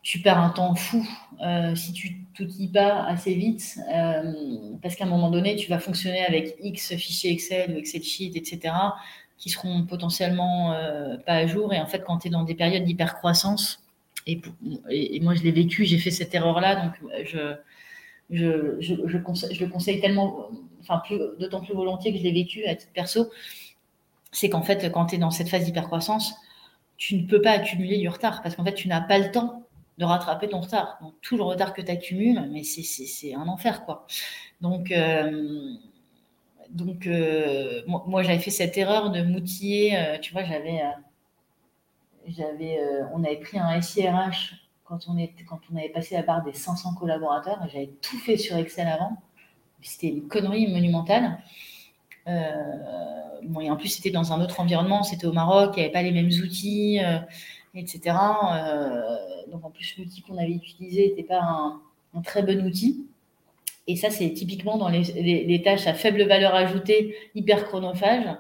tu perds un temps fou si tu t'outils pas assez vite. parce qu'à un moment donné, tu vas fonctionner avec X fichiers Excel ou Excel Sheet, etc., qui seront potentiellement pas à jour. Et en fait, quand tu es dans des périodes d'hypercroissance, et, moi, je l'ai vécu, j'ai fait cette erreur-là, donc je, je, je, je, conseille, je le conseille tellement, enfin, d'autant plus volontiers que je l'ai vécu à titre perso. C'est qu'en fait, quand tu es dans cette phase d'hypercroissance, tu ne peux pas accumuler du retard parce qu'en fait, tu n'as pas le temps de rattraper ton retard. Donc, tout le retard que tu accumules, mais c'est un enfer, quoi. Donc, euh, donc euh, moi, j'avais fait cette erreur de m'outiller. Euh, tu vois, j'avais euh, on avait pris un SIRH quand on, était, avait passé la barre des 500 collaborateurs. J'avais tout fait sur Excel avant. C'était une connerie monumentale. Euh, bon, et en plus, c'était dans un autre environnement. C'était au Maroc. Il n'y avait pas les mêmes outils, euh, etc. donc, en plus, l'outil qu'on avait utilisé n'était pas un, très bon outil. Et ça, c'est typiquement dans les, tâches à faible valeur ajoutée, hyper chronophages.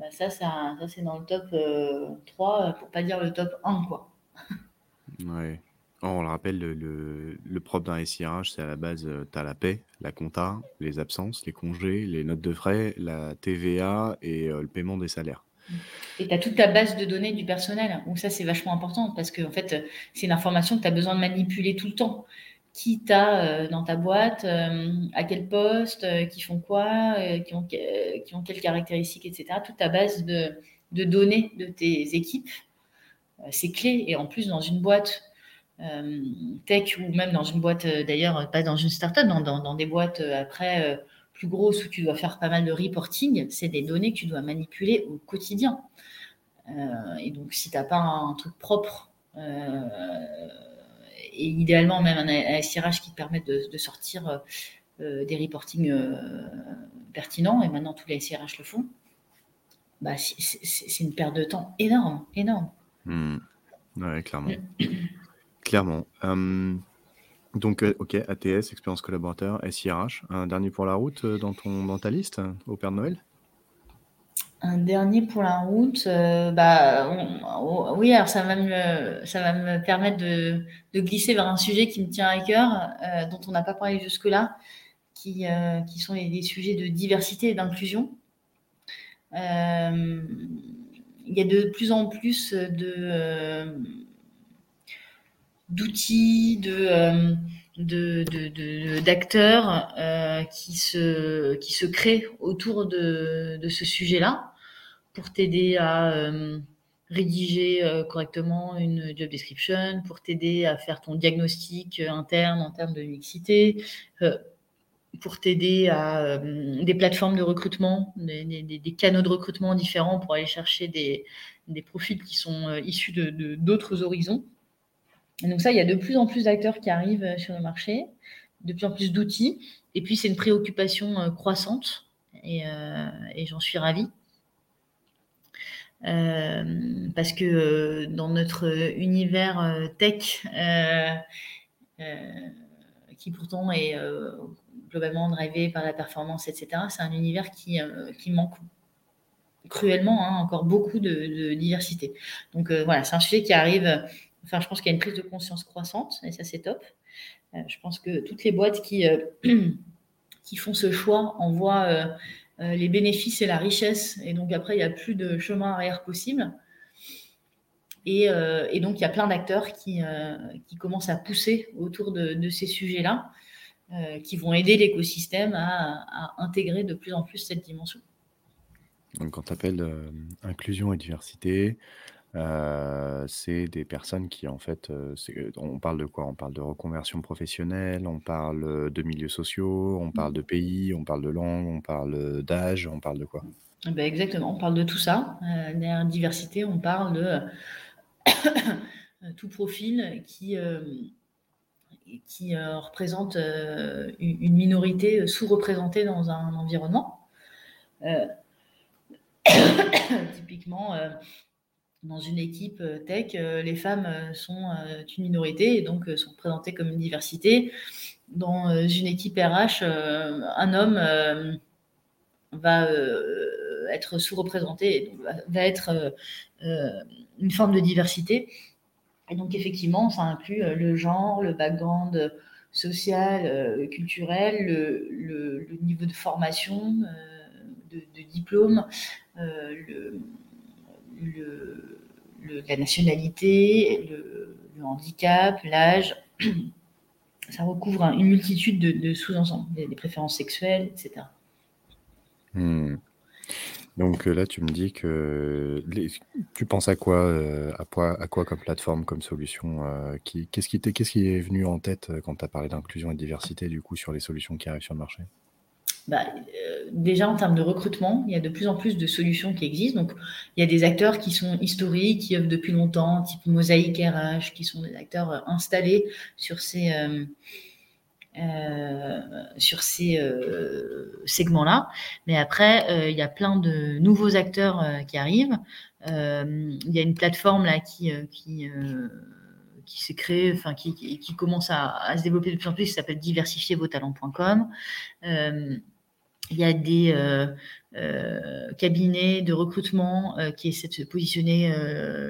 Bah, ça, ça, c'est dans le top 3, euh, pour pas dire le top 1, quoi. ouais. Oh, on le rappelle, le, le, propre d'un SIRH, c'est à la base, euh, tu as la paie, la compta, les absences, les congés, les notes de frais, la TVA et euh, le paiement des salaires. Et tu as toute ta base de données du personnel. Donc ça, c'est vachement important parce que en fait, c'est une information que tu as besoin de manipuler tout le temps qui t'a euh, dans ta boîte, euh, à quel poste, euh, qui font quoi, qui, ont, qui ont quelles caractéristiques, etc. Toute ta base de, de données de tes équipes, c'est clé. Et en plus, dans une boîte tech ou même dans une boîte, d'ailleurs, pas dans une startup, dans, dans, dans des boîtes après plus grosses où tu dois faire pas mal de reporting, c'est des données que tu dois manipuler au quotidien. et donc, si tu n'as pas un, truc propre, et idéalement même un, SIRH qui te permet de, sortir euh, euh, des reportings euh, pertinents, et maintenant tous les SIRH le font, bah, c'est une perte de temps énorme, énorme. Hmm. Oui, clairement. clairement. donc, ok, ATS, expérience collaborateur, SIRH. Un dernier pour la route dans, ton, dans ta liste au Père Noël? Un dernier pour la route, euh, bah, oui, alors ça va me, ça va me permettre de, glisser vers un sujet qui me tient à cœur, euh, dont on n'a pas parlé jusque-là, qui, euh, qui sont les, sujets de diversité et d'inclusion. il y a de plus en plus de d'outils, de d'acteurs de, qui, se, qui se créent autour de, de ce sujet-là pour t'aider à euh, rédiger euh, correctement une job description, pour t'aider à faire ton diagnostic euh, interne en termes de mixité, pour t'aider à des plateformes de recrutement, des, canaux de recrutement différents pour aller chercher des, profils qui sont issus de d'autres horizons. Donc ça, il y a de plus en plus d'acteurs qui arrivent sur le marché, de plus en plus d'outils. Et puis c'est une préoccupation croissante et j'en suis ravie. Euh, parce que euh, dans notre univers euh, tech, qui pourtant est globalement drivé par la performance, etc., c'est un univers qui, qui manque cruellement hein, encore beaucoup de, diversité. Donc voilà, c'est un sujet qui arrive, enfin je pense qu'il y a une prise de conscience croissante, et ça c'est top. je pense que toutes les boîtes qui, qui font ce choix en voient euh, les bénéfices et la richesse. Et donc après, il n'y a plus de chemin arrière possible. Et, euh, donc, il y a plein d'acteurs qui, euh, qui, commencent à pousser autour de, ces sujets-là, qui vont aider l'écosystème à, intégrer de plus en plus cette dimension. Donc, quand tu appelles inclusion et diversité, euh, c'est des personnes qui en fait, euh, on parle de quoi? On parle de reconversion professionnelle, on parle, de milieux sociaux, on parle de pays, on parle de langue, on parle, d'âge, on parle de quoi? Eh ben, exactement, on parle de tout ça. Euh, derrière diversité, on parle de, tout profil qui, qui, représente, une minorité, sous-représentée dans un environnement. typiquement, dans une équipe euh, tech, euh, les femmes euh, sont une minorité et donc sont présentées comme une diversité. Dans une équipe RH, un homme va être sous-représenté, va être une forme de diversité. Et donc effectivement, ça inclut le genre, le background social, culturel, le, niveau de formation, de, diplôme, le, la nationalité, le, handicap, l'âge. Ça recouvre une multitude de, sous-ensembles, des, préférences sexuelles, etc. Hmm. Donc euh, là, tu me dis que tu penses à quoi, euh, à quoi, à quoi comme plateforme, comme solution euh, Qu'est-ce qui, qui est venu en tête quand tu as parlé d'inclusion et de diversité, du coup, sur les solutions qui arrivent sur le marché? Bah, euh, déjà en termes de recrutement, il y a de plus en plus de solutions qui existent. Donc, il y a des acteurs qui sont historiques, qui œuvrent depuis longtemps, type Mosaïque RH, qui sont des acteurs euh, installés sur ces, euh, segments-là. Mais après, il y a plein de nouveaux acteurs qui arrivent. il y a une plateforme là qui, qui qui s'est créé, enfin qui, qui, commence à, se développer de plus en plus, qui s'appelle diversifiervostalents.com. Euh, il y a des euh, euh, cabinets de recrutement qui essaient de se positionner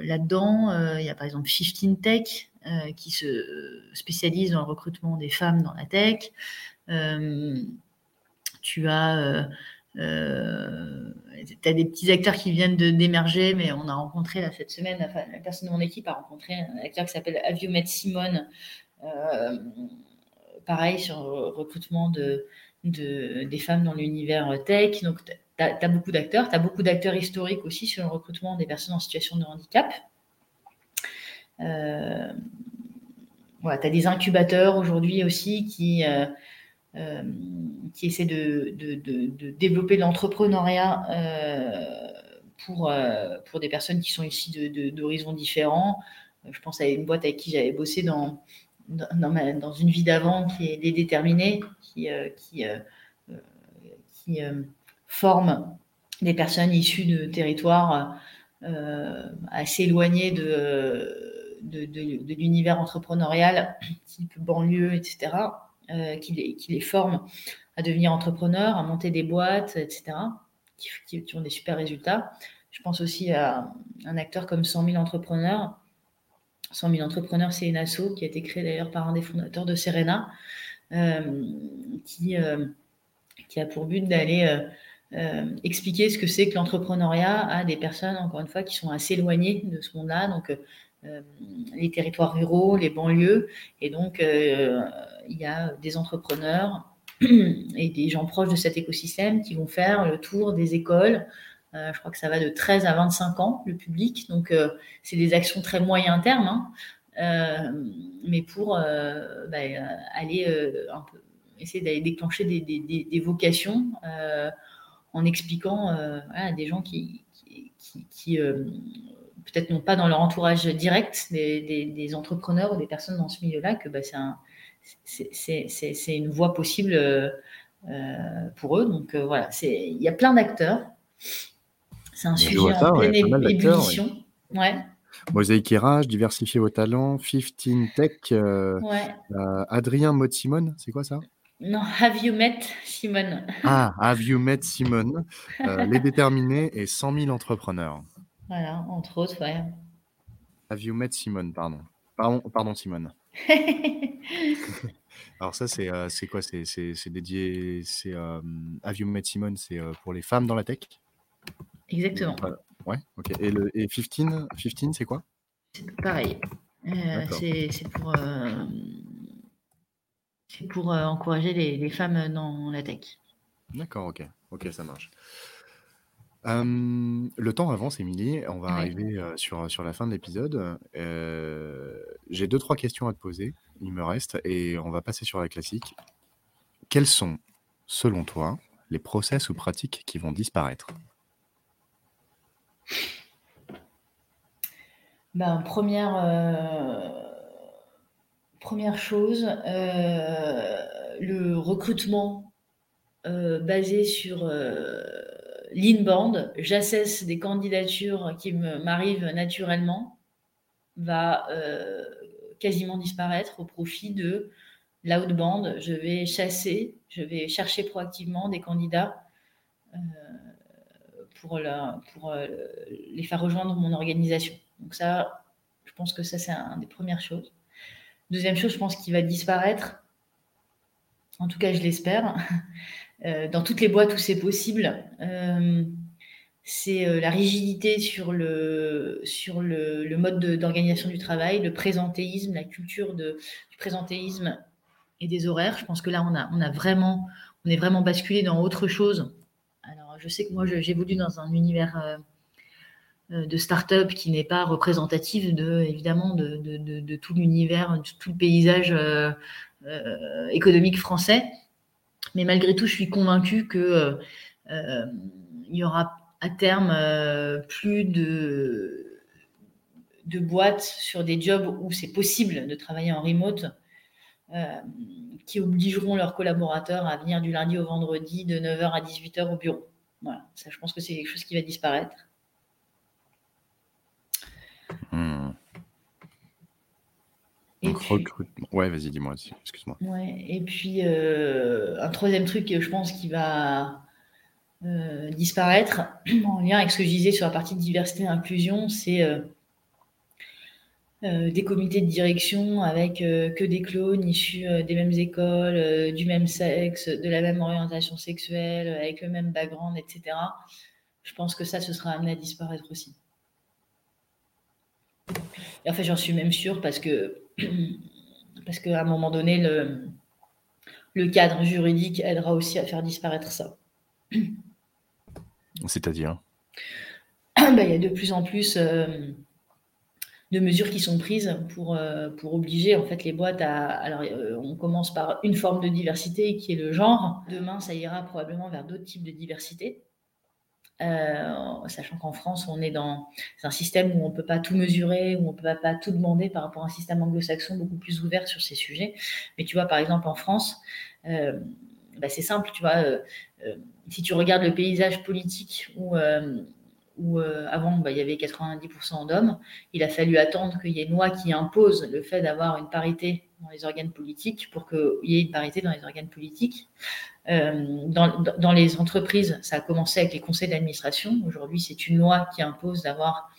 là-dedans. il y a par exemple 15 Tech qui se spécialise dans le recrutement des femmes dans la tech. tu as euh, as des petits acteurs qui viennent d'émerger, mais on a rencontré cette semaine, la personne de mon équipe a rencontré un acteur qui s'appelle Aviomet Simone, euh, pareil sur recrutement de, de, des femmes dans l'univers tech. Donc, tu as, beaucoup d'acteurs. Tu as beaucoup d'acteurs historiques aussi sur le recrutement des personnes en situation de handicap. Euh, voilà, tu as des incubateurs aujourd'hui aussi qui, euh, euh, qui essaie de, de, développer l'entrepreneuriat euh, pour, euh, pour des personnes qui sont ici d'horizons différents. Je pense à une boîte avec qui j'avais bossé dans, dans, une vie d'avant qui est Les Déterminés, qui, qui, qui forme des personnes issues de territoires assez éloignés de, de, de l'univers entrepreneurial, type banlieue, etc. Euh, qui, les, qui, les, forme à devenir entrepreneurs, à monter des boîtes, etc., qui, ont des super résultats. Je pense aussi à un acteur comme 100 000 entrepreneurs. 100 000 entrepreneurs, c'est une asso qui a été créée d'ailleurs par un des fondateurs de Serena, qui, qui a pour but d'aller expliquer ce que c'est que l'entrepreneuriat à des personnes, encore une fois, qui sont assez éloignées de ce monde-là. Donc, euh, les territoires ruraux, les banlieues. Et donc, euh, il y a des entrepreneurs et des gens proches de cet écosystème qui vont faire le tour des écoles. Euh, je crois que ça va de 13 à 25 ans, le public. Donc, c'est des actions très moyen terme. Hein. mais pour bah, aller un peu essayer d'aller déclencher des, vocations en expliquant à des gens qui, peut-être non pas dans leur entourage direct des, entrepreneurs ou des personnes dans ce milieu-là, que bah, c'est une voie possible euh, pour eux. Donc euh, voilà, il y a plein d'acteurs. C'est un sujet en pleine ébullition. Ouais. Mosaïque Rage, diversifier vos talents, 15 Tech, euh, Adrien Mode Simone, c'est quoi ça? Non, Have You Met Simone Ah, Have You Met Simone, Les Déterminés et 100 000 entrepreneurs. Voilà, entre autres, ouais. Have you met Simone, pardon. Pardon, pardon Simone. Alors ça, c'est euh, quoi? C'est dédié, c'est euh, Have you met Simone, c'est euh, pour les femmes dans la tech? Exactement. ouais, ok. Et, le, et 15, 15 c'est quoi? C'est pareil. c'est pour, pour encourager les, les, femmes dans la tech. D'accord, ok. Ok, ça marche le temps avance, Émilie. On va arriver sur, sur la fin de l'épisode. j'ai deux, trois questions à te poser. Il me reste. Et on va passer sur la classique. Quels sont, selon toi, les process ou pratiques qui vont disparaître? Ben, première, première chose, le recrutement basé sur l'inbound, j'assesse des candidatures qui m'arrivent naturellement, va euh, quasiment disparaître au profit de l'outbound. Je vais chasser, je vais chercher proactivement des candidats euh, pour, pour euh, les faire rejoindre mon organisation. Donc ça, je pense que ça, c'est une des premières choses. Deuxième chose, je pense qu'il va disparaître, en tout cas je l'espère, euh, dans toutes les boîtes où c'est possible, euh, c'est euh, la rigidité sur le, sur le, mode d'organisation du travail, le présentéisme, la culture du présentéisme et des horaires. Je pense que là, on a, on a vraiment, on est vraiment basculé dans autre chose. Je sais que moi, j'évolue dans un univers de start-up qui n'est pas représentatif de, évidemment, de, tout l'univers, de tout le paysage économique français. Mais malgré tout, je suis convaincue qu'il euh, euh, y aura à terme euh, plus de, de boîtes sur des jobs où c'est possible de travailler en remote qui obligeront leurs collaborateurs à venir du lundi au vendredi de 9h à 18h au bureau. Voilà, ça, je pense que c'est quelque chose qui va disparaître. Hmm. Donc, recrutement. Ouais, vas-y, dis-moi, excuse-moi. Ouais, et puis, euh, un troisième truc, je pense, qui va euh, disparaître, en lien avec ce que je disais sur la partie diversité et inclusion, c'est euh, des comités de direction avec que des clones issus des mêmes écoles, du même sexe, de la même orientation sexuelle, avec le même background, etc. Je pense que ça, ce sera amené à disparaître aussi. Et en fait, j'en suis même sûre parce que parce qu'à un moment donné, le, le cadre juridique aidera aussi à faire disparaître ça. C'est-à-dire? Bah, Il y a de plus en plus euh, de mesures qui sont prises pour, euh, pour obliger en fait les boîtes à. Alors, euh, on commence par une forme de diversité qui est le genre. Demain, ça ira probablement vers d'autres types de diversité. Euh, sachant qu'en France, on est dans un système où on ne peut pas tout mesurer, où on ne peut pas, tout demander par rapport à un système anglo-saxon beaucoup plus ouvert sur ces sujets. Mais tu vois, par exemple, en France, bah, c'est simple, tu vois, si tu regardes le paysage politique où, où avant bah, il y avait 90% d'hommes, il a fallu attendre qu'il y ait une loi qui impose le fait d'avoir une parité dans les organes politiques pour qu'il y ait une parité dans les organes politiques. dans, dans, les entreprises, ça a commencé avec les conseils d'administration. Aujourd'hui, c'est une loi qui impose d'avoir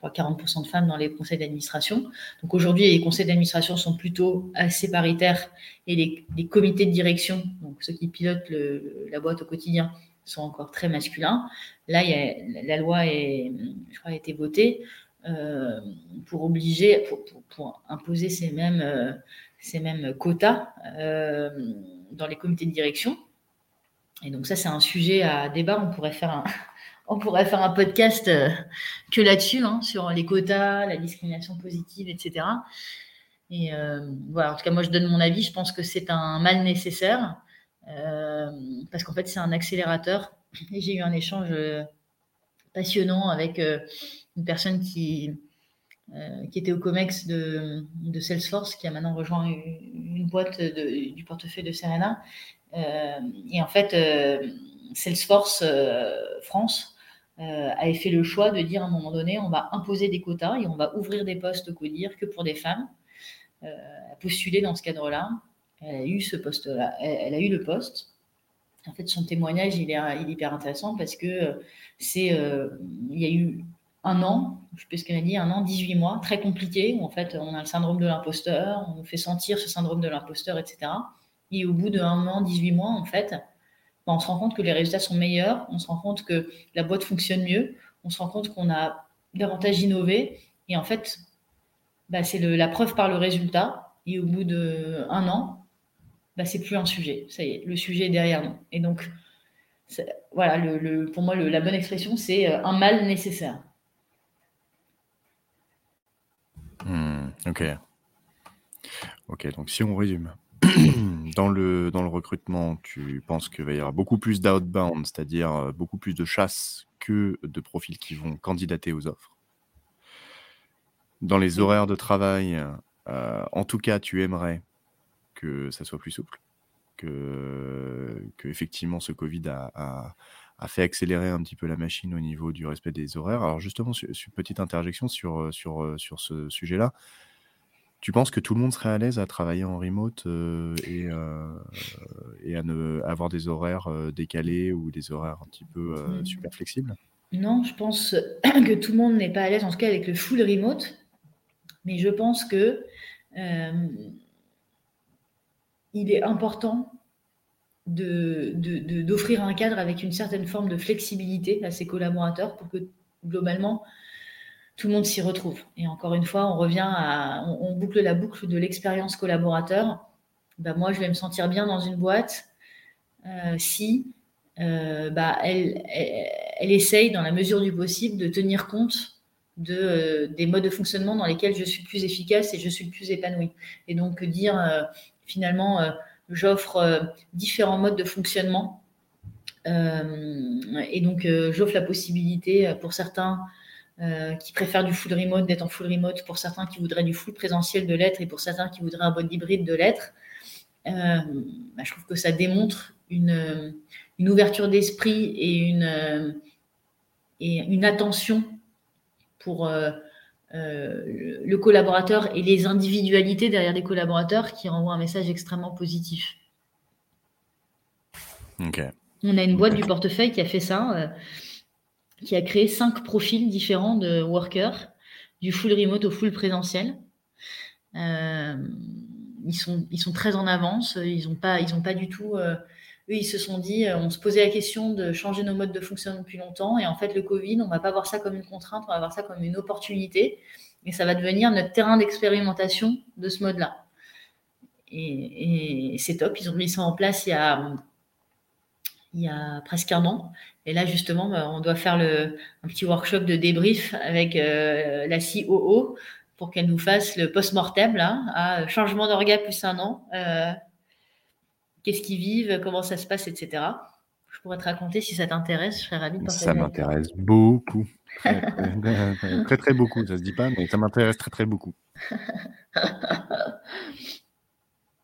je crois 40% de femmes dans les conseils d'administration. Donc aujourd'hui, les conseils d'administration sont plutôt assez paritaires et les, comités de direction, donc ceux qui pilotent la boîte au quotidien, sont encore très masculins. Là, la loi a été votée euh, pour obliger, pour, imposer ces mêmes, euh, ces mêmes quotas euh, dans les comités de direction. Et donc ça, c'est un sujet à débat. On pourrait faire un, on pourrait faire un podcast que là-dessus, hein, sur les quotas, la discrimination positive, etc. Et en tout cas, moi, je donne mon avis. Je pense que c'est un mal nécessaire parce qu'en fait, c'est un accélérateur. J'ai eu un échange passionnant avec une personne qui, qui était au COMEX de, Salesforce, qui a maintenant rejoint une, boîte du portefeuille de Serena. et en fait, Salesforce France euh, avait fait le choix de dire à un moment donné, on va imposer des quotas et on va ouvrir des postes CODIR que pour des femmes. Euh, postulé dans ce cadre-là. Elle a eu ce poste-là. Elle, a eu le poste. En fait, son témoignage, il est, hyper intéressant parce que euh, c'est, euh, il y a eu un an, je sais pas ce qu'elle a dit, un an, 18 mois, très compliqué, où en fait, on a le syndrome de l'imposteur, on nous fait sentir ce syndrome de l'imposteur, etc. Et au bout d'un an, 18 mois, en fait, bah, on se rend compte que les résultats sont meilleurs, on se rend compte que la boîte fonctionne mieux, on se rend compte qu'on a davantage innové. Et en fait, bah, c'est la preuve par le résultat. Et au bout d'un an, bah, c'est plus un sujet. Ça y est, le sujet est derrière nous. Et donc, voilà, pour moi, la bonne expression, c'est euh, un mal nécessaire. Hmm, ok. Ok, donc si on résume, dans le, dans le recrutement, tu penses qu'il va y avoir beaucoup plus d'outbound, c'est-à-dire euh, beaucoup plus de chasse que de profils qui vont candidater aux offres. Dans les horaires de travail, euh, en tout cas, tu aimerais que ça soit plus souple, que, que effectivement ce Covid a, a, fait accélérer un petit peu la machine au niveau du respect des horaires. Alors justement, petite interjection sur, sur, sur ce sujet-là. Tu penses que tout le monde serait à l'aise à travailler en remote euh, et, euh, et à ne avoir des horaires euh, décalés ou des horaires un petit peu mmh. super flexibles? Non, je pense que tout le monde n'est pas à l'aise, en tout cas avec le full remote. Mais je pense que il est important de, d'offrir un cadre avec une certaine forme de flexibilité à ses collaborateurs pour que globalement tout le monde s'y retrouve. Et encore une fois, on revient à, on, boucle la boucle de l'expérience collaborateur. Ben moi, je vais me sentir bien dans une boîte euh, si euh, bah, elle, elle, essaye, dans la mesure du possible, de tenir compte de, euh, des modes de fonctionnement dans lesquels je suis plus efficace et je suis le plus épanoui. Et donc, dire finalement, j'offre différents modes de fonctionnement. et donc, j'offre la possibilité pour certains euh, qui préfèrent du full remote, d'être en full remote, pour certains qui voudraient du full présentiel de l'être et pour certains qui voudraient un mode hybride de l'être. Euh, bah, je trouve que ça démontre une, ouverture d'esprit euh, et une attention pour le collaborateur et les individualités derrière des collaborateurs qui renvoient un message extrêmement positif. On a une boîte du portefeuille qui a fait ça qui a créé cinq profils différents de workers, du full remote au full présentiel. Euh, ils, sont, ils sont très en avance, ils n'ont pas, ils pas du tout... Eux, ils se sont dit, euh, on se posait la question de changer nos modes de fonctionnement depuis longtemps, et en fait, le Covid, on ne va pas voir ça comme une contrainte, on va voir ça comme une opportunité, et ça va devenir notre terrain d'expérimentation de ce mode-là. Et, et c'est top, ils ont mis ça en place il y a il y a presque un an. Et là, justement, bah, on doit faire le, un petit workshop de débrief avec euh, la COO pour qu'elle nous fasse le post-mortem, là, à changement d'orga plus un an. Euh, qu'est-ce qu'ils vivent, comment ça se passe, etc. Je pourrais te raconter si ça t'intéresse, je serais ravie de Ça m'intéresse beaucoup. très, très beaucoup, ça se dit pas, mais ça m'intéresse très, très beaucoup.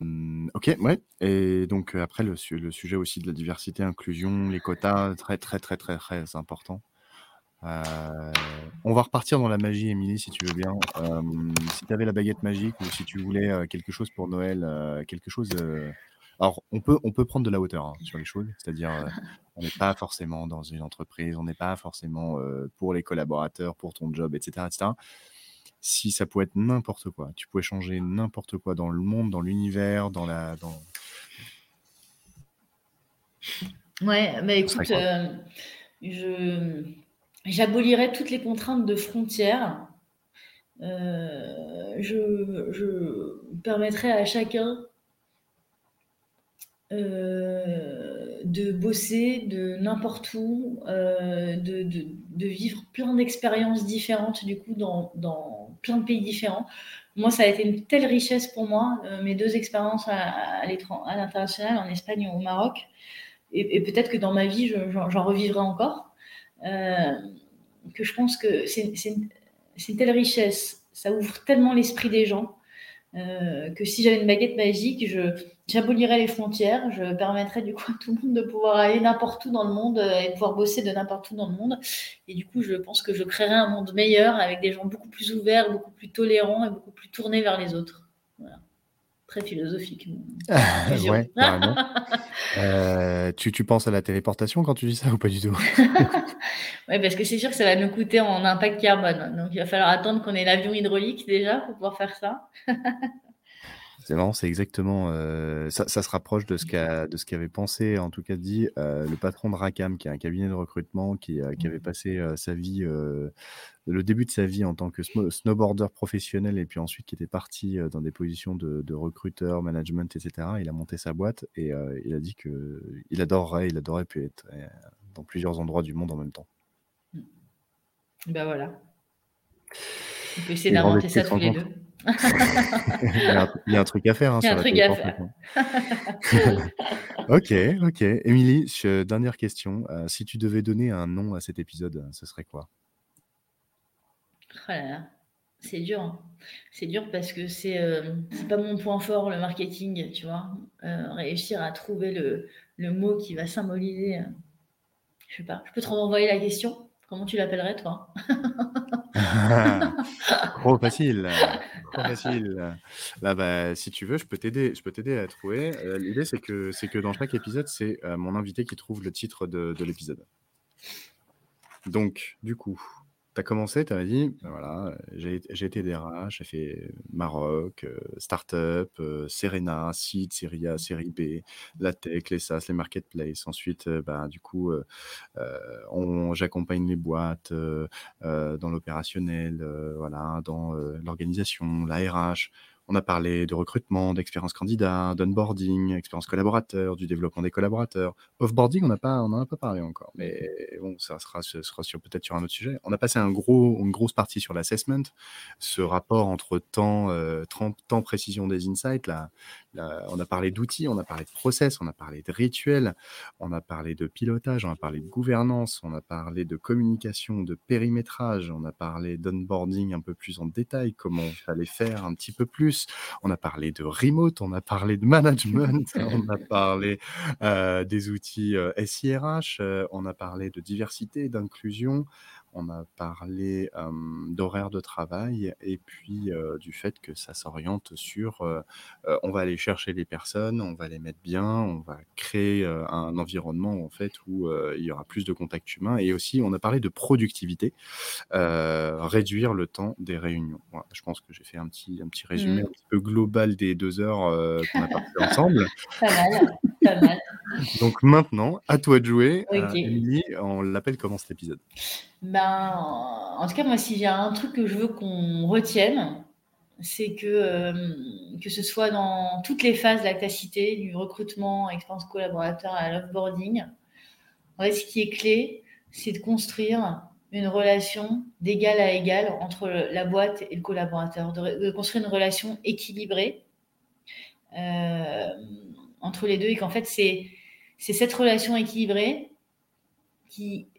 Mmh, ok, ouais. Et donc, après, le, le sujet aussi de la diversité, inclusion, les quotas, très, très, très, très, très important. Euh, on va repartir dans la magie, Émilie, si tu veux bien. Euh, si tu avais la baguette magique ou si tu voulais euh, quelque chose pour Noël, quelque chose. Alors, on peut, on peut prendre de la hauteur hein, sur les choses, c'est-à-dire, on n'est pas forcément dans une entreprise, on n'est pas forcément pour les collaborateurs, pour ton job, etc., etc. Si ça pouvait être n'importe quoi, tu pouvais changer n'importe quoi dans le monde, dans l'univers, dans la, dans, Ouais, mais écoute, je j'abolirais toutes les contraintes de frontières. Euh, je, je, permettrais à chacun euh, de bosser de n'importe où, euh, de, de, vivre plein d'expériences différentes, du coup, dans, dans, plein de pays différents. Moi, ça a été une telle richesse pour moi, mes deux expériences à, à l'international, en Espagne et au Maroc. Et, peut-être que dans ma vie, j'en revivrai encore. Euh, que je pense que c'est une, telle richesse, ça ouvre tellement l'esprit des gens euh, que si j'avais une baguette magique, j'abolirais les frontières, je permettrais du coup à tout le monde de pouvoir aller n'importe où dans le monde euh, et pouvoir bosser de n'importe où dans le monde. Et du coup, je pense que je créerais un monde meilleur avec des gens beaucoup plus ouverts, beaucoup plus tolérants et beaucoup plus tournés vers les autres. Très philosophique. ouais, euh, tu, tu, penses à la téléportation quand tu dis ça ou pas du tout? Oui, parce que c'est sûr que ça va nous coûter en impact carbone. Donc il va falloir attendre qu'on ait l'avion hydraulique déjà pour pouvoir faire ça. C'est marrant, c'est exactement. Euh, ça, ça, se rapproche de ce qu'a de ce qu'avait pensé, en tout cas dit, euh, le patron de Racam, qui est un cabinet de recrutement, qui, euh, qui avait passé euh, sa vie, le début de sa vie en tant que snowboarder professionnel, et puis ensuite qui était parti dans des positions de, de recruteur, management, etc. Il a monté sa boîte et il a dit que il adorerait, il adorerait pu être dans plusieurs endroits du monde en même temps. Ben voilà. On peut essayer d'inventer ça tous les deux il, y a un, truc à faire. Hein, il y a un truc à faire. ok, ok. Émilie, dernière question. Euh, si tu devais donner un nom à cet épisode, ce serait quoi? Oh C'est dur. Hein. C'est dur parce que c'est euh, pas mon point fort, le marketing, tu vois. Euh, réussir à trouver le, le, mot qui va symboliser. je sais pas. Je peux te renvoyer la question? Comment tu l'appellerais, toi? Trop facile. Trop facile. Là, bah, si tu veux, je peux t'aider. Je peux t'aider à trouver. Euh, l'idée, c'est que, c'est que dans chaque épisode, c'est euh, mon invité qui trouve le titre de, de l'épisode. Donc, du coup, tu as commencé, tu as dit, ben voilà, j'ai été DRH, j'ai fait Maroc, euh, Startup, euh, Serena, Seed, Série A, Série B, la tech, les SaaS, les marketplaces. Ensuite, euh, bah, du coup, j'accompagne les boîtes dans l'opérationnel, voilà, dans l'organisation, la RH. On a parlé de recrutement, d'expérience candidat, d'onboarding, expérience collaborateur, du développement des collaborateurs. Offboarding, on n'en a pas parlé encore, mais bon, ça sera, sera sur, peut-être sur un autre sujet. On a passé une grosse partie sur l'assessment, ce rapport entre temps, euh, temps, précision des insights, là, on a parlé d'outils, on a parlé de process, on a parlé de rituels, on a parlé de pilotage, on a parlé de gouvernance, on a parlé de communication, de périmétrage, on a parlé d'onboarding un peu plus en détail, comment il fallait faire un petit peu plus. On a parlé de remote, on a parlé de management, on a parlé euh, des outils SIRH, euh, on a parlé de diversité, d'inclusion, on a parlé d'horaire de travail et puis du fait que ça s'oriente sur on va aller chercher les personnes, on va les mettre bien, on va créer un environnement en fait où il y aura plus de contact humain et aussi on a parlé de productivité, réduire le temps des réunions. je pense que j'ai fait un petit, un petit résumé mmh. un petit peu global des deux heures qu'on a passées ensemble. pas mal, pas mal. Donc maintenant, à toi de jouer. Émilie, on l'appelle comment cet épisode? Ben, en tout cas, moi, s'il y a un truc que je veux qu'on retienne, c'est que, euh, que ce soit dans toutes les phases de la du recrutement, expérience collaborateur à l'offboarding, en fait, ce qui est clé, c'est de construire une relation d'égal à égal entre la boîte et le collaborateur, de, construire une relation équilibrée euh, entre les deux et qu'en fait, c'est cette relation équilibrée qui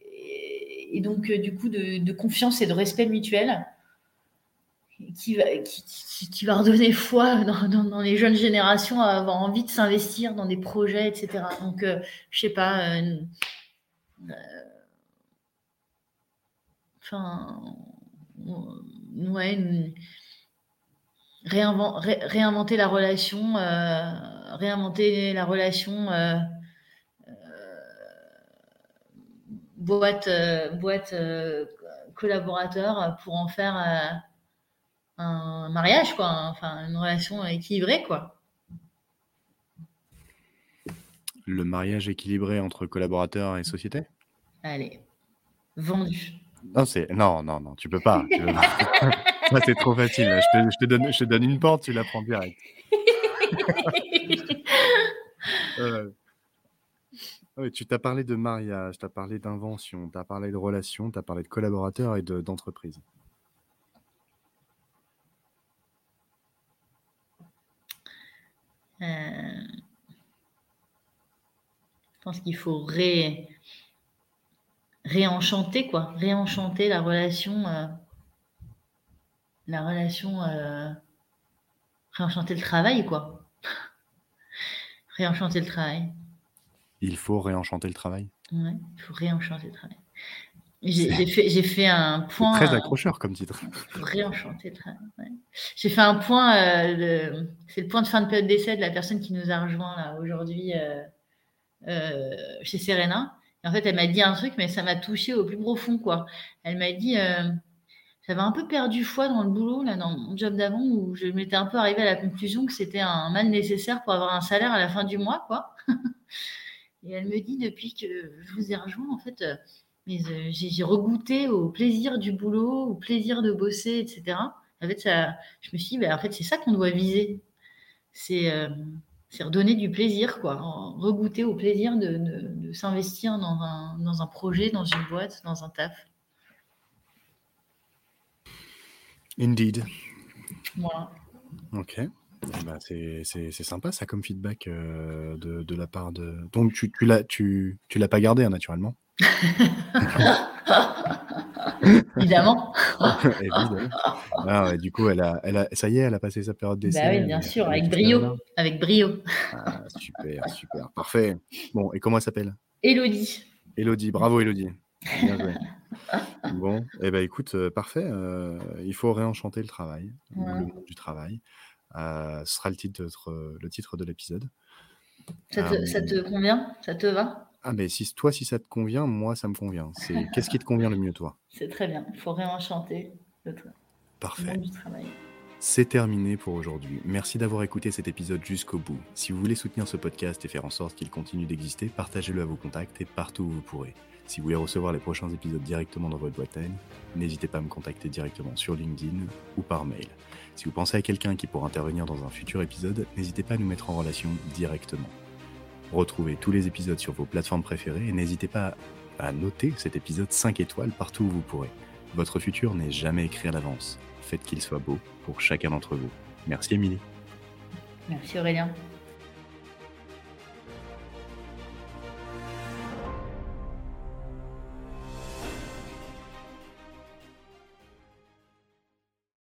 et donc euh, du coup de, confiance et de respect mutuel qui va, qui, va redonner foi dans, les jeunes générations à avoir envie de s'investir dans des projets, etc. Donc, euh, je sais pas, euh, enfin, ouais, réinventer la relation, euh, réinventer la relation euh, euh, boîte, boîte collaborateur pour en faire un mariage, quoi, enfin une relation équilibrée, quoi. Le mariage équilibré entre collaborateurs et société? Allez, vendu. Non, c'est non, non, non, tu peux pas. c'est trop facile. Je te, donne, je te donne une porte, tu la prends direct. tu t'as parlé de mariage, tu as parlé d'invention, tu as parlé de relations, tu as parlé de collaborateurs et d'entreprise. Euh, je pense qu'il faut ré... réenchanter, quoi. Réenchanter la relation. Euh, la relation. Euh, réenchanter le travail, quoi. réenchanter le travail. Il faut réenchanter le travail. Ouais, il faut réenchanter le travail. J'ai fait, fait, un point. Très accrocheur comme titre. Réenchanter le travail. J'ai fait un point. Euh, c'est le point de fin de période d'essai de la personne qui nous a rejoint là aujourd'hui euh, euh, chez Serena. en fait, elle m'a dit un truc, mais ça m'a touché au plus profond, quoi. Elle m'a dit j'avais un peu perdu foi dans le boulot, là, dans mon job d'avant, où je m'étais un peu arrivée à la conclusion que c'était un mal nécessaire pour avoir un salaire à la fin du mois, quoi. Et elle me dit, depuis que je vous ai rejoint, en fait, euh, j'ai regoûté au plaisir du boulot, au plaisir de bosser, etc. En fait, ça, je me suis dit, ben, en fait, c'est ça qu'on doit viser. C'est euh, redonner du plaisir, quoi. Regoûter au plaisir de, s'investir dans un, dans un projet, dans une boîte, dans un taf. Indeed. Voilà. Ok. Bah, c'est sympa ça comme feedback euh, de, de, la part de. Donc tu, tu l'as tu, tu l'as pas gardé hein, naturellement. Évidemment. Évidemment. Ah, du coup, elle a, elle a, ça y est, elle a passé sa période d'essai. Bah oui, bien sûr, avec brio. Avec brio. Ah, super, super. Parfait. Bon, et comment elle s'appelle? Elodie. Elodie, bravo Elodie. Bien joué. bon, et eh ben écoute, euh, parfait. Euh, il faut réenchanter le travail, le monde du travail. Euh, ce sera le titre, le titre de l'épisode. Ça, ça te convient? Ça te va? Ah, mais si, toi, si ça te convient, moi, ça me convient. C'est qu'est-ce qui te convient le mieux, toi? C'est très bien. Il faut réenchanter le, Parfait. du travail. C'est terminé pour aujourd'hui. Merci d'avoir écouté cet épisode jusqu'au bout. Si vous voulez soutenir ce podcast et faire en sorte qu'il continue d'exister, partagez-le à vos contacts et partout où vous pourrez. Si vous voulez recevoir les prochains épisodes directement dans votre boîte mail, n'hésitez pas à me contacter directement sur LinkedIn ou par mail. Si vous pensez à quelqu'un qui pourra intervenir dans un futur épisode, n'hésitez pas à nous mettre en relation directement. Retrouvez tous les épisodes sur vos plateformes préférées et n'hésitez pas à noter cet épisode 5 étoiles partout où vous pourrez. Votre futur n'est jamais écrit à l'avance. Faites qu'il soit beau pour chacun d'entre vous. Merci Émilie. Merci Aurélien.